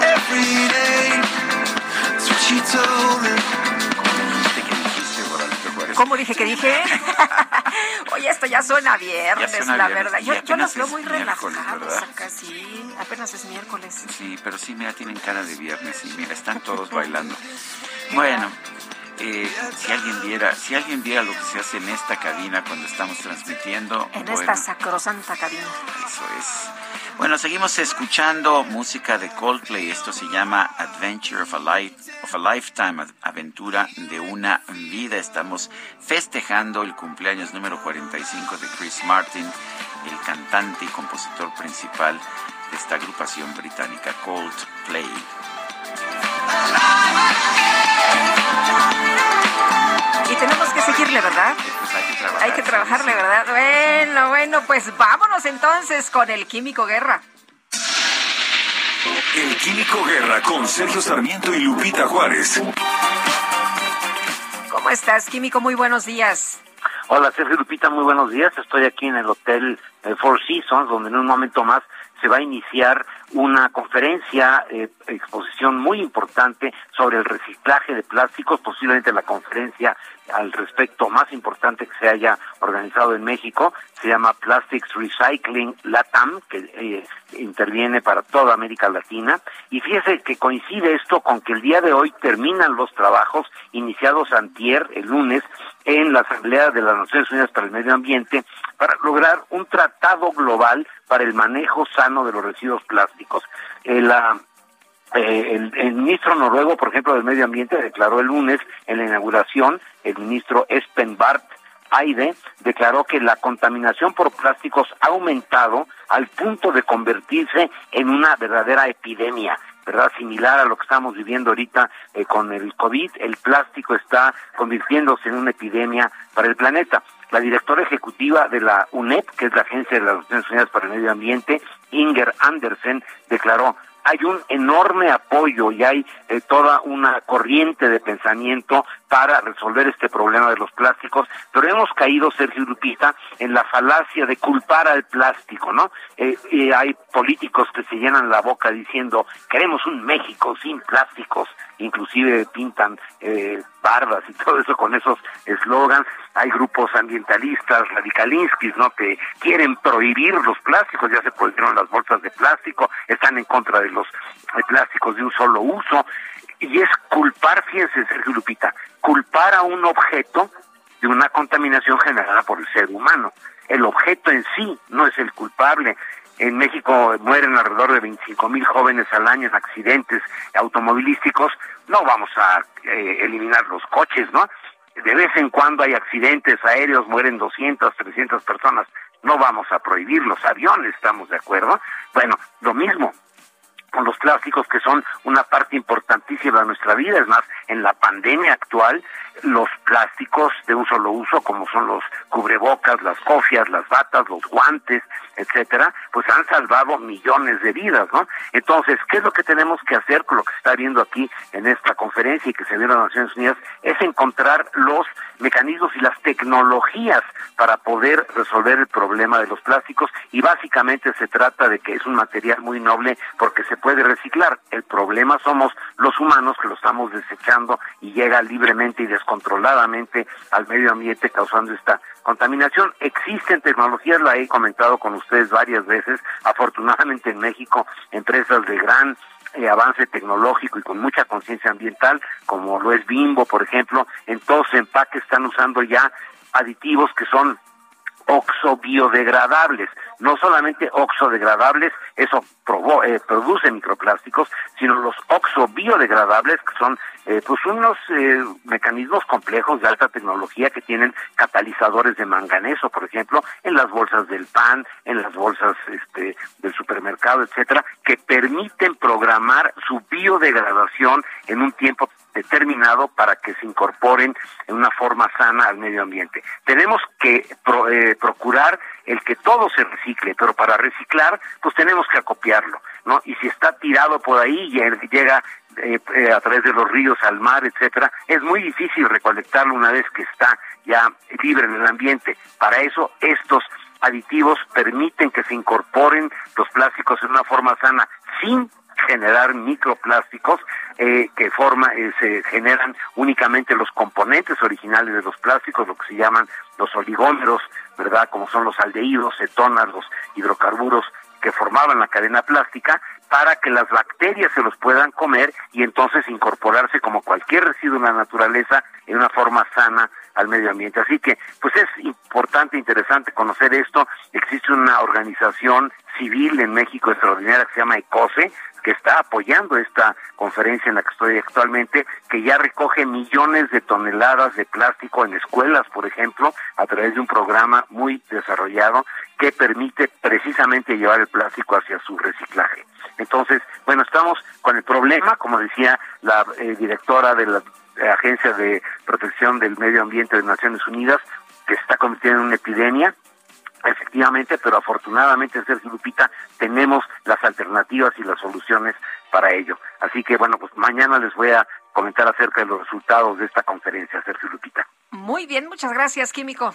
Every day. That's what she told me. ¿Cómo dije que dije? (laughs) Oye, esto ya suena viernes, Ya suena la viernes, verdad. Yo, yo los veo muy relajados acá, sí. Apenas es miércoles. Sí, pero sí, mira, tienen cara de viernes y mira, están (laughs) todos bailando. Bueno, eh, si alguien viera, si alguien viera lo que se hace en esta cabina cuando estamos transmitiendo, En bueno, esta sacrosanta cabina. eso es. Bueno, seguimos escuchando música de Coldplay. Esto se llama Adventure of a, Life, of a Lifetime, aventura de una vida. Estamos festejando el cumpleaños número 45 de Chris Martin, el cantante y compositor principal de esta agrupación británica Coldplay. Tenemos que seguirle, ¿verdad? Pues hay que trabajar. Hay que trabajarle, ¿verdad? Bueno, bueno, pues vámonos entonces con el Químico Guerra. El Químico Guerra con Sergio Sarmiento y Lupita Juárez. ¿Cómo estás, Químico? Muy buenos días. Hola Sergio Lupita, muy buenos días. Estoy aquí en el Hotel eh, Four Seasons, donde en un momento más se va a iniciar una conferencia, eh, exposición muy importante sobre el reciclaje de plásticos, posiblemente la conferencia al respecto más importante que se haya organizado en México. Se llama Plastics Recycling LATAM, que eh, interviene para toda América Latina. Y fíjese que coincide esto con que el día de hoy terminan los trabajos iniciados antier, el lunes, en la Asamblea de las Naciones Unidas para el Medio Ambiente para lograr un tratado global para el manejo sano de los residuos plásticos. Eh, eh, el, el ministro noruego, por ejemplo, del Medio Ambiente declaró el lunes en la inauguración, el ministro Espen Barth Aide declaró que la contaminación por plásticos ha aumentado al punto de convertirse en una verdadera epidemia. ¿Verdad? Similar a lo que estamos viviendo ahorita eh, con el COVID, el plástico está convirtiéndose en una epidemia para el planeta. La directora ejecutiva de la UNEP, que es la Agencia de las Naciones Unidas para el Medio Ambiente, Inger Andersen, declaró, hay un enorme apoyo y hay eh, toda una corriente de pensamiento para resolver este problema de los plásticos, pero hemos caído, Sergio Lupita, en la falacia de culpar al plástico, ¿no? Eh, hay políticos que se llenan la boca diciendo, queremos un México sin plásticos, inclusive pintan eh, barbas y (laughs) todo eso con esos eslogans. Hay grupos ambientalistas, radicalinsquis, ¿no? Que quieren prohibir los plásticos, ya se prohibieron las bolsas de plástico, están en contra de los plásticos de un solo uso. Y es culpar, fíjense, Sergio Lupita, culpar a un objeto de una contaminación generada por el ser humano. El objeto en sí no es el culpable. En México mueren alrededor de 25 mil jóvenes al año en accidentes automovilísticos. No vamos a eh, eliminar los coches, ¿no? de vez en cuando hay accidentes aéreos, mueren 200, 300 personas. No vamos a prohibir los aviones, ¿estamos de acuerdo? Bueno, lo mismo con los plásticos que son una parte importantísima de nuestra vida. Es más, en la pandemia actual, los plásticos de un solo uso, como son los cubrebocas, las cofias, las batas, los guantes, etcétera, pues han salvado millones de vidas, ¿no? Entonces, ¿qué es lo que tenemos que hacer con lo que se está viendo aquí en esta conferencia y que se vio en las Naciones Unidas? Es encontrar los mecanismos y las tecnologías para poder resolver el problema de los plásticos y básicamente se trata de que es un material muy noble porque se puede reciclar. El problema somos los humanos que lo estamos desechando y llega libremente y descontroladamente al medio ambiente causando esta contaminación. Existen tecnologías, la he comentado con ustedes varias veces, afortunadamente en México, empresas de gran eh, avance tecnológico y con mucha conciencia ambiental, como lo es Bimbo, por ejemplo, en todos los empaques están usando ya aditivos que son oxobiodegradables, no solamente oxodegradables, eso eh, produce microplásticos, sino los oxobiodegradables, que son eh, pues unos eh, mecanismos complejos de alta tecnología que tienen catalizadores de manganeso, por ejemplo, en las bolsas del pan, en las bolsas este, del supermercado, etcétera, que permiten programar su biodegradación en un tiempo determinado para que se incorporen en una forma sana al medio ambiente. Tenemos que eh, procurar el que todo se recicle, pero para reciclar, pues tenemos que acopiarlo, ¿no? Y si está tirado por ahí y llega eh, eh, a través de los ríos al mar, etcétera, es muy difícil recolectarlo una vez que está ya libre en el ambiente. Para eso estos aditivos permiten que se incorporen los plásticos en una forma sana sin generar microplásticos eh, que forma eh, se generan únicamente los componentes originales de los plásticos, lo que se llaman los oligómeros, ¿verdad? Como son los aldehídos, cetonas, los hidrocarburos que formaban la cadena plástica para que las bacterias se los puedan comer y entonces incorporarse como cualquier residuo en la naturaleza en una forma sana al medio ambiente. Así que, pues es importante, interesante conocer esto. Existe una organización civil en México extraordinaria que se llama ECOSE, que está apoyando esta conferencia en la que estoy actualmente, que ya recoge millones de toneladas de plástico en escuelas, por ejemplo, a través de un programa muy desarrollado que permite precisamente llevar el plástico hacia su reciclaje. Entonces, bueno, estamos con el problema, como decía la eh, directora de la Agencia de Protección del Medio Ambiente de Naciones Unidas, que se está convirtiendo en una epidemia, Efectivamente, pero afortunadamente en Sergio Lupita tenemos las alternativas y las soluciones para ello. Así que bueno, pues mañana les voy a comentar acerca de los resultados de esta conferencia, Sergio Lupita. Muy bien, muchas gracias, Químico.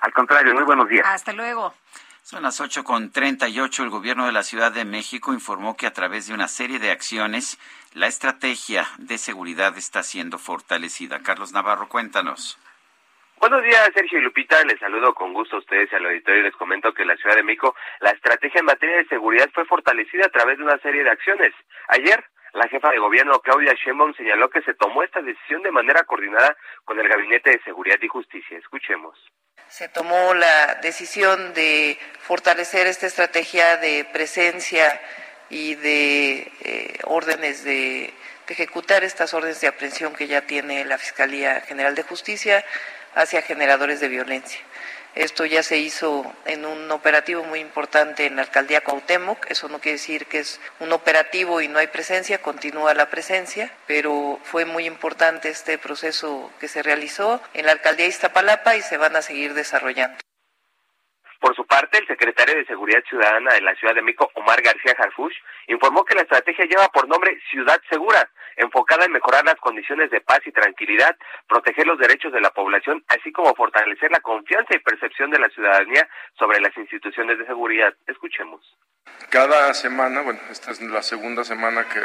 Al contrario, muy buenos días. Hasta luego. Son las ocho con treinta y ocho. El gobierno de la Ciudad de México informó que a través de una serie de acciones, la estrategia de seguridad está siendo fortalecida. Carlos Navarro, cuéntanos. Buenos días, Sergio y Lupita. Les saludo con gusto a ustedes y al auditorio y les comento que en la Ciudad de México la estrategia en materia de seguridad fue fortalecida a través de una serie de acciones. Ayer, la jefa de gobierno Claudia Sheinbaum señaló que se tomó esta decisión de manera coordinada con el Gabinete de Seguridad y Justicia. Escuchemos. Se tomó la decisión de fortalecer esta estrategia de presencia y de eh, órdenes de, de ejecutar estas órdenes de aprehensión que ya tiene la Fiscalía General de Justicia hacia generadores de violencia. Esto ya se hizo en un operativo muy importante en la alcaldía Cuauhtémoc. Eso no quiere decir que es un operativo y no hay presencia, continúa la presencia, pero fue muy importante este proceso que se realizó en la alcaldía Iztapalapa y se van a seguir desarrollando. Por su parte, el secretario de Seguridad Ciudadana de la Ciudad de México, Omar García Harfush, informó que la estrategia lleva por nombre Ciudad Segura, enfocada en mejorar las condiciones de paz y tranquilidad, proteger los derechos de la población, así como fortalecer la confianza y percepción de la ciudadanía sobre las instituciones de seguridad. Escuchemos. Cada semana, bueno, esta es la segunda semana que,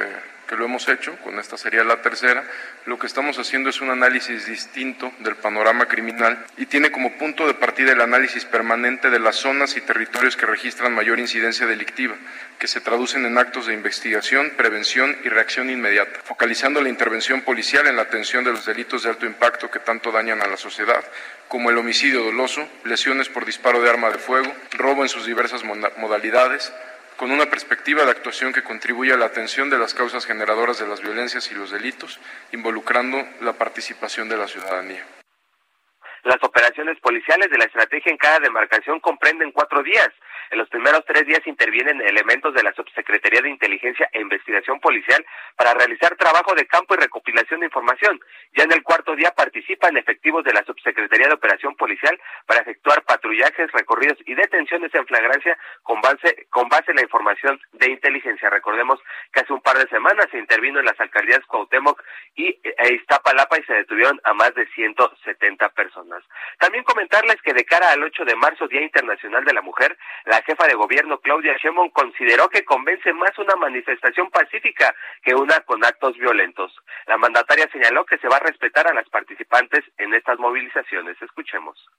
que, lo hemos hecho, con esta sería la tercera, lo que estamos haciendo es un análisis distinto del panorama criminal y tiene como punto de partida el análisis permanente de las zonas y territorios que registran mayor incidencia delictiva, que se traducen en actos de investigación, prevención y reacción inmediata, focalizando la intervención policial en la atención de los delitos de alto impacto que tanto dañan a la sociedad, como el homicidio doloso, lesiones por disparo de arma de fuego, robo en sus diversas modalidades, con una perspectiva de actuación que contribuye a la atención de las causas generadoras de las violencias y los delitos, involucrando la participación de la ciudadanía. Las operaciones policiales de la estrategia en cada demarcación comprenden cuatro días. En los primeros tres días intervienen elementos de la Subsecretaría de Inteligencia e Investigación Policial para realizar trabajo de campo y recopilación de información. Ya en el cuarto día participan efectivos de la Subsecretaría de Operación Policial para efectuar patrullajes, recorridos y detenciones en flagrancia con base, con base en la información de inteligencia. Recordemos que hace un par de semanas se intervino en las alcaldías Cuauhtémoc y e Iztapalapa y se detuvieron a más de 170 personas. También comentarles que de cara al 8 de marzo, Día Internacional de la Mujer, la jefa de gobierno Claudia Sheinbaum consideró que convence más una manifestación pacífica que una con actos violentos. La mandataria señaló que se va a respetar a las participantes en estas movilizaciones. Escuchemos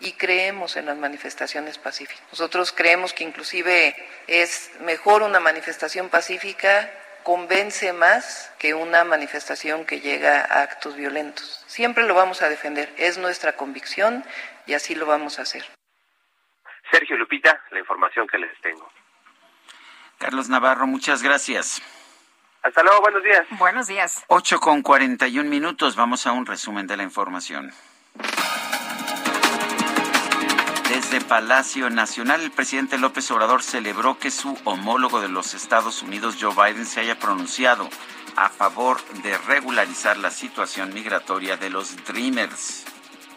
y creemos en las manifestaciones pacíficas. Nosotros creemos que inclusive es mejor una manifestación pacífica, convence más que una manifestación que llega a actos violentos. Siempre lo vamos a defender, es nuestra convicción y así lo vamos a hacer. Sergio Lupita, la información que les tengo. Carlos Navarro, muchas gracias. Hasta luego, buenos días. Buenos días. 8 con 41 minutos, vamos a un resumen de la información. Desde Palacio Nacional, el presidente López Obrador celebró que su homólogo de los Estados Unidos, Joe Biden, se haya pronunciado a favor de regularizar la situación migratoria de los Dreamers.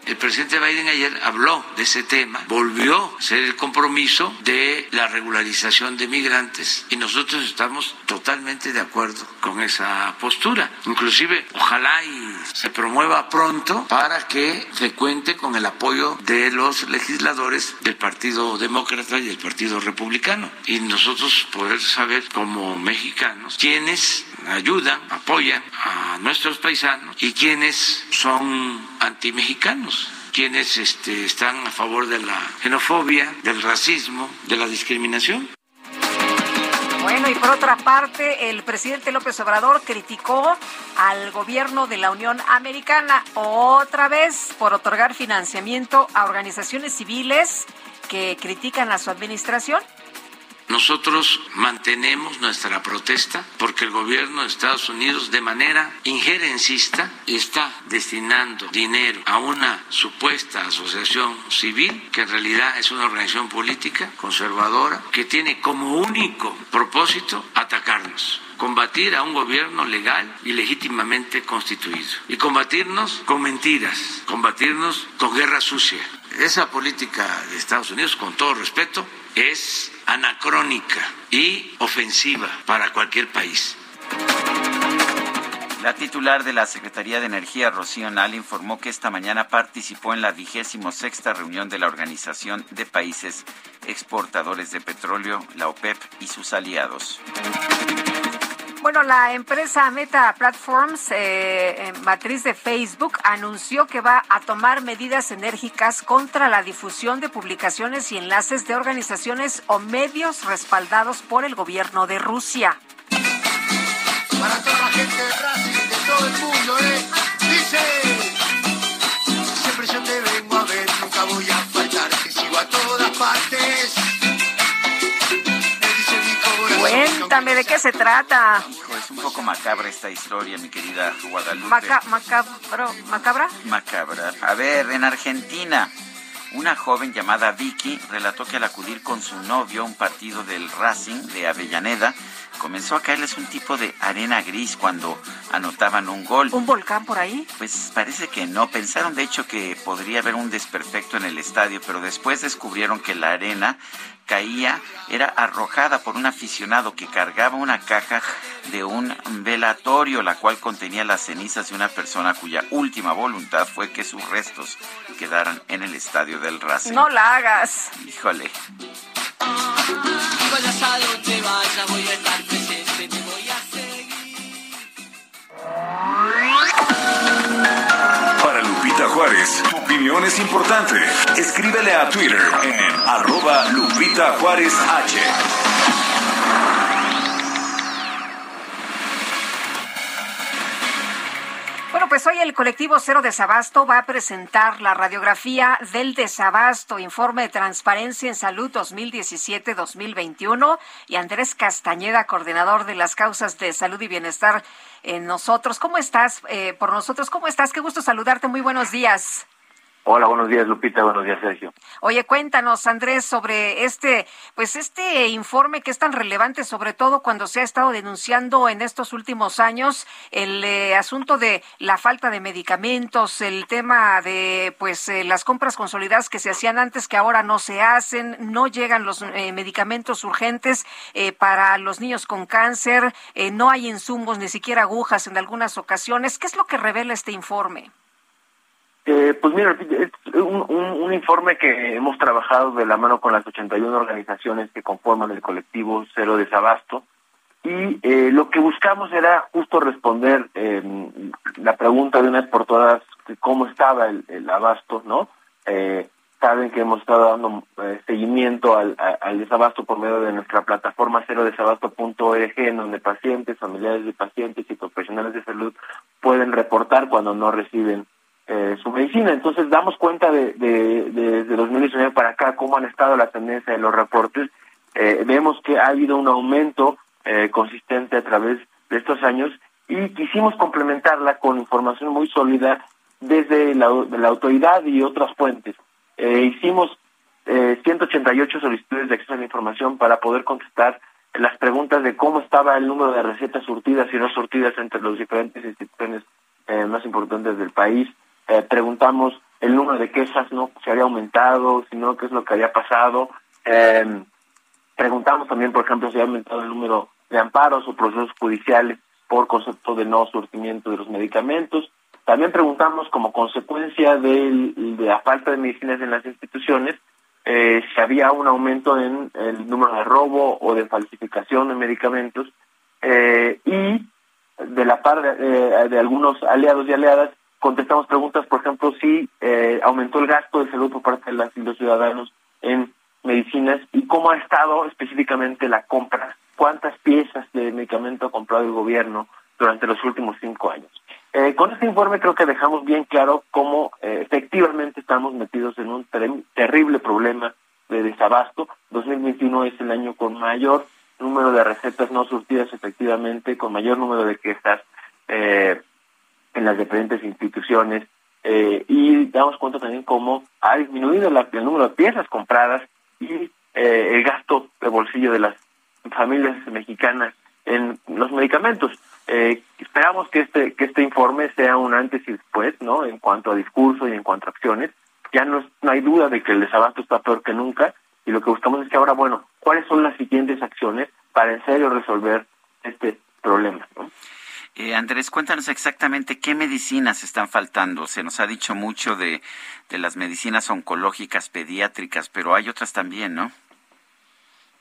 El presidente Biden ayer habló de ese tema, volvió a ser el compromiso de la regularización de migrantes y nosotros estamos totalmente de acuerdo con esa postura. Inclusive, ojalá y se promueva pronto para que se cuente con el apoyo de los legisladores del Partido Demócrata y del Partido Republicano y nosotros poder saber como mexicanos quiénes ayudan, apoyan a nuestros paisanos y quienes son antimexicanos quienes este, están a favor de la xenofobia, del racismo, de la discriminación. Bueno, y por otra parte, el presidente López Obrador criticó al gobierno de la Unión Americana otra vez por otorgar financiamiento a organizaciones civiles que critican a su administración. Nosotros mantenemos nuestra protesta porque el gobierno de Estados Unidos de manera injerencista está destinando dinero a una supuesta asociación civil que en realidad es una organización política conservadora que tiene como único propósito atacarnos combatir a un gobierno legal y legítimamente constituido y combatirnos con mentiras, combatirnos con guerra sucia. Esa política de Estados Unidos, con todo respeto, es anacrónica y ofensiva para cualquier país. La titular de la Secretaría de Energía, Rocío Nal, informó que esta mañana participó en la vigésimo sexta reunión de la Organización de Países Exportadores de Petróleo, la OPEP, y sus aliados. Bueno, la empresa Meta Platforms, eh, matriz de Facebook, anunció que va a tomar medidas enérgicas contra la difusión de publicaciones y enlaces de organizaciones o medios respaldados por el gobierno de Rusia. Para toda la gente de Racing, de todo el mundo, ¿eh? Dice, siempre yo vengo a ver, nunca voy a faltar, que sigo a todas partes. Cuéntame de qué se trata. Hijo, es un poco macabra esta historia, mi querida Guadalupe. Maca- macabro, ¿Macabra? Macabra. A ver, en Argentina, una joven llamada Vicky relató que al acudir con su novio a un partido del Racing de Avellaneda, comenzó a caerles un tipo de arena gris cuando anotaban un gol. ¿Un volcán por ahí? Pues parece que no. Pensaron de hecho que podría haber un desperfecto en el estadio, pero después descubrieron que la arena caía, era arrojada por un aficionado que cargaba una caja de un velatorio, la cual contenía las cenizas de una persona cuya última voluntad fue que sus restos quedaran en el estadio del Racing. No la hagas. Híjole. Juárez, tu opinión es importante. Escríbele a Twitter en arroba Lupita Juárez H. Bueno, pues hoy el colectivo Cero Desabasto va a presentar la radiografía del desabasto, informe de transparencia en salud 2017-2021 y Andrés Castañeda, coordinador de las causas de salud y bienestar en nosotros. ¿Cómo estás? Eh, por nosotros, ¿cómo estás? Qué gusto saludarte. Muy buenos días. Hola, buenos días Lupita, buenos días Sergio. Oye, cuéntanos Andrés sobre este, pues este informe que es tan relevante, sobre todo cuando se ha estado denunciando en estos últimos años el eh, asunto de la falta de medicamentos, el tema de pues eh, las compras consolidadas que se hacían antes que ahora no se hacen, no llegan los eh, medicamentos urgentes para los niños con cáncer, no hay insumos ni siquiera agujas en algunas ocasiones. ¿Qué es lo que revela este informe? Eh, pues mira, es un, informe que hemos trabajado de la mano con las 81 organizaciones que conforman el colectivo Cero Desabasto y eh, lo que buscamos era justo responder eh, la pregunta de una vez por todas cómo estaba el, abasto, ¿no? saben que hemos estado dando seguimiento al, al, desabasto por medio de nuestra plataforma cerodesabasto.org, en donde pacientes, familiares de pacientes y profesionales de salud pueden reportar cuando no reciben eh, su medicina. Entonces damos cuenta de, de, de, de 2019 para acá cómo han estado la tendencia de los reportes. Eh, vemos que ha habido un aumento eh, consistente a través de estos años y quisimos complementarla con información muy sólida desde la, la autoridad y otras fuentes. hicimos 188 solicitudes de acceso a la información para poder contestar las preguntas de cómo estaba el número de recetas surtidas y no surtidas entre los diferentes instituciones más importantes del país, eh, preguntamos el número de quejas, ¿no? Si había aumentado, si no, qué es lo que había pasado. Eh, preguntamos también, por ejemplo, si había aumentado el número de amparos o procesos judiciales por concepto de no surtimiento de los medicamentos. También preguntamos, como consecuencia de la falta de medicinas en las instituciones, eh, si había un aumento en el número de robo o de falsificación de medicamentos. Eh, y de la parte de, de algunos aliados y aliadas, contestamos preguntas, por ejemplo, si eh, aumentó el gasto de salud por parte de las los ciudadanos en medicinas y cómo ha estado específicamente la compra, cuántas piezas de medicamento ha comprado el gobierno durante los últimos cinco años. Eh, con este informe creo que dejamos bien claro cómo eh, efectivamente estamos metidos en un terrible problema de desabasto. 2021 es el año con mayor número de recetas no surtidas efectivamente, con mayor número de quejas. Eh, en las diferentes instituciones eh, y damos cuenta también cómo ha disminuido el número de piezas compradas y eh, el gasto de bolsillo de las familias mexicanas en los medicamentos. Eh, esperamos que este que este informe sea un antes y después, ¿no? En cuanto a discurso y en cuanto a acciones. Ya no, no hay duda de que el desabasto está peor que nunca y lo que buscamos es que ahora, bueno, ¿cuáles son las siguientes acciones para en serio resolver este problema? ¿no? Eh, Andrés, cuéntanos exactamente qué medicinas están faltando. Se nos ha dicho mucho de, de las medicinas oncológicas, pediátricas, pero hay otras también, ¿no?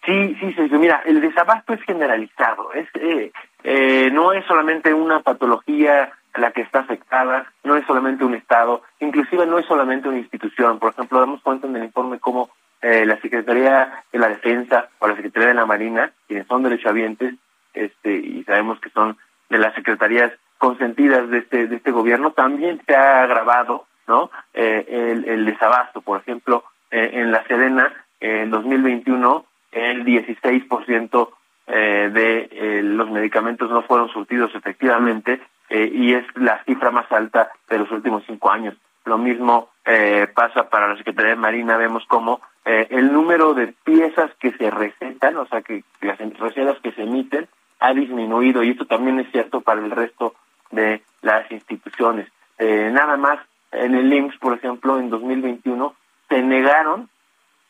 Sí, sí, sí. Mira, el desabasto es generalizado. Es, eh, eh, no es solamente una patología la que está afectada, no es solamente un Estado, inclusive no es solamente una institución. Por ejemplo, damos cuenta en el informe cómo eh, la Secretaría de la Defensa o la Secretaría de la Marina, quienes son derechohabientes, este, y sabemos que son de las secretarías consentidas de este de este gobierno también se ha agravado no eh, el, el, desabasto por ejemplo eh, en la Serena en 2021 el 16% eh, de eh, los medicamentos no fueron surtidos efectivamente eh, y es la cifra más alta de los últimos cinco años. Lo mismo eh, pasa para la Secretaría de Marina vemos como eh, el número de piezas que se recetan o sea que las recetas que se emiten ha disminuido y esto también es cierto para el resto de las instituciones. Eh, nada más en el IMSS, por ejemplo, en 2021 se negaron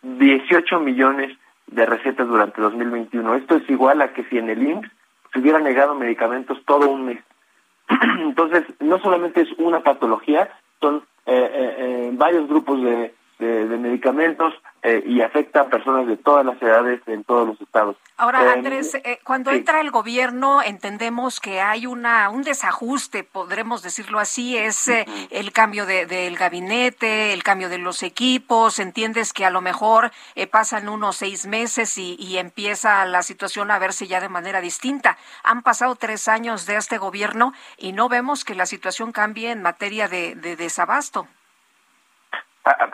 18 millones de recetas durante 2021. Esto es igual a que si en el IMSS se hubiera negado medicamentos todo un mes. (clears throat) Entonces, no solamente es una patología, son eh, eh, eh varios grupos de de, medicamentos eh, y afecta a personas de todas las edades en todos los estados. Ahora, eh, Andrés, eh, cuando entra el gobierno entendemos que hay una un desajuste, podremos decirlo así, es el cambio de, del gabinete, el cambio de los equipos, entiendes que a lo mejor pasan unos seis meses y, y, empieza la situación a verse ya de manera distinta. Han pasado tres años de este gobierno y no vemos que la situación cambie en materia de, de desabasto.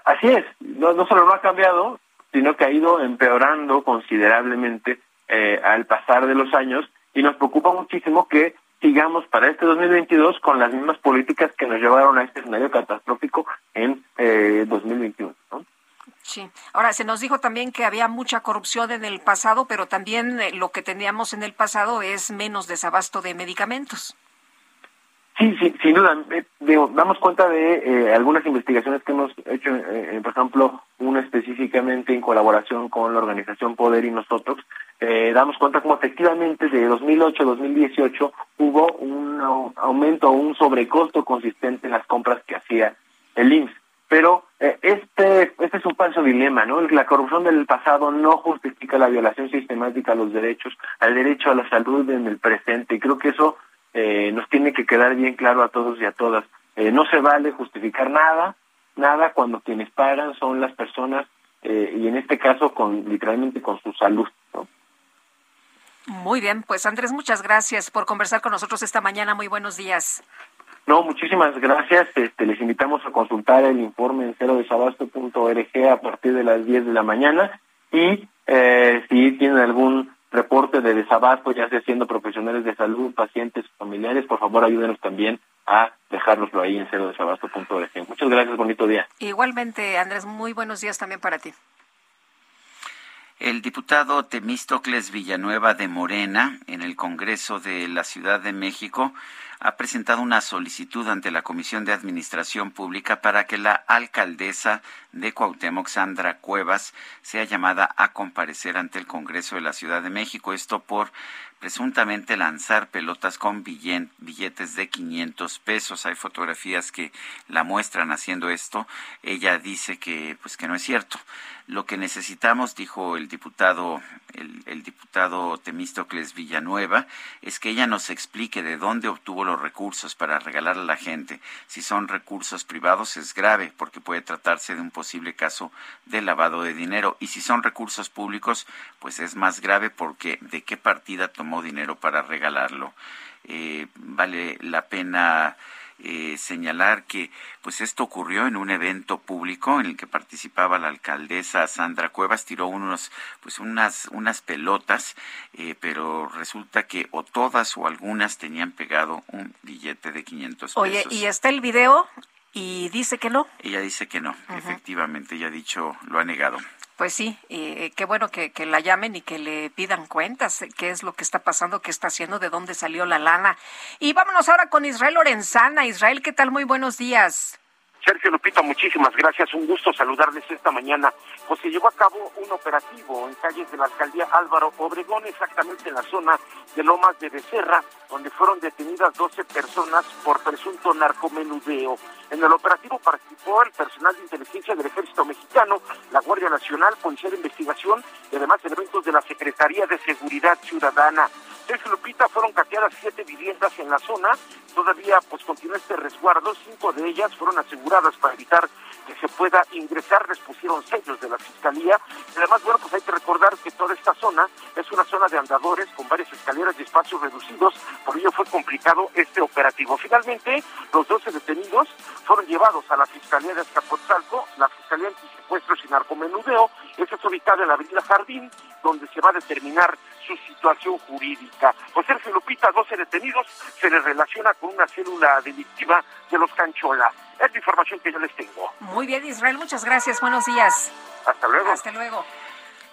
Así es, no, no solo no ha cambiado, sino que ha ido empeorando considerablemente eh, al pasar de los años y nos preocupa muchísimo que sigamos para este 2022 con las mismas políticas que nos llevaron a este escenario catastrófico en eh, 2021. ¿no? Sí. Ahora, se nos dijo también que había mucha corrupción en el pasado, pero también eh, lo que teníamos en el pasado es menos desabasto de medicamentos. Sí, sí, sin duda. Eh, digo, damos cuenta de eh, algunas investigaciones que hemos hecho, eh, por ejemplo, una específicamente en colaboración con la organización Poder y nosotros. Eh, damos cuenta como efectivamente de 2008 a 2018 hubo un au- aumento o un sobrecosto consistente en las compras que hacía el IMSS. Pero eh, este, este es un falso dilema, ¿no? La corrupción del pasado no justifica la violación sistemática a los derechos, al derecho a la salud en el presente. Creo que eso eh, nos tiene que quedar bien claro a todos y a todas. Eh, no se vale justificar nada, nada cuando quienes pagan son las personas eh, y en este caso con literalmente con su salud. ¿no? Muy bien, pues Andrés, muchas gracias por conversar con nosotros esta mañana. Muy buenos días. No, muchísimas gracias. Este, les invitamos a consultar el informe en cerodesabasto.org a partir de las 10 de la mañana y eh, si tienen algún reporte de desabasto, ya sea siendo profesionales de salud, pacientes, familiares, por favor ayúdenos también a dejárnoslo ahí en cerodesabasto.org. Muchas gracias, bonito día. Igualmente, Andrés, muy buenos días también para ti. El diputado Temístocles Villanueva de Morena, en el Congreso de la Ciudad de México, ha presentado una solicitud ante la Comisión de Administración Pública para que la alcaldesa de Cuauhtémoc, Sandra Cuevas, sea llamada a comparecer ante el Congreso de la Ciudad de México. Esto por presuntamente lanzar pelotas con billetes de 500 pesos. Hay fotografías que la muestran haciendo esto. Ella dice que pues que no es cierto. Lo que necesitamos, dijo el diputado el, el diputado Temístocles Villanueva, es que ella nos explique de dónde obtuvo los recursos para regalar a la gente. Si son recursos privados es grave porque puede tratarse de un posible caso de lavado de dinero y si son recursos públicos pues es más grave porque de qué partida tomó dinero para regalarlo. Eh, vale la pena eh, señalar que pues esto ocurrió en un evento público en el que participaba la alcaldesa Sandra Cuevas tiró unos pues unas unas pelotas eh, pero resulta que o todas o algunas tenían pegado un billete de 500 pesos. Oye, y está el video y dice que no. ella dice que no efectivamente ella ha dicho lo ha negado Pues sí, eh, qué bueno que, que la llamen y que le pidan cuentas, eh, qué es lo que está pasando, qué está haciendo, de dónde salió la lana. Y vámonos ahora con Israel Lorenzana. Israel, ¿qué tal? Muy buenos días. Sergio Lupita, muchísimas gracias. Un gusto saludarles esta mañana. Pues se llevó a cabo un operativo en calles de la alcaldía Álvaro Obregón, exactamente en la zona de Lomas de Becerra, donde fueron detenidas 12 personas por presunto narcomenudeo. En el operativo participó el personal de inteligencia del Ejército Mexicano, la Guardia Nacional, Policía de Investigación y además elementos de la Secretaría de Seguridad Ciudadana. Sergio Lupita fueron cateadas siete viviendas en la zona. Todavía pues continúa este resguardo. Cinco de ellas fueron aseguradas para evitar que se pueda ingresar. Les pusieron sellos de la fiscalía. Además, bueno, pues hay que recordar que toda esta zona es una zona de andadores a determinar su situación jurídica. Pues Sergio Lupita, 12 detenidos, se les relaciona con una célula delictiva de los Canchola. Es la información que yo les tengo. Muy bien, Israel, muchas gracias. Buenos días. Hasta luego. Hasta luego.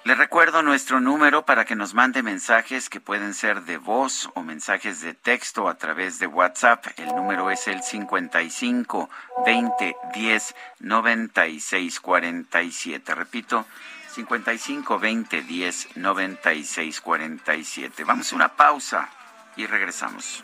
Le recuerdo nuestro número para que nos mande mensajes que pueden ser de voz o mensajes de texto a través de WhatsApp. El número es el 55 20 10 96 47. Repito, 55 20 10 96 47. Vamos a una pausa y regresamos.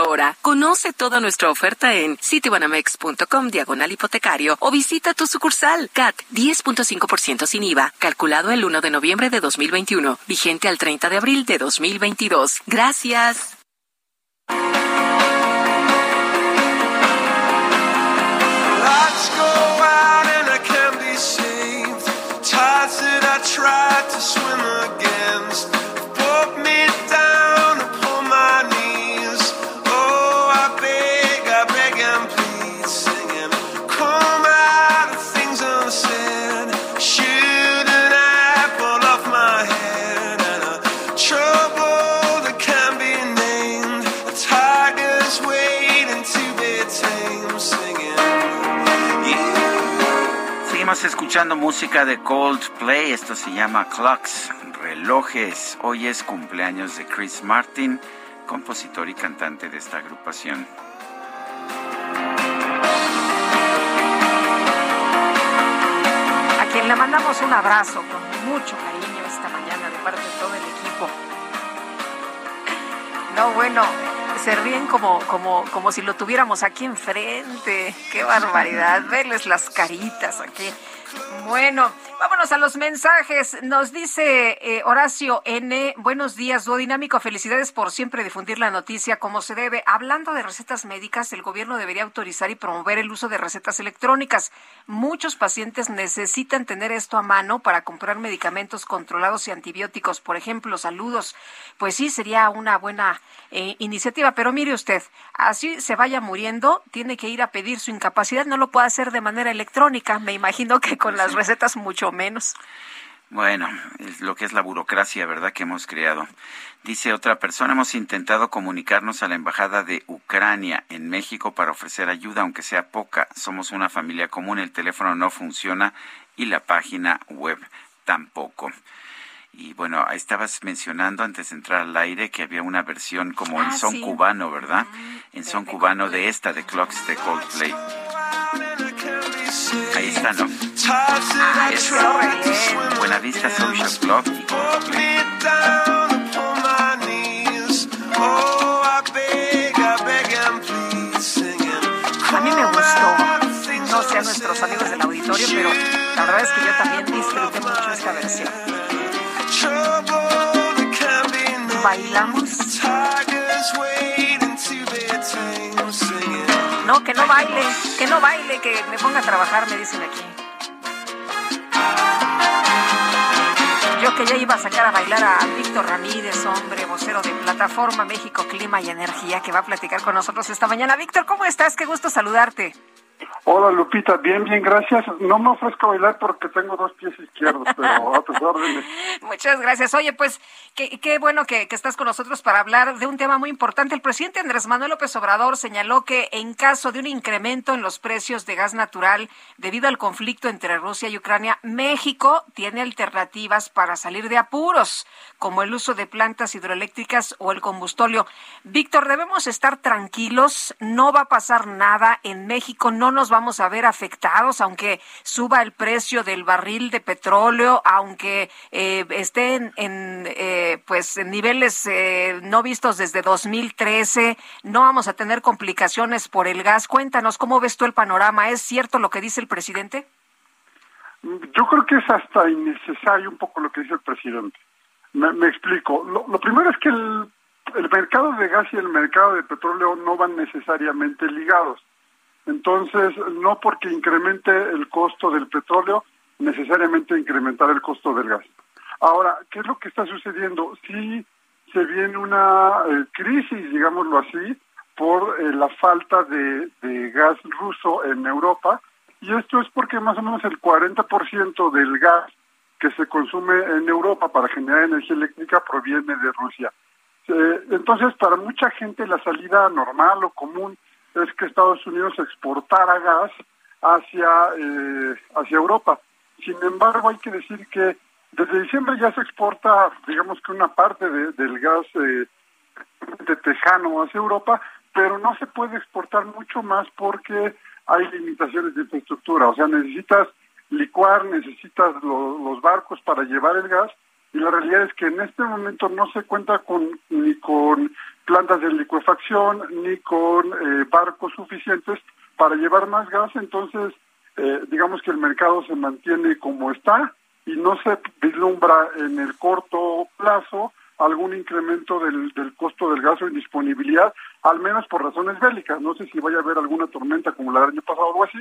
Conoce toda nuestra oferta en citibanamex.com diagonal hipotecario o visita tu sucursal CAT 10.5% sin IVA, calculado el 1 de noviembre de 2021, vigente al 30 de abril de 2022. Gracias. Escuchando música de Coldplay. Esto se llama Clocks, relojes. Hoy es cumpleaños de Chris Martin, compositor y cantante de esta agrupación. A quien le mandamos un abrazo con mucho cariño esta mañana de parte de todo el equipo. No, bueno, se ríen como, como, como si lo tuviéramos aquí enfrente. Qué barbaridad, (laughs) verles las caritas aquí. Bueno, vámonos a los mensajes. Nos dice eh, Horacio N. Buenos días, Dúo Dinámico. Felicidades por siempre difundir la noticia como se debe. Hablando de recetas médicas, el gobierno debería autorizar y promover el uso de recetas electrónicas. Muchos pacientes necesitan tener esto a mano para comprar medicamentos controlados y antibióticos. Por ejemplo, saludos. Pues sí, sería una buena eh, iniciativa. Pero mire usted, así se vaya muriendo, tiene que ir a pedir su incapacidad. No lo puede hacer de manera electrónica. Me imagino que con las recetas mucho menos. Bueno, es lo que es la burocracia, ¿verdad?, que hemos creado. Dice otra persona, hemos intentado comunicarnos a la Embajada de Ucrania en México para ofrecer ayuda, aunque sea poca. Somos una familia común, el teléfono no funciona y la página web tampoco. Bueno, ahí estabas mencionando antes de entrar al aire que había una versión como en Ah, son sí. cubano, ¿verdad? En son cubano de esta, de Clocks de Coldplay. Ahí está, ¿no? Ah, Es Buenavista Social Club y Coldplay. A mí me gustó. No sé a nuestros amigos del auditorio, pero la verdad es que yo también disfruté mucho esta versión. ¿Bailamos? No, que no baile, que no baile, que me ponga a trabajar, me dicen aquí. Yo que ya iba a sacar a bailar a Víctor Ramírez, hombre, vocero de Plataforma México Clima y Energía, que va a platicar con nosotros esta mañana. Víctor, ¿cómo estás? Qué gusto saludarte. Hola Lupita, bien, bien, gracias. No me ofrezco bailar porque tengo dos pies izquierdos, pero a (laughs) tus órdenes. Muchas gracias. Oye, pues qué, qué bueno que, que estás con nosotros para hablar de un tema muy importante. El presidente Andrés Manuel López Obrador señaló que en caso de un incremento en los precios de gas natural debido al conflicto entre Rusia y Ucrania, México tiene alternativas para salir de apuros, como el uso de plantas hidroeléctricas o el combustóleo. Víctor, debemos estar tranquilos, no va a pasar nada en México, no nos vamos a ver afectados, aunque suba el precio del barril de petróleo, aunque eh, esté en, eh, pues en niveles eh, no vistos desde 2013, no vamos a tener complicaciones por el gas. Cuéntanos cómo ves tú el panorama. ¿Es cierto lo que dice el presidente? Yo creo que es hasta innecesario un poco lo que dice el presidente. Me, me explico. Lo, lo primero es que el, el mercado de gas y el mercado de petróleo no van necesariamente ligados. Entonces, no porque incremente el costo del petróleo, necesariamente incrementar el costo del gas. Ahora, ¿qué es lo que está sucediendo? Sí se viene una eh, crisis, digámoslo así, por eh, la falta de, de gas ruso en Europa y esto es porque más o menos el 40% del gas que se consume en Europa para generar energía eléctrica proviene de Rusia. Eh, entonces, para mucha gente la salida normal o común es que Estados Unidos exportara gas hacia, eh, hacia Europa. Sin embargo, hay que decir que desde diciembre ya se exporta, digamos que una parte del gas eh, de tejano hacia Europa, pero no se puede exportar mucho más porque hay limitaciones de infraestructura. O sea, necesitas licuar, necesitas los barcos para llevar el gas y la realidad es que en este momento no se cuenta con ni con plantas de licuefacción ni con eh, barcos suficientes para llevar más gas, entonces eh, digamos que el mercado se mantiene como está y no se vislumbra en el corto plazo algún incremento del, del costo del gas o indisponibilidad, al menos por razones bélicas. No sé si vaya a haber alguna tormenta como la del año pasado o así,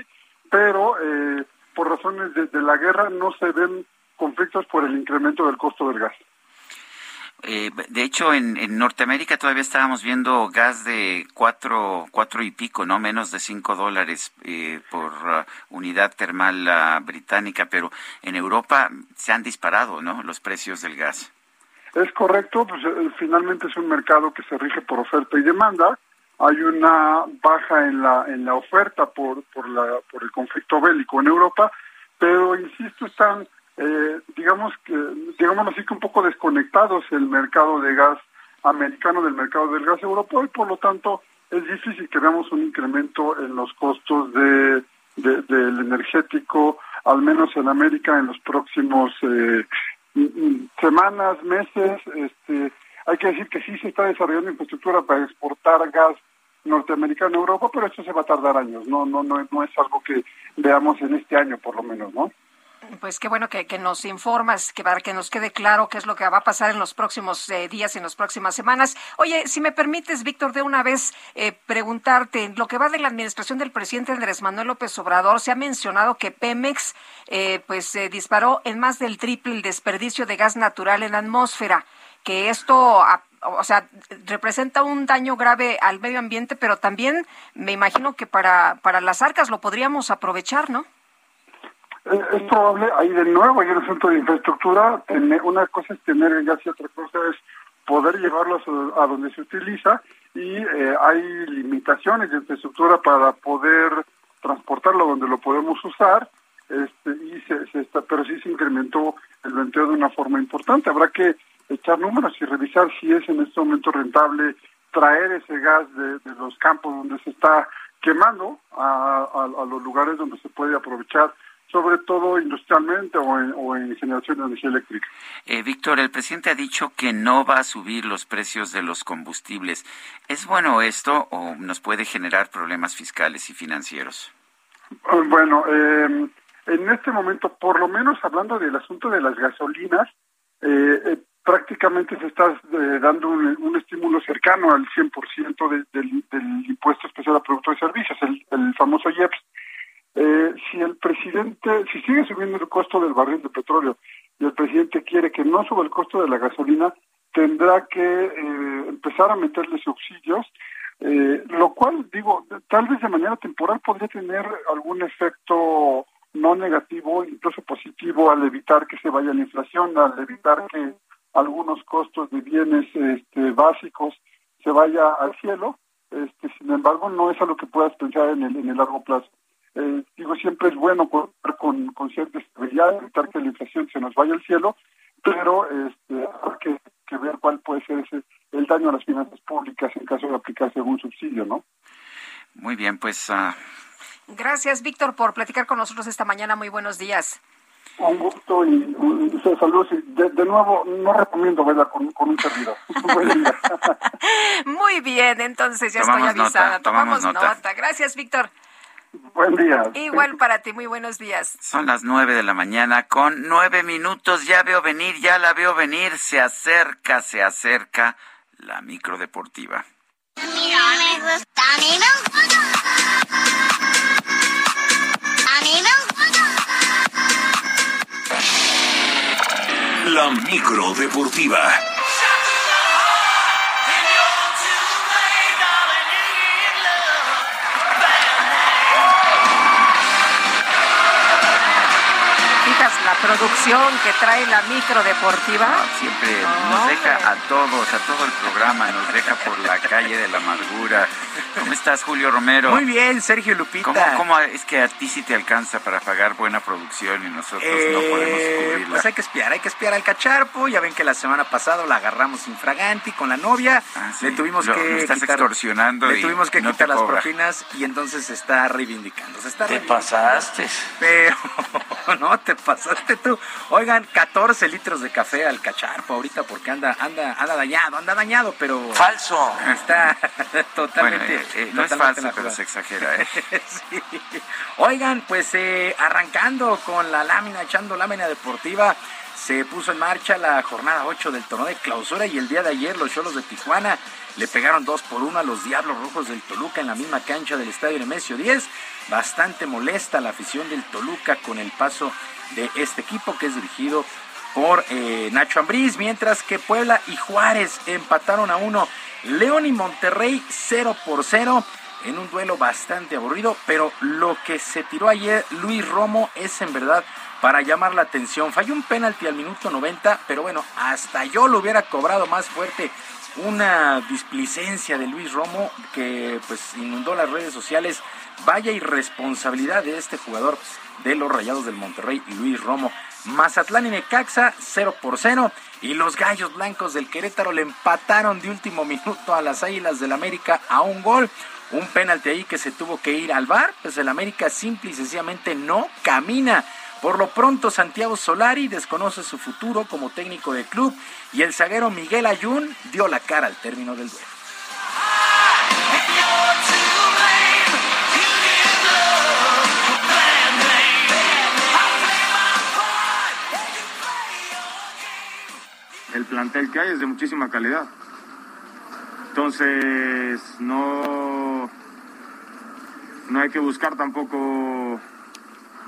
pero eh, por razones de la guerra no se ven conflictos por el incremento del costo del gas. Eh, de hecho, en, Norteamérica todavía estábamos viendo gas de cuatro, cuatro y pico, no menos de cinco dólares eh, por uh, unidad termal uh, británica, pero en Europa se han disparado, ¿no? Los precios del gas. Es correcto, pues eh, finalmente es un mercado que se rige por oferta y demanda. Hay una baja en la en la oferta por por la por el conflicto bélico en Europa, pero insisto están eh, digamos que, digamos así que un poco desconectados el mercado de gas americano del mercado del gas europeo y por lo tanto es difícil que veamos un incremento en los costos de, del energético, al menos en América en los próximos eh, semanas, meses. Este, hay que decir que sí se está desarrollando infraestructura para exportar gas norteamericano a Europa, pero eso se va a tardar años. No, no, no, no es algo que veamos en este año, por lo menos, ¿no? Pues qué bueno que, nos informas, que para que nos quede claro qué es lo que va a pasar en los próximos eh, días, en las próximas semanas. Oye, si me permites, Víctor, de una vez eh, preguntarte, lo que va de la administración del presidente Andrés Manuel López Obrador, se ha mencionado que Pemex eh, pues disparó en más del triple el desperdicio de gas natural en la atmósfera, que esto o sea, representa un daño grave al medio ambiente, pero también me imagino que para, para las arcas lo podríamos aprovechar, ¿no? Es, probable, ahí de nuevo hay un asunto de infraestructura, una cosa es tener gas y otra cosa es poder llevarlos a, donde se utiliza y eh, hay limitaciones de infraestructura para poder transportarlo donde lo podemos usar, este, y se, se está, pero sí se incrementó el venteo de una forma importante. Habrá que echar números y revisar si es en este momento rentable traer ese gas de, de los campos donde se está quemando a, a, los lugares donde se puede aprovechar sobre todo industrialmente o en, generación de energía eléctrica. Eh, Víctor, el presidente ha dicho que no va a subir los precios de los combustibles. ¿Es bueno esto o nos puede generar problemas fiscales y financieros? Ah, bueno, em, en este momento, por lo menos hablando del asunto de las gasolinas, eh, eh, prácticamente se está dando un, estímulo cercano al 100% del, impuesto especial a productos y servicios, el, el famoso IEPS. Eh, si el presidente, si sigue subiendo el costo del barril de petróleo y el presidente quiere que no suba el costo de la gasolina, tendrá que eh, empezar a meterle subsidios, eh, lo cual, digo, tal vez de manera temporal podría tener algún efecto no negativo, incluso positivo, al evitar que se vaya la inflación, al evitar que algunos costos de bienes este, básicos se vaya al cielo. Este, sin embargo, no es a lo que puedas pensar en el, en el largo plazo. Eh, digo, siempre es bueno contar con, con cierta estabilidad, evitar que la inflación se nos vaya al cielo, pero este, hay que, ver cuál puede ser ese, el daño a las finanzas públicas en caso de aplicarse algún subsidio, ¿no? Muy bien, pues... Uh... Gracias, Víctor, por platicar con nosotros esta mañana. Muy buenos días. Un gusto y un, saludos. De, de, nuevo, no recomiendo verla con, con un servidor. (laughs) (laughs) Muy bien, entonces ya estoy avisada. tomamos, nota. Gracias, Víctor. Buen día. Igual para ti, muy buenos días. Son las nueve de la mañana con nueve minutos. Ya veo venir, ya la veo venir. Se acerca, se acerca la micro deportiva. La micro producción que trae la micro deportiva. siempre nos deja a todos, a todo el programa, nos deja por la calle de la amargura. ¿Cómo estás, Julio Romero? Muy bien, Sergio Lupita. ¿Cómo, cómo es que a ti sí te alcanza para pagar buena producción y nosotros no podemos Eh, cubrirla? Pues hay que espiar, hay que espiar al cacharpo. Ya ven que la semana pasada la agarramos infraganti con la novia. Ah, sí. Le tuvimos Lo- que estás quitar, extorsionando Le tuvimos que no quitar las cobra. propinas y entonces se está reivindicando. Se está Te reivindicando. pasaste. Pero (laughs) no te pasaste tú. Oigan, 14 litros de café al cacharpo ahorita porque anda anda anda dañado, anda dañado, pero Falso. Está (laughs) Bueno, totalmente eh, eh, no es falso, pero se exagera, ¿eh? (laughs) Sí. Oigan, pues eh, arrancando con la lámina, echando lámina deportiva, se puso en marcha la jornada 8 del torneo de clausura y el día de ayer los Cholos de Tijuana le pegaron 2 por 1 a los Diablos Rojos del Toluca en la misma cancha del Estadio Nemesio 10. Bastante molesta la afición del Toluca con el paso de este equipo que es dirigido por eh, Nacho Ambriz, mientras que Puebla y Juárez empataron a uno. León y Monterrey 0 por 0 en un duelo bastante aburrido, pero lo que se tiró ayer Luis Romo es en verdad para llamar la atención. Falló un penalti al minuto 90, pero bueno, hasta yo lo hubiera cobrado más fuerte. Una displicencia de Luis Romo que pues inundó las redes sociales. Vaya irresponsabilidad de este jugador de los Rayados del Monterrey, Luis Romo. Mazatlán y Necaxa 0 por 0 y los Gallos Blancos del Querétaro le empataron de último minuto a las Águilas del América a un gol. Un penalti ahí que se tuvo que ir al bar, pues el América simple y sencillamente no camina. Por lo pronto Santiago Solari desconoce su futuro como técnico del club y el zaguero Miguel Ayun dio la cara al término del duelo. El plantel que hay es de muchísima calidad. Entonces, no, no hay que buscar tampoco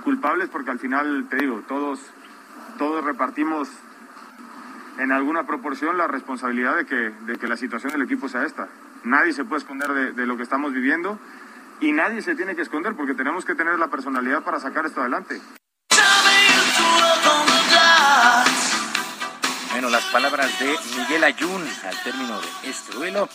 culpables porque al final, te digo, todos, todos repartimos en alguna proporción la responsabilidad de que, de que la situación del equipo sea esta. Nadie se puede esconder de, de lo que estamos viviendo y nadie se tiene que esconder porque tenemos que tener la personalidad para sacar esto adelante. Las palabras de Miguel Ayun al término de este duelo.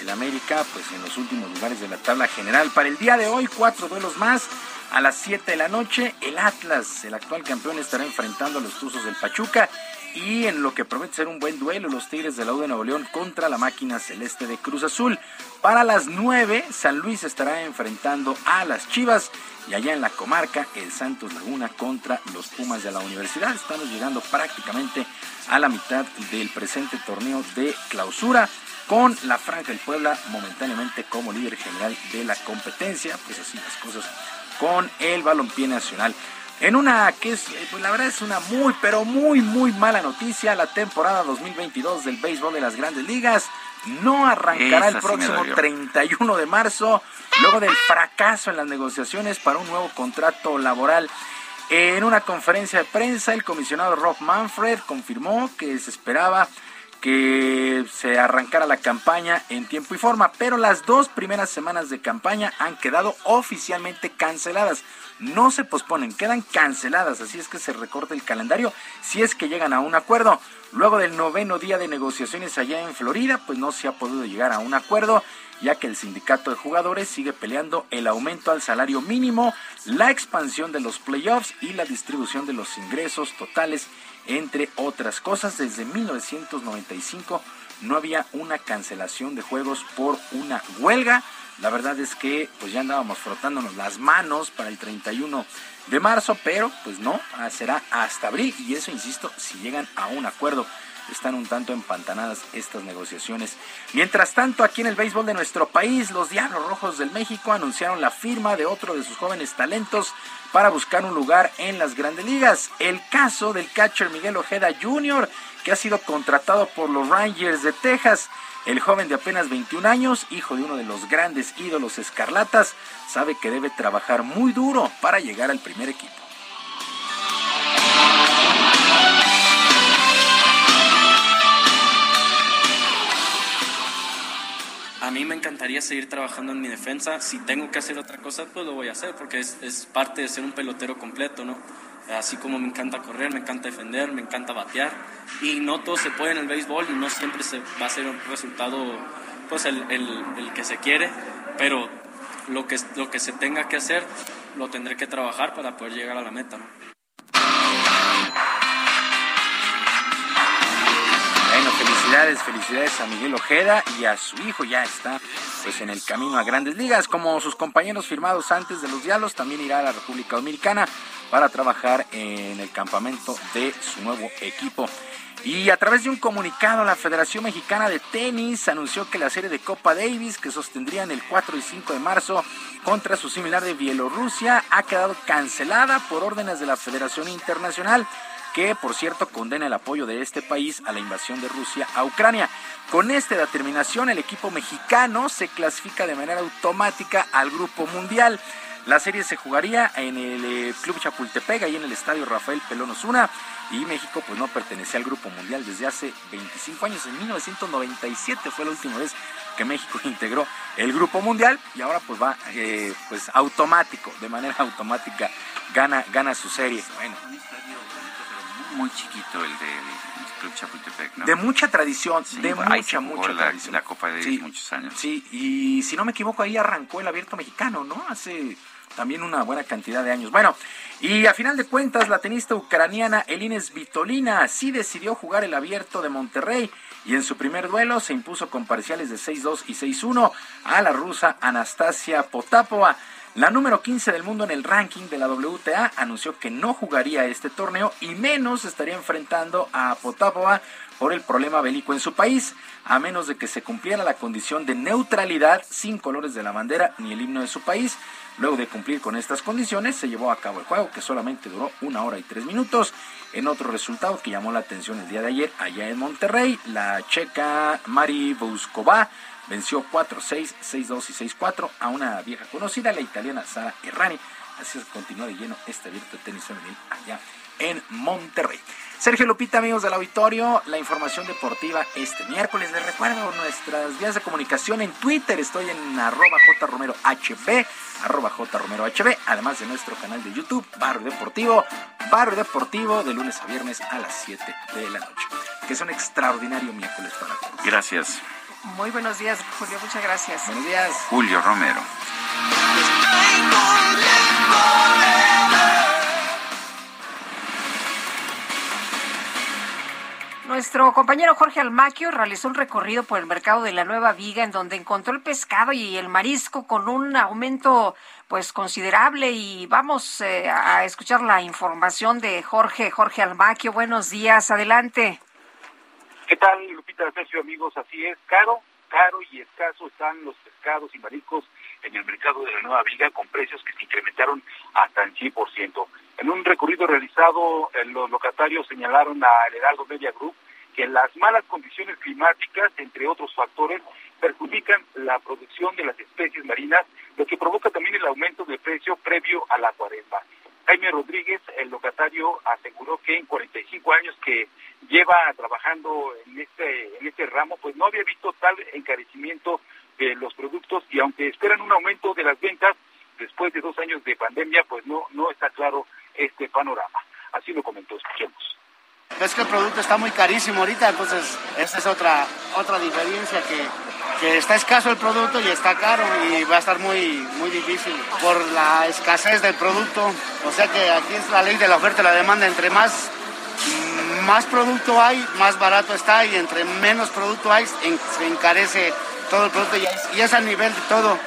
El América, pues en los últimos lugares de la tabla general. Para el día de hoy, cuatro duelos más. A las 7 de la noche, el Atlas, el actual campeón, estará enfrentando a los Tuzos del Pachuca. Y en lo que promete ser un buen duelo, los Tigres de la U de Nuevo León contra la máquina celeste de Cruz Azul. Para las 9, San Luis estará enfrentando a las Chivas. Y allá en la comarca, el Santos Laguna contra los Pumas de la Universidad. Estamos llegando prácticamente a la mitad del presente torneo de clausura con la Franja del Puebla momentáneamente como líder general de la competencia. Pues así las cosas con el balompié nacional. En una que es, eh, pues la verdad es una muy, pero muy, muy mala noticia, la temporada 2022 del béisbol de las grandes ligas no arrancará Esa el sí próximo dolió. 31 de marzo, luego del fracaso en las negociaciones para un nuevo contrato laboral. En una conferencia de prensa, el comisionado Rob Manfred confirmó que se esperaba que se arrancara la campaña en tiempo y forma, pero las dos primeras semanas de campaña han quedado oficialmente canceladas. No se posponen, quedan canceladas, así es que se recorta el calendario si es que llegan a un acuerdo. Luego del noveno día de negociaciones allá en Florida, pues no se ha podido llegar a un acuerdo, ya que el sindicato de jugadores sigue peleando el aumento al salario mínimo, la expansión de los playoffs y la distribución de los ingresos totales entre otras cosas. Desde 1995 no había una cancelación de juegos por una huelga. La verdad es que pues ya andábamos frotándonos las manos para el 31 de marzo, pero pues no, ah, será hasta abril y eso, insisto, si llegan a un acuerdo. Están un tanto empantanadas estas negociaciones. Mientras tanto, aquí en el béisbol de nuestro país, los Diablos Rojos del México anunciaron la firma de otro de sus jóvenes talentos para buscar un lugar en las grandes ligas. El caso del catcher Miguel Ojeda Jr., que ha sido contratado por los Rangers de Texas. El joven de apenas 21 años, hijo de uno de los grandes ídolos escarlatas, sabe que debe trabajar muy duro para llegar al primer equipo. A mí me encantaría seguir trabajando en mi defensa. Si tengo que hacer otra cosa, pues lo voy a hacer, porque es, es parte de ser un pelotero completo, ¿no? así como me encanta correr, me encanta defender, me encanta batear y no todo se puede en el béisbol y no siempre se va a ser un resultado pues el, el, el que se quiere, pero lo que, lo que se tenga que hacer lo tendré que trabajar para poder llegar a la meta. ¿no? Felicidades, felicidades a Miguel Ojeda y a su hijo, ya está pues en el camino a grandes ligas. Como sus compañeros firmados antes de los diálogos, también irá a la República Dominicana para trabajar en el campamento de su nuevo equipo. Y a través de un comunicado, la Federación Mexicana de Tenis anunció que la serie de Copa Davis, que sostendrían el 4 y 5 de marzo contra su similar de Bielorrusia, ha quedado cancelada por órdenes de la Federación Internacional que por cierto condena el apoyo de este país a la invasión de Rusia a Ucrania. Con esta determinación, el equipo mexicano se clasifica de manera automática al Grupo Mundial. La serie se jugaría en el eh, Club Chapultepec, ahí en el Estadio Rafael Pelón Osuna, y México pues no pertenecía al Grupo Mundial desde hace 25 años. En 1997 fue la última vez que México (laughs) integró el Grupo Mundial y ahora pues va eh, pues automático, de manera automática gana, gana su serie. Bueno, Muy chiquito el del Club Chapultepec, ¿no? de mucha tradición, Sí, de se mucha, jugó mucha la, tradición. la Copa de Sí. muchos años. Sí, y si no me equivoco, ahí arrancó el abierto mexicano, ¿no? Hace también una buena cantidad de años. Bueno, y a final de cuentas, la tenista ucraniana Elines Vitolina sí decidió jugar el abierto de Monterrey y en su primer duelo se impuso con parciales de 6-2 y 6-1 a la rusa Anastasia Potapova. La número 15 del mundo en el ranking de la WTA anunció que no jugaría este torneo y menos estaría enfrentando a Potapova por el problema bélico en su país, a menos de que se cumpliera la condición de neutralidad sin colores de la bandera ni el himno de su país. Luego de cumplir con estas condiciones, se llevó a cabo el juego, que solamente duró una hora y tres minutos. En otro resultado que llamó la atención el día de ayer, allá en Monterrey, la checa Mari Bouskova venció 4-6, 6-2 y 6-4 a una vieja conocida, la italiana Sara Errani. Así es, continúa de lleno este abierto de tenis femenil allá en Monterrey. Sergio Lupita, amigos del auditorio, la información deportiva este miércoles. Les recuerdo nuestras vías de comunicación en Twitter. Estoy en arroba jromerohb, arroba jromerohb, además de nuestro canal de YouTube, Barrio Deportivo, Barrio Deportivo, de lunes a viernes a las 7 de la noche. Que es un extraordinario miércoles para todos. Gracias, Muy buenos días, Julio. Muchas gracias. Buenos días. Julio Romero. Nuestro compañero Jorge Almaquio realizó un recorrido por el mercado de la Nueva Viga en donde encontró el pescado y el marisco con un aumento pues considerable y vamos eh, a escuchar la información de Jorge Jorge Almaquio. Buenos días, adelante. ¿Qué tal, Lupita, Sergio, amigos? Así es, caro, caro y escaso están los pescados y mariscos en el mercado de la Nueva Viga con precios que se incrementaron hasta el 100%. En un recorrido realizado, eh, los locatarios señalaron al Heraldo Media Group que las malas condiciones climáticas, entre otros factores, perjudican la producción de las especies marinas, lo que provoca también el aumento de precio previo a la cuaresma. Jaime Rodríguez, el locatario, aseguró que en 45 años que lleva trabajando en este, en este ramo, pues no había visto tal encarecimiento de los productos y aunque esperan un aumento de las ventas después de dos años de pandemia, pues no, no está claro este panorama. Así lo comentó, escuchemos. Es que el producto está muy carísimo ahorita, entonces esa es otra otra diferencia que, que está escaso el producto y está caro y va a estar muy muy difícil por la escasez del producto. O sea que aquí es la ley de la oferta y la demanda. Entre más más producto hay, más barato está y entre menos producto hay, se encarece todo el producto y es a nivel de todo.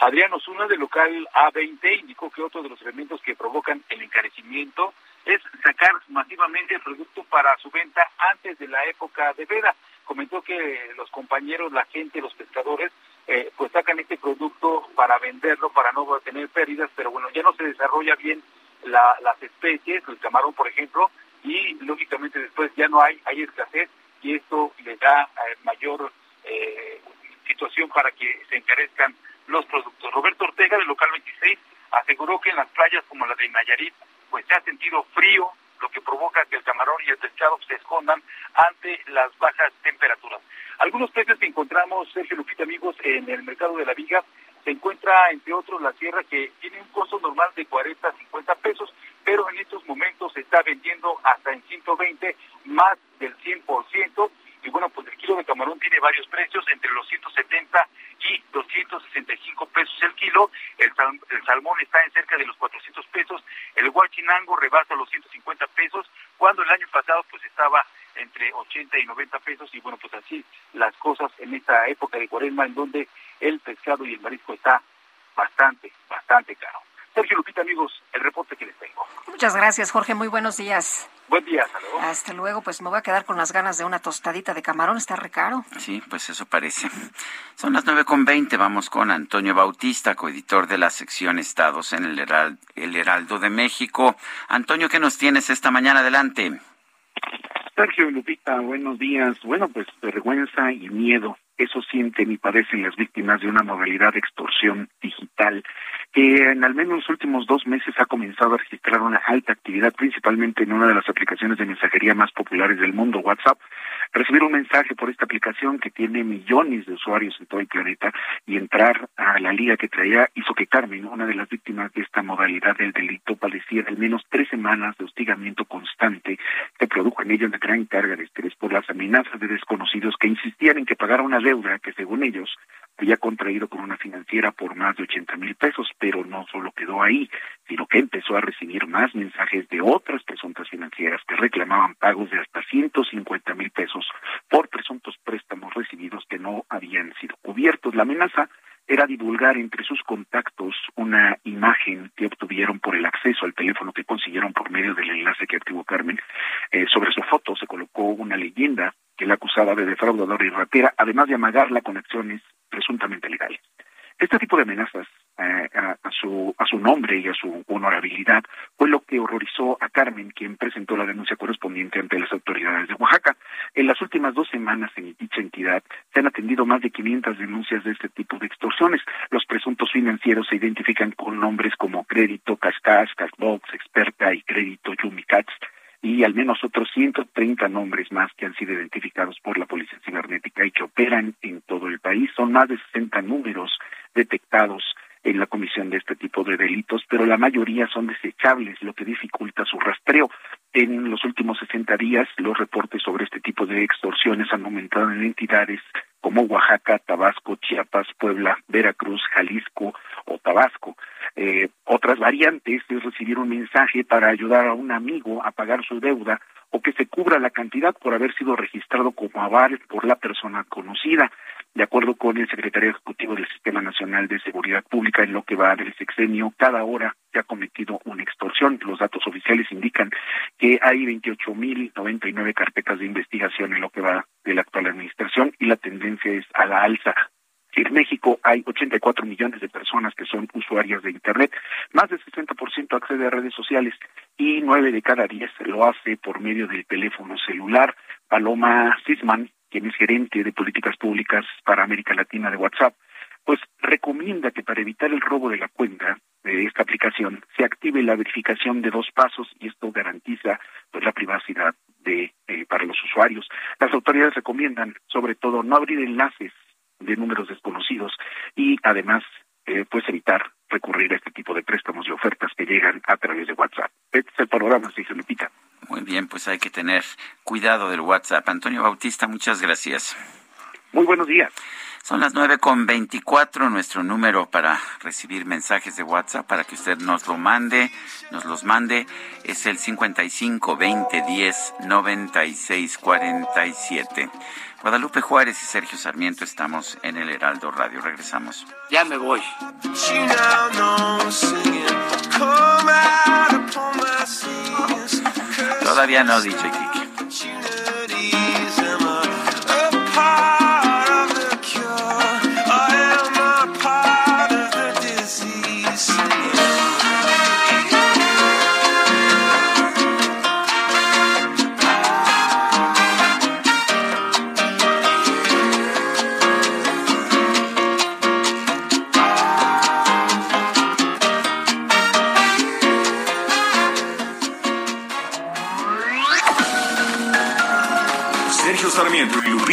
Adrián Osuna, del local A20, indicó que otro de los elementos que provocan el encarecimiento es sacar masivamente el producto para su venta antes de la época de veda. Comentó que los compañeros, la gente, los pescadores, eh, pues sacan este producto para venderlo, para no tener pérdidas, pero bueno, ya no se desarrolla bien la- las especies, el camarón, por ejemplo, y lógicamente después ya no hay, hay escasez y esto le da eh, mayor eh, situación para que se encarezcan los productos. Roberto Ortega, del local 26, aseguró que en las playas como la de Nayarit, pues se ha sentido frío, lo que provoca que el camarón y el pescado se escondan ante las bajas temperaturas. Algunos peces que encontramos, Sergio Lupita, amigos, en el mercado de la Viga, se encuentra, entre otros, la sierra que tiene un costo normal de 40 a 50 pesos, pero en estos momentos se está vendiendo hasta en 120, más del 100%. Y bueno, pues el kilo de camarón tiene varios precios, entre los 170 y 265 pesos el kilo. El, el salmón está en cerca de los 400 pesos. El guachinango rebasa los 150 pesos, cuando el año pasado pues estaba entre 80 y 90 pesos. Y bueno, pues así las cosas en esta época de cuaresma, en donde el pescado y el marisco está bastante, bastante caro. Sergio Lupita, amigos, el reporte que les tengo. Muchas gracias, Jorge. Muy buenos días. Buen día, hasta luego. Hasta luego, pues me voy a quedar con las ganas de una tostadita de camarón, está recaro. Sí, pues eso parece. Son las nueve con veinte, vamos con Antonio Bautista, coeditor de la sección Estados en el Heraldo, el Heraldo de México. Antonio, ¿qué nos tienes esta mañana? Adelante. Sergio Lupita, buenos días. Bueno, pues vergüenza y miedo. Eso sienten y padecen las víctimas de una modalidad de extorsión digital que en al menos los últimos dos meses ha comenzado a registrar una alta actividad, principalmente en una de las aplicaciones de mensajería más populares del mundo, WhatsApp. Recibir un mensaje por esta aplicación que tiene millones de usuarios en todo el planeta y entrar a la liga que traía hizo que Carmen, una de las víctimas de esta modalidad del delito, padeciera al menos tres semanas de hostigamiento constante que produjo en ella una gran carga de estrés por las amenazas de desconocidos que insistían en que pagara una deuda que según ellos había contraído con una financiera por más de 80 mil pesos, pero no solo quedó ahí, sino que empezó a recibir más mensajes de otras presuntas financieras que reclamaban pagos de hasta 150 mil pesos por presuntos préstamos recibidos que no habían sido cubiertos. La amenaza era divulgar entre sus contactos una imagen que obtuvieron por el acceso al teléfono que consiguieron por medio del enlace que activó Carmen. Eh, sobre su foto se colocó una leyenda que la acusaba de defraudadora y ratera, además de amagarla con acciones presuntamente legales. Este tipo de amenazas eh, a, a, su, a su nombre y a su honorabilidad fue lo que horrorizó a Carmen, quien presentó la denuncia correspondiente ante las autoridades de Oaxaca. En las últimas dos semanas en dicha entidad se han atendido más de 500 denuncias de este tipo de extorsiones. Los presuntos financieros se identifican con nombres como Crédito, Cascas, Cashbox, Experta y Crédito Yumicats y al menos otros 130 nombres más que han sido identificados por la Policía Cibernética y que operan en todo el país. Son más de 60 números detectados en la comisión de este tipo de delitos, pero la mayoría son desechables, lo que dificulta su rastreo. En los últimos 60 días, los reportes sobre este tipo de extorsiones han aumentado en entidades como Oaxaca, Tabasco, Chiapas, Puebla, Veracruz, Jalisco o Tabasco. Eh, otras variantes es recibir un mensaje para ayudar a un amigo a pagar su deuda o que se cubra la cantidad por haber sido registrado como aval por la persona conocida. De acuerdo con el secretario ejecutivo del Sistema Nacional de Seguridad Pública, en lo que va del sexenio, cada hora se ha cometido una extorsión. Los datos oficiales indican que hay 28.099 carpetas de investigación en lo que va de la actual administración y la tendencia es a la alza. En México hay 84 millones de personas que son usuarias de Internet, más del 60% accede a redes sociales y nueve de cada diez lo hace por medio del teléfono celular. Paloma Sisman, quien es gerente de políticas públicas para América Latina de WhatsApp, pues recomienda que para evitar el robo de la cuenta de esta aplicación se active la verificación de dos pasos y esto garantiza pues la privacidad de eh, para los usuarios. Las autoridades recomiendan sobre todo no abrir enlaces de números desconocidos y además eh, pues evitar recurrir a este tipo de préstamos y ofertas que llegan a través de WhatsApp. Este es el panorama, se Lupita. Muy bien, pues hay que tener cuidado del WhatsApp. Antonio Bautista, muchas gracias. Muy buenos días. Son las nueve con veinticuatro, nuestro número para recibir mensajes de WhatsApp para que usted nos lo mande, nos los mande, es el 55 20 10 96 47. Guadalupe Juárez y Sergio Sarmiento estamos en el Heraldo Radio. Regresamos. Ya me voy. Todavía no, dicho Kiki.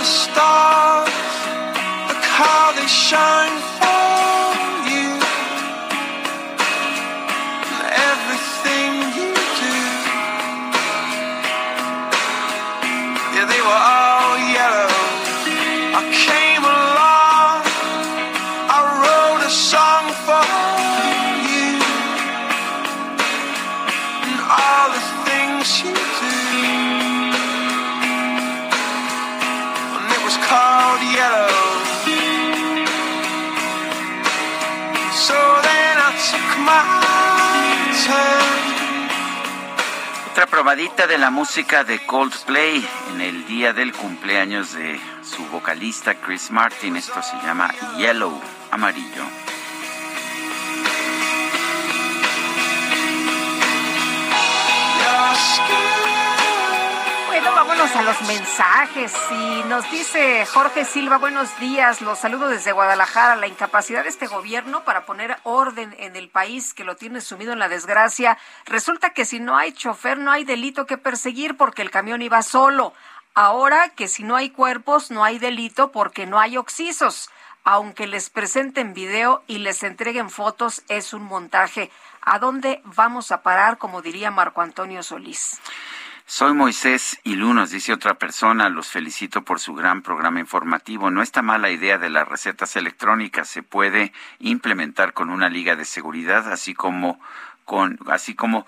The stars, look how they shine Otra probadita de la música de Coldplay en el día del cumpleaños de su vocalista Chris Martin. Esto se llama Yellow, amarillo. Vámonos a los mensajes. Y nos dice Jorge Silva, buenos días, los saludo desde Guadalajara. La incapacidad de este gobierno para poner orden en el país que lo tiene sumido en la desgracia. Resulta que si no hay chofer, no hay delito que perseguir porque el camión iba solo. Ahora que si no hay cuerpos, no hay delito porque no hay oxisos. Aunque les presenten video y les entreguen fotos, es un montaje. ¿A dónde vamos a parar, como diría Marco Antonio Solís? Soy Moisés Ilú, nos dice otra persona, los felicito por su gran programa informativo. No está mala idea de las recetas electrónicas, se puede implementar con una liga de seguridad, así como con, así como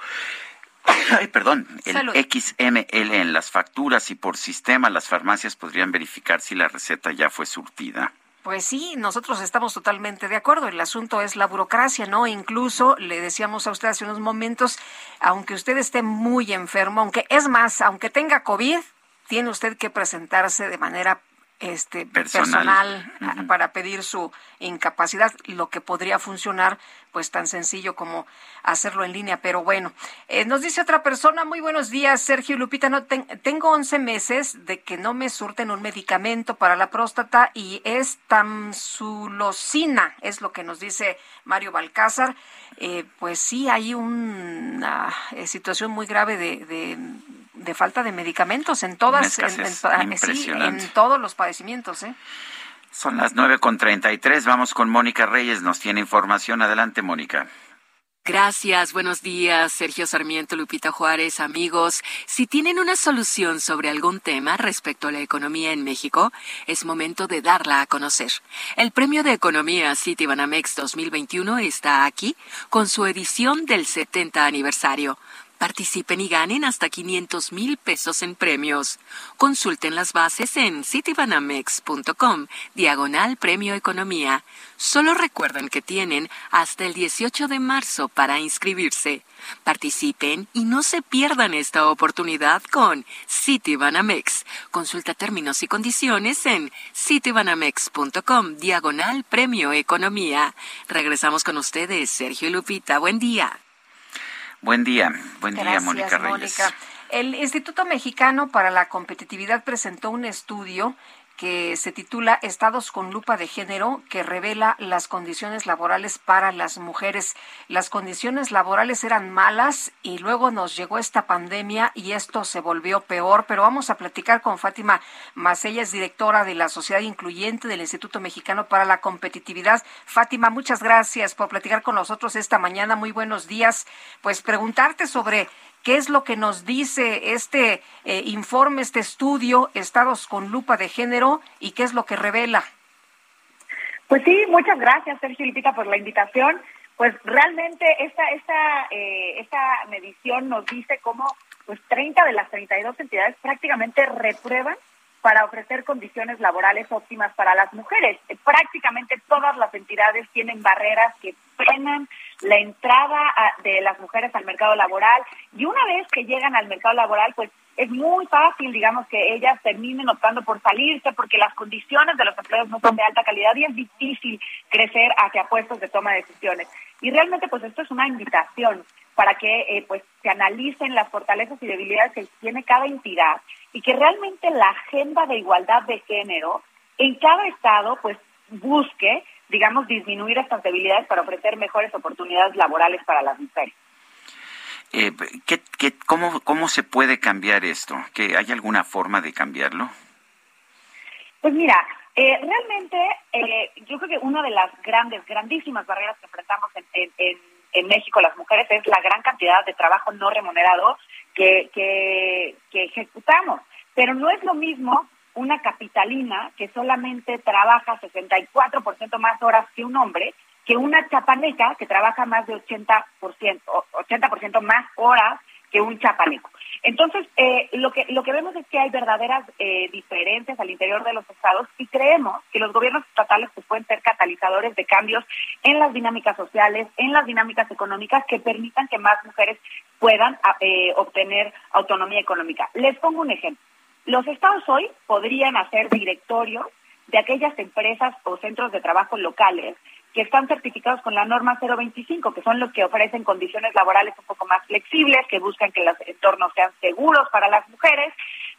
(coughs) Ay, perdón, el Salud. XML en las facturas y por sistema las farmacias podrían verificar si la receta ya fue surtida. Pues sí, nosotros estamos totalmente de acuerdo. El asunto es la burocracia, ¿no? Incluso le decíamos a usted hace unos momentos, aunque usted esté muy enfermo, aunque es más, aunque tenga COVID, tiene usted que presentarse de manera este Personal. personal, para pedir su incapacidad, lo que podría funcionar pues tan sencillo como hacerlo en línea, pero bueno. Eh, nos dice otra persona, muy buenos días, Sergio Lupita, no, ten- tengo 11 meses de que no me surten un medicamento para la próstata y es tamsulosina, es lo que nos dice Mario Balcázar. Eh, pues sí, hay una eh, situación muy grave de, de, de falta de medicamentos en todas, en, escasez en- sí, impresionante. en todos los padecimientos, ¿eh? Son las nueve con treinta y tres. Vamos con Mónica Reyes. Nos tiene información. Adelante, Mónica. Gracias, buenos días, Sergio Sarmiento, Lupita Juárez, amigos. Si tienen una solución sobre algún tema respecto a la economía en México, es momento de darla a conocer. El Premio de Economía Citibanamex 2021 está aquí con su edición del 70 aniversario. Participen y ganen hasta 500 mil pesos en premios. Consulten las bases en citibanamex.com, diagonal Premio Economía. Solo recuerden que tienen hasta el 18 de marzo para inscribirse. Participen y no se pierdan esta oportunidad con Citibanamex. Consulta términos y condiciones en citibanamex.com, diagonal Premio Economía. Regresamos con ustedes, Sergio y Lupita. Buen día. Buen día. Buen día, Mónica Reyes. Mónica. El Instituto Mexicano para la Competitividad presentó un estudio que se titula Estados con lupa de género, que revela las condiciones laborales para las mujeres. Las condiciones laborales eran malas y luego nos llegó esta pandemia y esto se volvió peor. Pero vamos a platicar con Fátima Macella, es directora de la Sociedad Incluyente del Instituto Mexicano para la Competitividad. Fátima, muchas gracias por platicar con nosotros esta mañana. Muy buenos días. Pues preguntarte sobre qué es lo que nos dice este eh, informe, este estudio, Estados con lupa de género, y qué es lo que revela. Pues sí, muchas gracias, Sergio Lupita, por la invitación. Pues realmente esta, esta, eh, esta medición nos dice cómo pues 30 de las 32 entidades prácticamente reprueban para ofrecer condiciones laborales óptimas para las mujeres. Prácticamente todas las entidades tienen barreras que frenan la entrada de las mujeres al mercado laboral y una vez que llegan al mercado laboral, pues es muy fácil, digamos, que ellas terminen optando por salirse porque las condiciones de los empleos no son de alta calidad y es difícil crecer hacia puestos de toma de decisiones. Y realmente, pues esto es una invitación para que eh, pues se analicen las fortalezas y debilidades que tiene cada entidad y que realmente la agenda de igualdad de género en cada estado pues busque, digamos, disminuir estas debilidades para ofrecer mejores oportunidades laborales para las mujeres. Eh, ¿qué, qué, cómo, ¿Cómo se puede cambiar esto? ¿Que ¿Hay alguna forma de cambiarlo? Pues mira, eh, realmente eh, yo creo que una de las grandes, grandísimas barreras que enfrentamos en, en, México las mujeres es la gran cantidad de trabajo no remunerado que, que, que ejecutamos. Pero no es lo mismo una capitalina que solamente trabaja 64% más horas que un hombre que una chapaneca que trabaja más de 80%, 80% más horas que un chapaneco. Entonces, eh, lo que lo que vemos es que hay verdaderas eh, diferencias al interior de los estados y creemos que los gobiernos estatales pues, pueden ser catalizadores de cambios en las dinámicas sociales, en las dinámicas económicas que permitan que más mujeres puedan eh, obtener autonomía económica. Les pongo un ejemplo. Los estados hoy podrían hacer directorios de aquellas empresas o centros de trabajo locales que están certificados con la norma 025, que son los que ofrecen condiciones laborales un poco más flexibles, que buscan que los entornos sean seguros para las mujeres.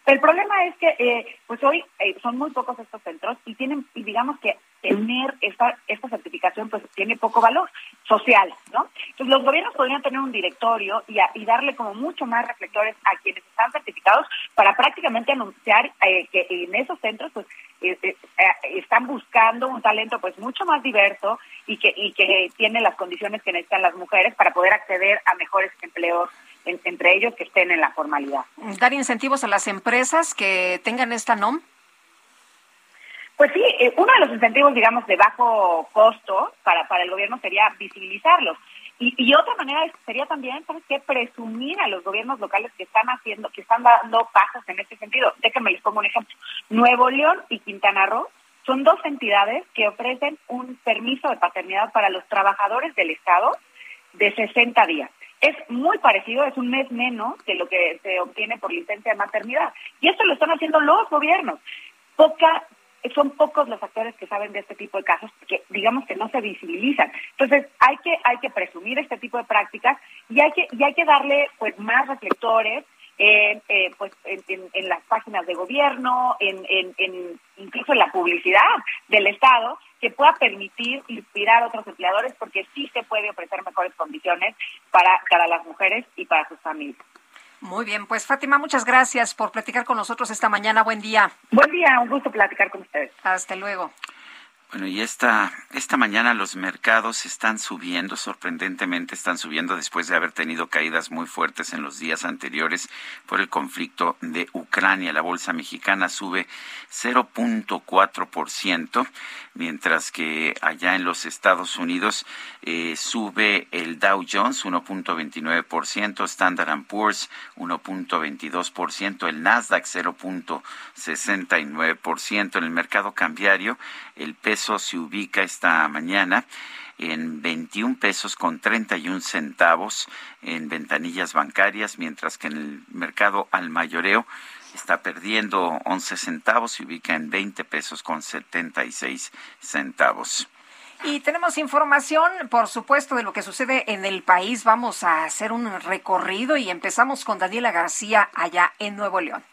El problema es que, eh, pues hoy eh, son muy pocos estos centros y tienen, y digamos que tener esta, esta certificación pues tiene poco valor social, ¿no? Entonces los gobiernos podrían tener un directorio y, y darle como mucho más reflectores a quienes están certificados para prácticamente anunciar eh, que en esos centros pues eh, eh, están buscando un talento pues mucho más diverso y que, y que tiene las condiciones que necesitan las mujeres para poder acceder a mejores empleos entre ellos que estén en la formalidad. Dar incentivos a las empresas que tengan esta NOM. Pues sí, eh, uno de los incentivos, digamos, de bajo costo para, para el gobierno sería visibilizarlos. Y, y otra manera sería también, ¿sabes qué? Presumir a los gobiernos locales que están haciendo, que están dando pasos en este sentido. Déjenme les pongo un ejemplo. Nuevo León y Quintana Roo son dos entidades que ofrecen un permiso de paternidad para los trabajadores del Estado de 60 días. Es muy parecido, es un mes menos que lo que se obtiene por licencia de maternidad. Y esto lo están haciendo los gobiernos. Poca son pocos los actores que saben de este tipo de casos porque digamos que no se visibilizan. Entonces, hay que hay que presumir este tipo de prácticas y hay que y hay que darle pues más reflectores en, eh, pues en, las páginas de gobierno, en, en, incluso en la publicidad del Estado, que pueda permitir inspirar a otros empleadores, porque sí se puede ofrecer mejores condiciones para, para las mujeres y para sus familias. Muy bien, pues Fátima, muchas gracias por platicar con nosotros esta mañana. Buen día. Buen día, un gusto platicar con ustedes. Hasta luego. Bueno, y esta, esta mañana los mercados están subiendo, sorprendentemente están subiendo después de haber tenido caídas muy fuertes en los días anteriores por el conflicto de Ucrania. La bolsa mexicana sube 0.4%, mientras que allá en los Estados Unidos eh, sube el Dow Jones 1.29%, Standard Poor's 1.22%, el Nasdaq 0.69%. En el mercado cambiario, el peso se ubica esta mañana en 21 pesos con 31 centavos en ventanillas bancarias, mientras que en el mercado al mayoreo está perdiendo 11 centavos y ubica en 20 pesos con 76 centavos. Y tenemos información, por supuesto, de lo que sucede en el país. Vamos a hacer un recorrido y empezamos con Daniela García allá en Nuevo León.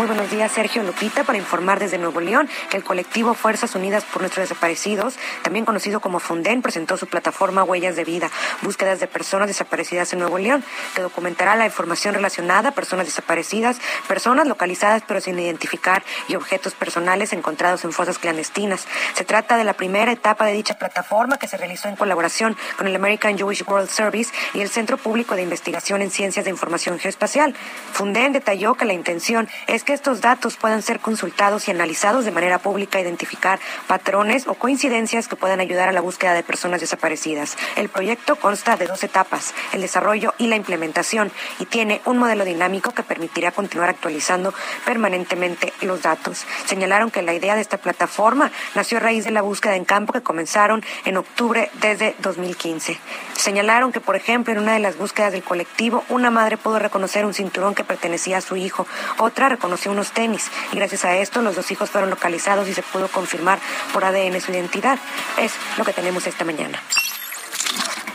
Muy buenos días, Sergio Lupita, para informar desde Nuevo León que el colectivo Fuerzas Unidas por Nuestros Desaparecidos, también conocido como FUNDEN, presentó su plataforma Huellas de Vida, búsquedas de personas desaparecidas en Nuevo León, que documentará la información relacionada a personas desaparecidas, personas localizadas pero sin identificar y objetos personales encontrados en fosas clandestinas. Se trata de la primera etapa de dicha plataforma que se realizó en colaboración con el American Jewish World Service y el Centro Público de Investigación en Ciencias de Información Geoespacial. FUNDEN detalló que la intención es que estos datos puedan ser consultados y analizados de manera pública, identificar patrones o coincidencias que puedan ayudar a la búsqueda de personas desaparecidas. El proyecto consta de dos etapas, el desarrollo y la implementación, y tiene un modelo dinámico que permitirá continuar actualizando permanentemente los datos. Señalaron que la idea de esta plataforma nació a raíz de la búsqueda en campo que comenzaron en octubre desde 2015. Señalaron que, por ejemplo, en una de las búsquedas del colectivo, una madre pudo reconocer un cinturón que pertenecía a su hijo, otra reconoció unos tenis y gracias a esto los dos hijos fueron localizados y se pudo confirmar por ADN su identidad. Es lo que tenemos esta mañana.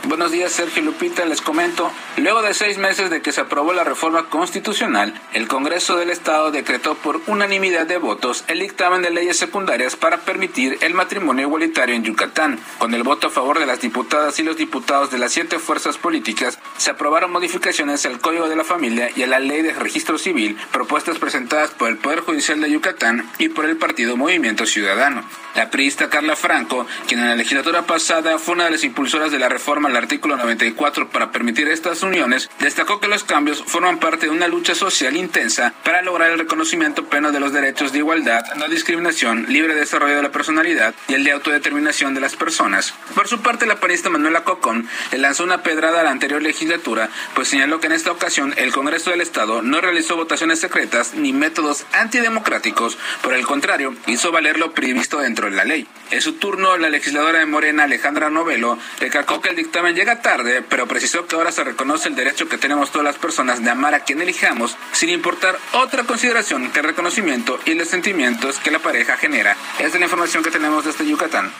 Buenos días, Sergio Lupita. Les comento, luego de seis meses de que se aprobó la reforma constitucional, el Congreso del Estado decretó por unanimidad de votos el dictamen de leyes secundarias para permitir el matrimonio igualitario en Yucatán. Con el voto a favor de las diputadas y los diputados de las siete fuerzas políticas, se aprobaron modificaciones al Código de la Familia y a la Ley de Registro Civil, propuestas presentadas por el Poder Judicial de Yucatán y por el Partido Movimiento Ciudadano. La priista Carla Franco, quien en la legislatura pasada fue una de las impulsoras de la reforma al artículo 94 para permitir estas uniones, destacó que los cambios forman parte de una lucha social intensa para lograr el reconocimiento pleno de los derechos de igualdad, no discriminación, libre desarrollo de la personalidad y el de autodeterminación de las personas. Por su parte, la panista Manuela Cocón le lanzó una pedrada a la anterior legislatura, pues señaló que en esta ocasión el Congreso del Estado no realizó votaciones secretas ni métodos antidemocráticos, por el contrario, hizo valer lo previsto dentro de la ley. En su turno, la legisladora de Morena, Alejandra Novelo, recalcó que el dictamen llega tarde, pero precisó que ahora se reconoce el derecho que tenemos todas las personas de amar a quien elijamos, sin importar otra consideración que el reconocimiento y los sentimientos que la pareja genera. Esta es la información que tenemos desde Yucatán.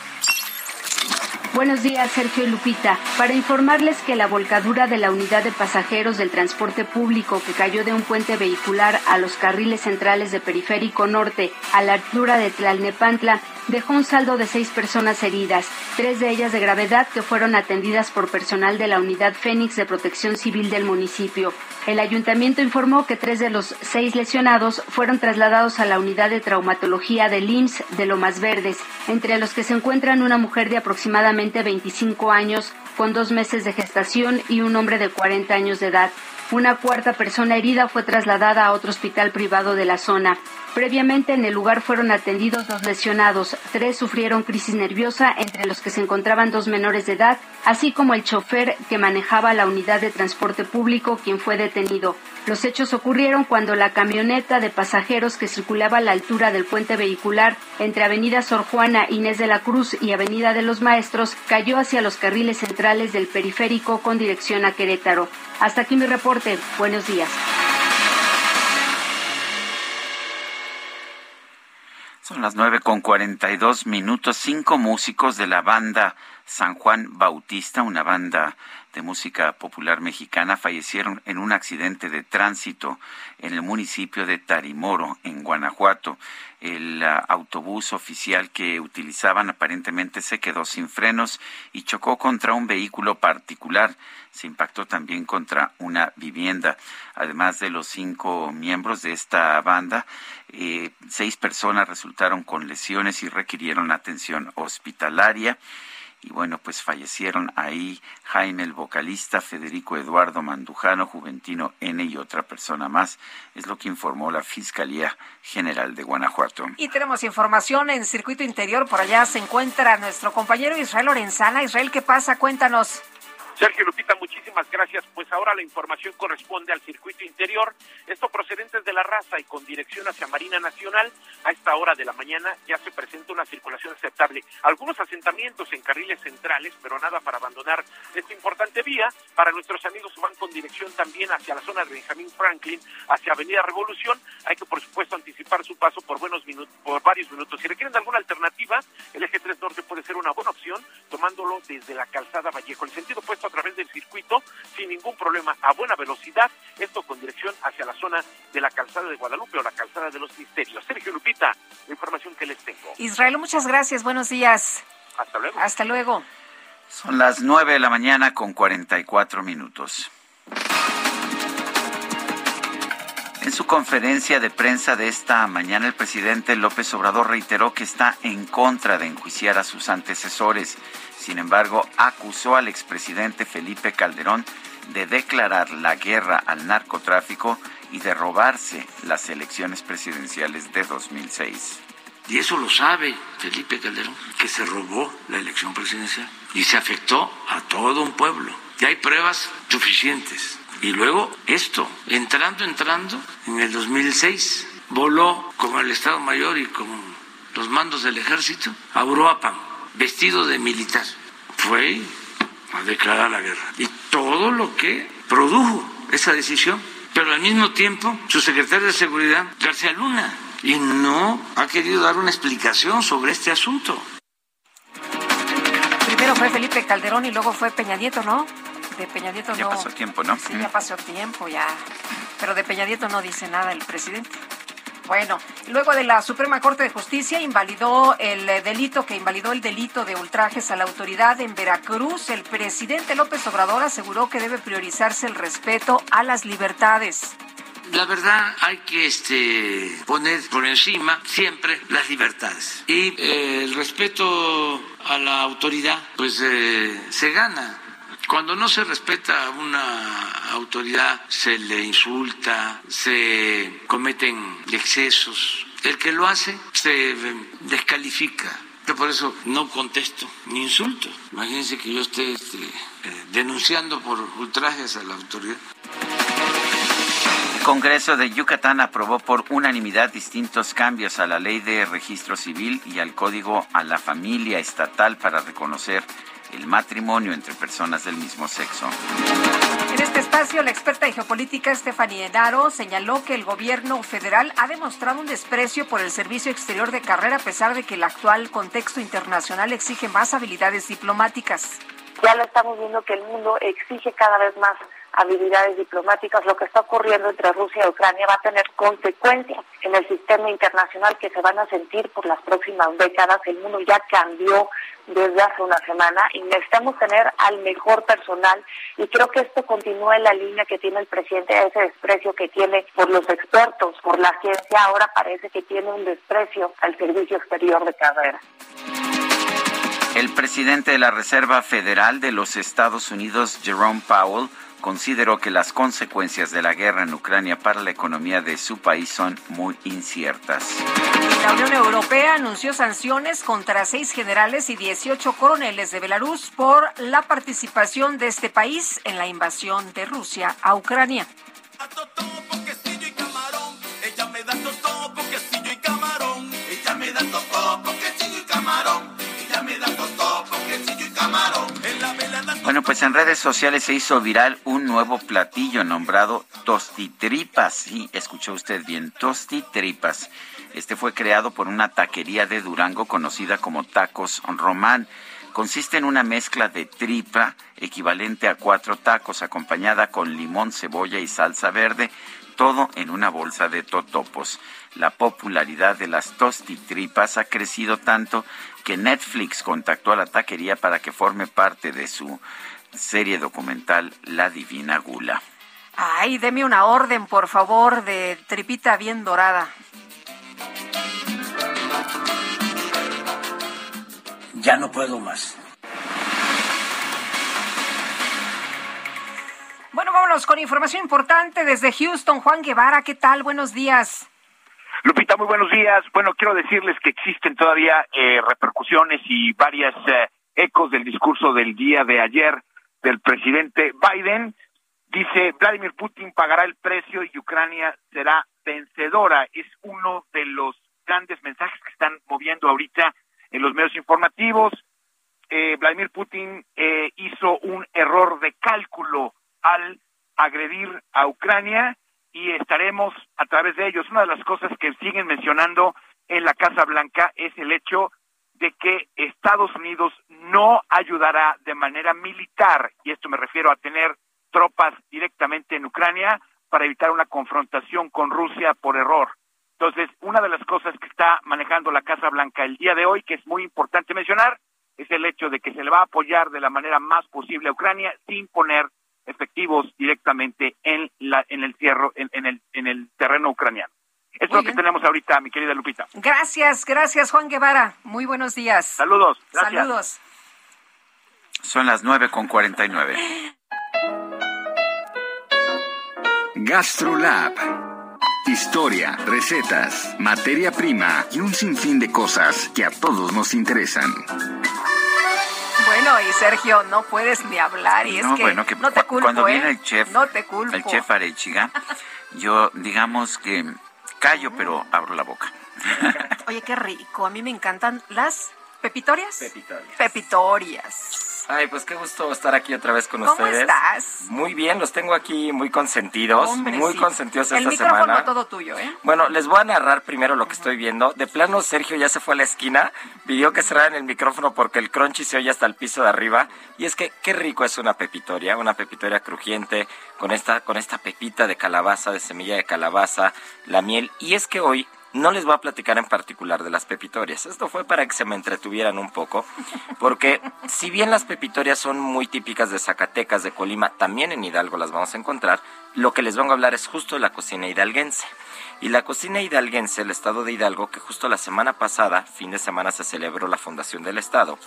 Buenos días, Sergio y Lupita. Para informarles que la volcadura de la unidad de pasajeros del transporte público que cayó de un puente vehicular a los carriles centrales de Periférico Norte a la altura de Tlalnepantla dejó un saldo de seis personas heridas, tres de ellas de gravedad que fueron atendidas por personal de la Unidad Fénix de Protección Civil del municipio. El ayuntamiento informó que tres de los seis lesionados fueron trasladados a la unidad de traumatología del IMSS de Lomas Verdes, entre los que se encuentran una mujer de aproximadamente 25 años con dos meses de gestación y un hombre de 40 años de edad. Una cuarta persona herida fue trasladada a otro hospital privado de la zona. Previamente en el lugar fueron atendidos dos lesionados. Tres sufrieron crisis nerviosa, entre los que se encontraban dos menores de edad, así como el chofer que manejaba la unidad de transporte público, quien fue detenido. Los hechos ocurrieron cuando la camioneta de pasajeros que circulaba a la altura del puente vehicular entre Avenida Sor Juana Inés de la Cruz y Avenida de los Maestros cayó hacia los carriles centrales del periférico con dirección a Querétaro. Hasta aquí mi reporte. Buenos días. Son las nueve con cuarenta y dos minutos. Cinco músicos de la banda San Juan Bautista, una banda de música popular mexicana, fallecieron en un accidente de tránsito en el municipio de Tarimoro, en Guanajuato. El uh, autobús oficial que utilizaban aparentemente se quedó sin frenos y chocó contra un vehículo particular. Se impactó también contra una vivienda. Además de los cinco miembros de esta banda, eh, seis personas resultaron con lesiones y requirieron atención hospitalaria y bueno, pues fallecieron ahí Jaime el vocalista, Federico Eduardo Mandujano, Juventino N y otra persona más, es lo que informó la Fiscalía General de Guanajuato. Y tenemos información en circuito interior, por allá se encuentra nuestro compañero Israel Lorenzana. Israel, ¿qué pasa? Cuéntanos. Sergio Lupita, muchísimas gracias. Pues ahora la información corresponde al circuito interior, esto procedentes de la raza y con dirección hacia Marina Nacional. A esta hora de la mañana ya se presenta una circulación aceptable. Algunos asentamientos en carriles centrales, pero nada para abandonar esta importante vía. Para nuestros amigos van con dirección también hacia la zona de Benjamín Franklin, hacia Avenida Revolución. Hay que, por supuesto, anticipar su paso por buenos minutos, por varios minutos. Si requieren alguna alternativa, el eje 3 Norte puede ser una buena opción, tomándolo desde la calzada Vallejo. El sentido puesto a través del circuito sin ningún problema a buena velocidad, esto con dirección hacia la zona de la calzada de Guadalupe o la calzada de los misterios. Sergio Lupita, la información que les tengo. Israel, muchas gracias. Buenos días. Hasta luego. Hasta luego. Son las nueve de la mañana con 44 minutos. En su conferencia de prensa de esta mañana, el presidente López Obrador reiteró que está en contra de enjuiciar a sus antecesores. Sin embargo, acusó al expresidente Felipe Calderón de declarar la guerra al narcotráfico y de robarse las elecciones presidenciales de 2006. Y eso lo sabe Felipe Calderón, que se robó la elección presidencial y se afectó a todo un pueblo. Y hay pruebas suficientes. Y luego esto, entrando, entrando, en el 2006, voló con el Estado Mayor y con los mandos del ejército a Uruapan, vestido de militar. Fue a declarar la guerra. Y todo lo que produjo esa decisión. Pero al mismo tiempo, su secretario de Seguridad, García Luna, y no ha querido dar una explicación sobre este asunto. Primero fue Felipe Calderón y luego fue Peña Nieto, ¿no? De Peña Nieto Ya no. pasó tiempo, ¿no? Sí, ya pasó tiempo, ya. Pero de Peña Nieto no dice nada el presidente. Bueno, luego de la Suprema Corte de Justicia invalidó el eh, delito que invalidó el delito de ultrajes a la autoridad en Veracruz, el presidente López Obrador aseguró que debe priorizarse el respeto a las libertades. La verdad hay que este, poner por encima siempre las libertades. Y eh, el respeto a la autoridad pues eh, se gana. Cuando no se respeta a una autoridad, se le insulta, se cometen excesos. El que lo hace se descalifica. Yo por eso no contesto ni insulto. Imagínense que yo esté este, eh, denunciando por ultrajes a la autoridad. El Congreso de Yucatán aprobó por unanimidad distintos cambios a la ley de registro civil y al código a la familia estatal para reconocer el matrimonio entre personas del mismo sexo. En este espacio, la experta en geopolítica Stephanie Enaro señaló que el gobierno federal ha demostrado un desprecio por el servicio exterior de carrera a pesar de que el actual contexto internacional exige más habilidades diplomáticas. Ya lo estamos viendo que el mundo exige cada vez más habilidades diplomáticas. Lo que está ocurriendo entre Rusia y Ucrania va a tener consecuencias en el sistema internacional que se van a sentir por las próximas décadas. El mundo ya cambió desde hace una semana y necesitamos tener al mejor personal y creo que esto continúa en la línea que tiene el presidente, ese desprecio que tiene por los expertos, por la ciencia, ahora parece que tiene un desprecio al servicio exterior de carrera. El presidente de la Reserva Federal de los Estados Unidos, Jerome Powell, consideró que las consecuencias de la guerra en Ucrania para la economía de su país son muy inciertas. La Unión Europea anunció sanciones contra seis generales y 18 coroneles de Belarus por la participación de este país en la invasión de Rusia a Ucrania. Bueno, pues en redes sociales se hizo viral un nuevo platillo nombrado tostitripas. Sí, escuchó usted bien, tostitripas. Este fue creado por una taquería de Durango conocida como Tacos Román. Consiste en una mezcla de tripa equivalente a cuatro tacos acompañada con limón, cebolla y salsa verde, todo en una bolsa de totopos. La popularidad de las tostitripas ha crecido tanto que Netflix contactó a la taquería para que forme parte de su serie documental La Divina Gula. Ay, deme una orden, por favor, de tripita bien dorada. Ya no puedo más. Bueno, vámonos con información importante desde Houston. Juan Guevara, ¿qué tal? Buenos días. Lupita, muy buenos días. Bueno, quiero decirles que existen todavía eh, repercusiones y varias eh, ecos del discurso del día de ayer del presidente Biden. Dice, Vladimir Putin pagará el precio y Ucrania será vencedora. Es uno de los grandes mensajes que están moviendo ahorita en los medios informativos. Eh, Vladimir Putin eh, hizo un error de cálculo al agredir a Ucrania y estaremos a través de ellos. Una de las cosas que siguen mencionando en la Casa Blanca es el hecho de que Estados Unidos no ayudará de manera militar, y esto me refiero a tener tropas directamente en Ucrania para evitar una confrontación con Rusia por error. Entonces, una de las cosas que está manejando la Casa Blanca el día de hoy, que es muy importante mencionar, es el hecho de que se le va a apoyar de la manera más posible a Ucrania sin poner efectivos directamente en la en el cierro en, en el en el terreno ucraniano. Eso es lo que tenemos ahorita, mi querida Lupita. Gracias, gracias Juan Guevara. Muy buenos días. Saludos. Gracias. Saludos. Son las nueve con cuarenta y nueve. GastroLab. Historia, recetas, materia prima y un sinfín de cosas que a todos nos interesan. Bueno, y Sergio, no puedes ni hablar y es No, que, bueno, que no te cu- culpo, cuando ¿eh? viene el chef, No te culpo. el chef Arechiga, yo digamos que callo, pero abro la boca. Oye, qué rico. A mí me encantan las pepitorias. Pepitorias. Pepitorias. Ay, pues qué gusto estar aquí otra vez con ¿Cómo ustedes. estás? Muy bien, los tengo aquí muy consentidos, Hombre, muy sí. consentidos El esta micrófono semana. todo tuyo, ¿eh? Bueno, les voy a narrar primero lo que estoy viendo. De plano, Sergio ya se fue a la esquina, pidió que cerraran el micrófono porque el crunchy se oye hasta el piso de arriba. Y es que qué rico es una pepitoria, una pepitoria crujiente con esta, con esta pepita de calabaza, de semilla de calabaza, la miel. Y es que hoy no les voy a platicar en particular de las pepitorias. Esto fue para que se me entretuvieran un poco, porque si bien las pepitorias son muy típicas de Zacatecas, de Colima, también en Hidalgo las vamos a encontrar, lo que les vengo a hablar es justo de la cocina hidalguense. Y la cocina hidalguense, el estado de Hidalgo, que justo la semana pasada, fin de semana, se celebró la fundación del estado,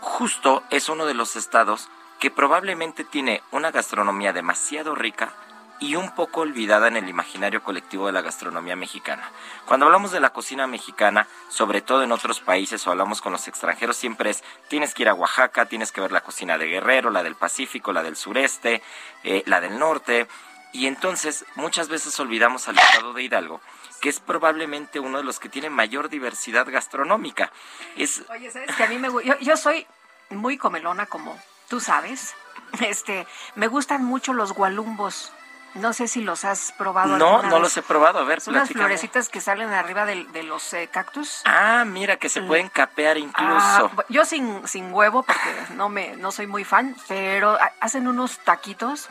justo es uno de los estados que probablemente tiene una gastronomía demasiado rica y un poco olvidada en el imaginario colectivo de la gastronomía mexicana. Cuando hablamos de la cocina mexicana, sobre todo en otros países o hablamos con los extranjeros, siempre es tienes que ir a Oaxaca, tienes que ver la cocina de Guerrero, la del Pacífico, la del sureste, eh, la del norte. Y entonces muchas veces olvidamos al estado de Hidalgo, que es probablemente uno de los que tiene mayor diversidad gastronómica. Es, Oye, ¿sabes que a mí me yo, yo soy muy comelona, como tú sabes. Este, me gustan mucho los gualumbos. No sé si los has probado. no, no vez. los he probado. A ver, Son platícame. florecitas que salen arriba del- de, los eh, cactus. Ah, mira, que se pueden capear incluso. Ah, yo sin, sin huevo, porque no me no soy muy fan, pero ha- hacen unos taquitos.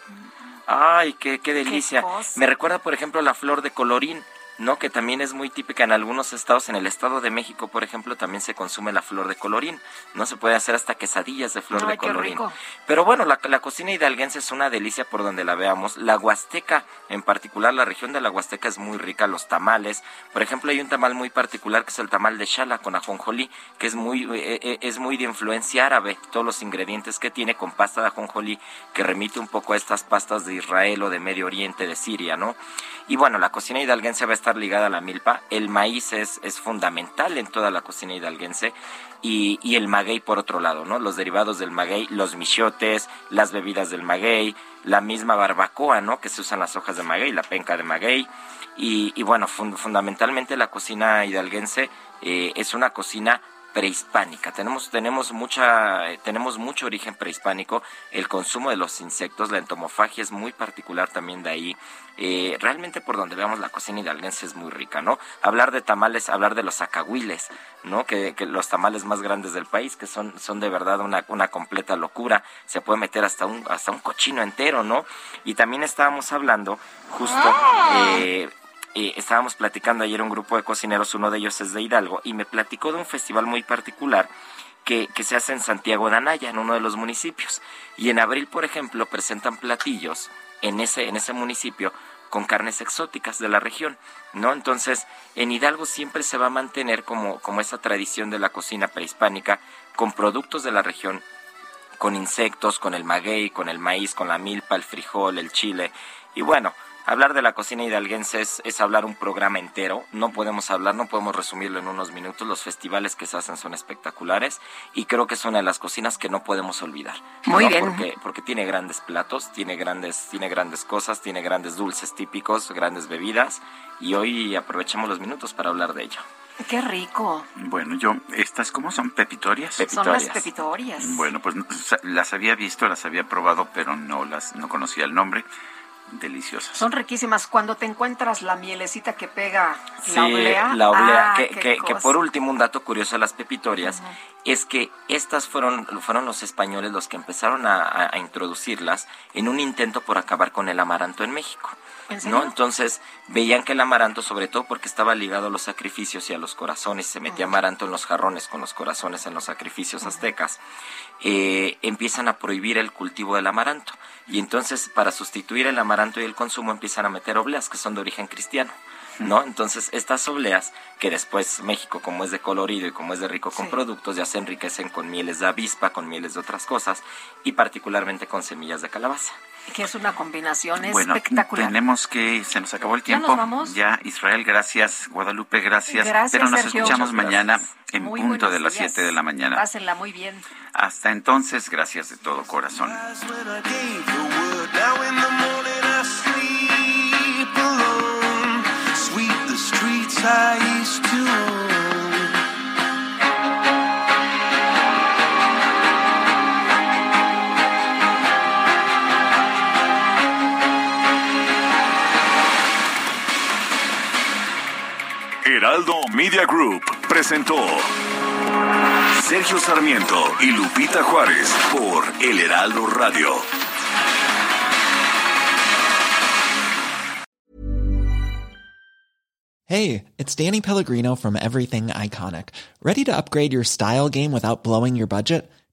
Ay, qué, qué delicia. Me recuerda, por ejemplo, la flor de colorín, ¿no? Que también es muy típica en algunos estados. En el estado de México, por ejemplo, también se consume la flor de colorín. No se puede hacer hasta quesadillas de flor de Ay, colorín. rico. Pero bueno, la, la cocina hidalguense es una delicia por donde la veamos. La Huasteca, en particular, la región de la Huasteca es muy rica. Los tamales, por ejemplo, hay un tamal muy particular que es el tamal de chala con ajonjolí, que es muy, eh, eh, es muy de influencia árabe. Todos los ingredientes que tiene con pasta de ajonjolí, que remite un poco a estas pastas de Israel o de Medio Oriente, de Siria, ¿no? Y bueno, la cocina hidalguense va a estar ligada a la milpa. El maíz es, es fundamental en toda la cocina hidalguense. Y, y el maguey por otro lado, ¿no? Los derivados del maguey, los michotes, las bebidas del maguey, la misma barbacoa, ¿no? Que se usan las hojas de maguey, la penca de maguey. Y, y bueno, fun- fundamentalmente la cocina hidalguense eh, es una cocina prehispánica. Tenemos, tenemos, mucha, eh, tenemos mucho origen prehispánico. El consumo de los insectos, la entomofagia es muy particular también de ahí. Eh, realmente por donde veamos la cocina hidalguense es muy rica, ¿no? Hablar de tamales, hablar de los acahuiles, ¿no? Que, que los tamales más grandes del país, que son, son de verdad una, una completa locura. Se puede meter hasta un, hasta un cochino entero, ¿no? Y también estábamos hablando justo... eh, eh, estábamos platicando ayer un grupo de cocineros, uno de ellos es de Hidalgo, y me platicó de un festival muy particular que, que se hace en Santiago de Anaya, en uno de los municipios. Y en abril, por ejemplo, presentan platillos en ese, en ese municipio con carnes exóticas de la región, ¿no? Entonces, en Hidalgo siempre se va a mantener como, como esa tradición de la cocina prehispánica con productos de la región con insectos, con el maguey, con el maíz, con la milpa, el frijol, el chile. Y bueno, hablar de la cocina hidalguense es, es hablar un programa entero. No podemos hablar, no podemos resumirlo en unos minutos. Los festivales que se hacen son espectaculares y creo que es una de las cocinas que no podemos olvidar. Muy ¿no? bien. Porque, porque tiene grandes platos, tiene grandes, tiene grandes cosas, tiene grandes dulces típicos, grandes bebidas y hoy aprovechamos los minutos para hablar de ello. Qué rico. Bueno, yo, ¿estas cómo son? ¿Pepitorias? Son las pepitorias. Bueno, pues las había visto, las había probado, pero no las no conocía el nombre. Deliciosas. Son riquísimas. Cuando te encuentras la mielecita que pega Sí, la oblea. la oblea. ah, que, qué que- que por último, un dato curioso de las pepitorias es que estas fueron, fueron los españoles los que empezaron a, a- a introducirlas en un intento por acabar con el amaranto en México. ¿En serio? ¿no? Entonces veían que el amaranto, sobre todo porque estaba ligado a los sacrificios y a los corazones, se metía amaranto en los jarrones con los corazones en los sacrificios aztecas, eh, empiezan a prohibir el cultivo del amaranto. Y entonces para sustituir el amaranto y el consumo empiezan a meter obleas que son de origen cristiano. ¿No? Entonces, estas obleas, que después México, como es de colorido y como es de rico con Sí. productos, ya se enriquecen con mieles de avispa, con mieles de otras cosas, y particularmente con semillas de calabaza. Que es una combinación Bueno, espectacular. tenemos que, se nos acabó el ¿Ya tiempo. nos vamos? Ya, Israel, gracias. Guadalupe, gracias. Gracias, Pero nos Sergio. escuchamos Muchas mañana en Muy punto de las días. 7 de la mañana. Pásenla muy bien. Hasta entonces, gracias de todo corazón. I Heraldo Media Group presentó Sergio Sarmiento y Lupita Juárez por El Heraldo Radio. Hey, it's Danny Pellegrino from Everything Iconic. Ready to upgrade your style game without blowing your budget?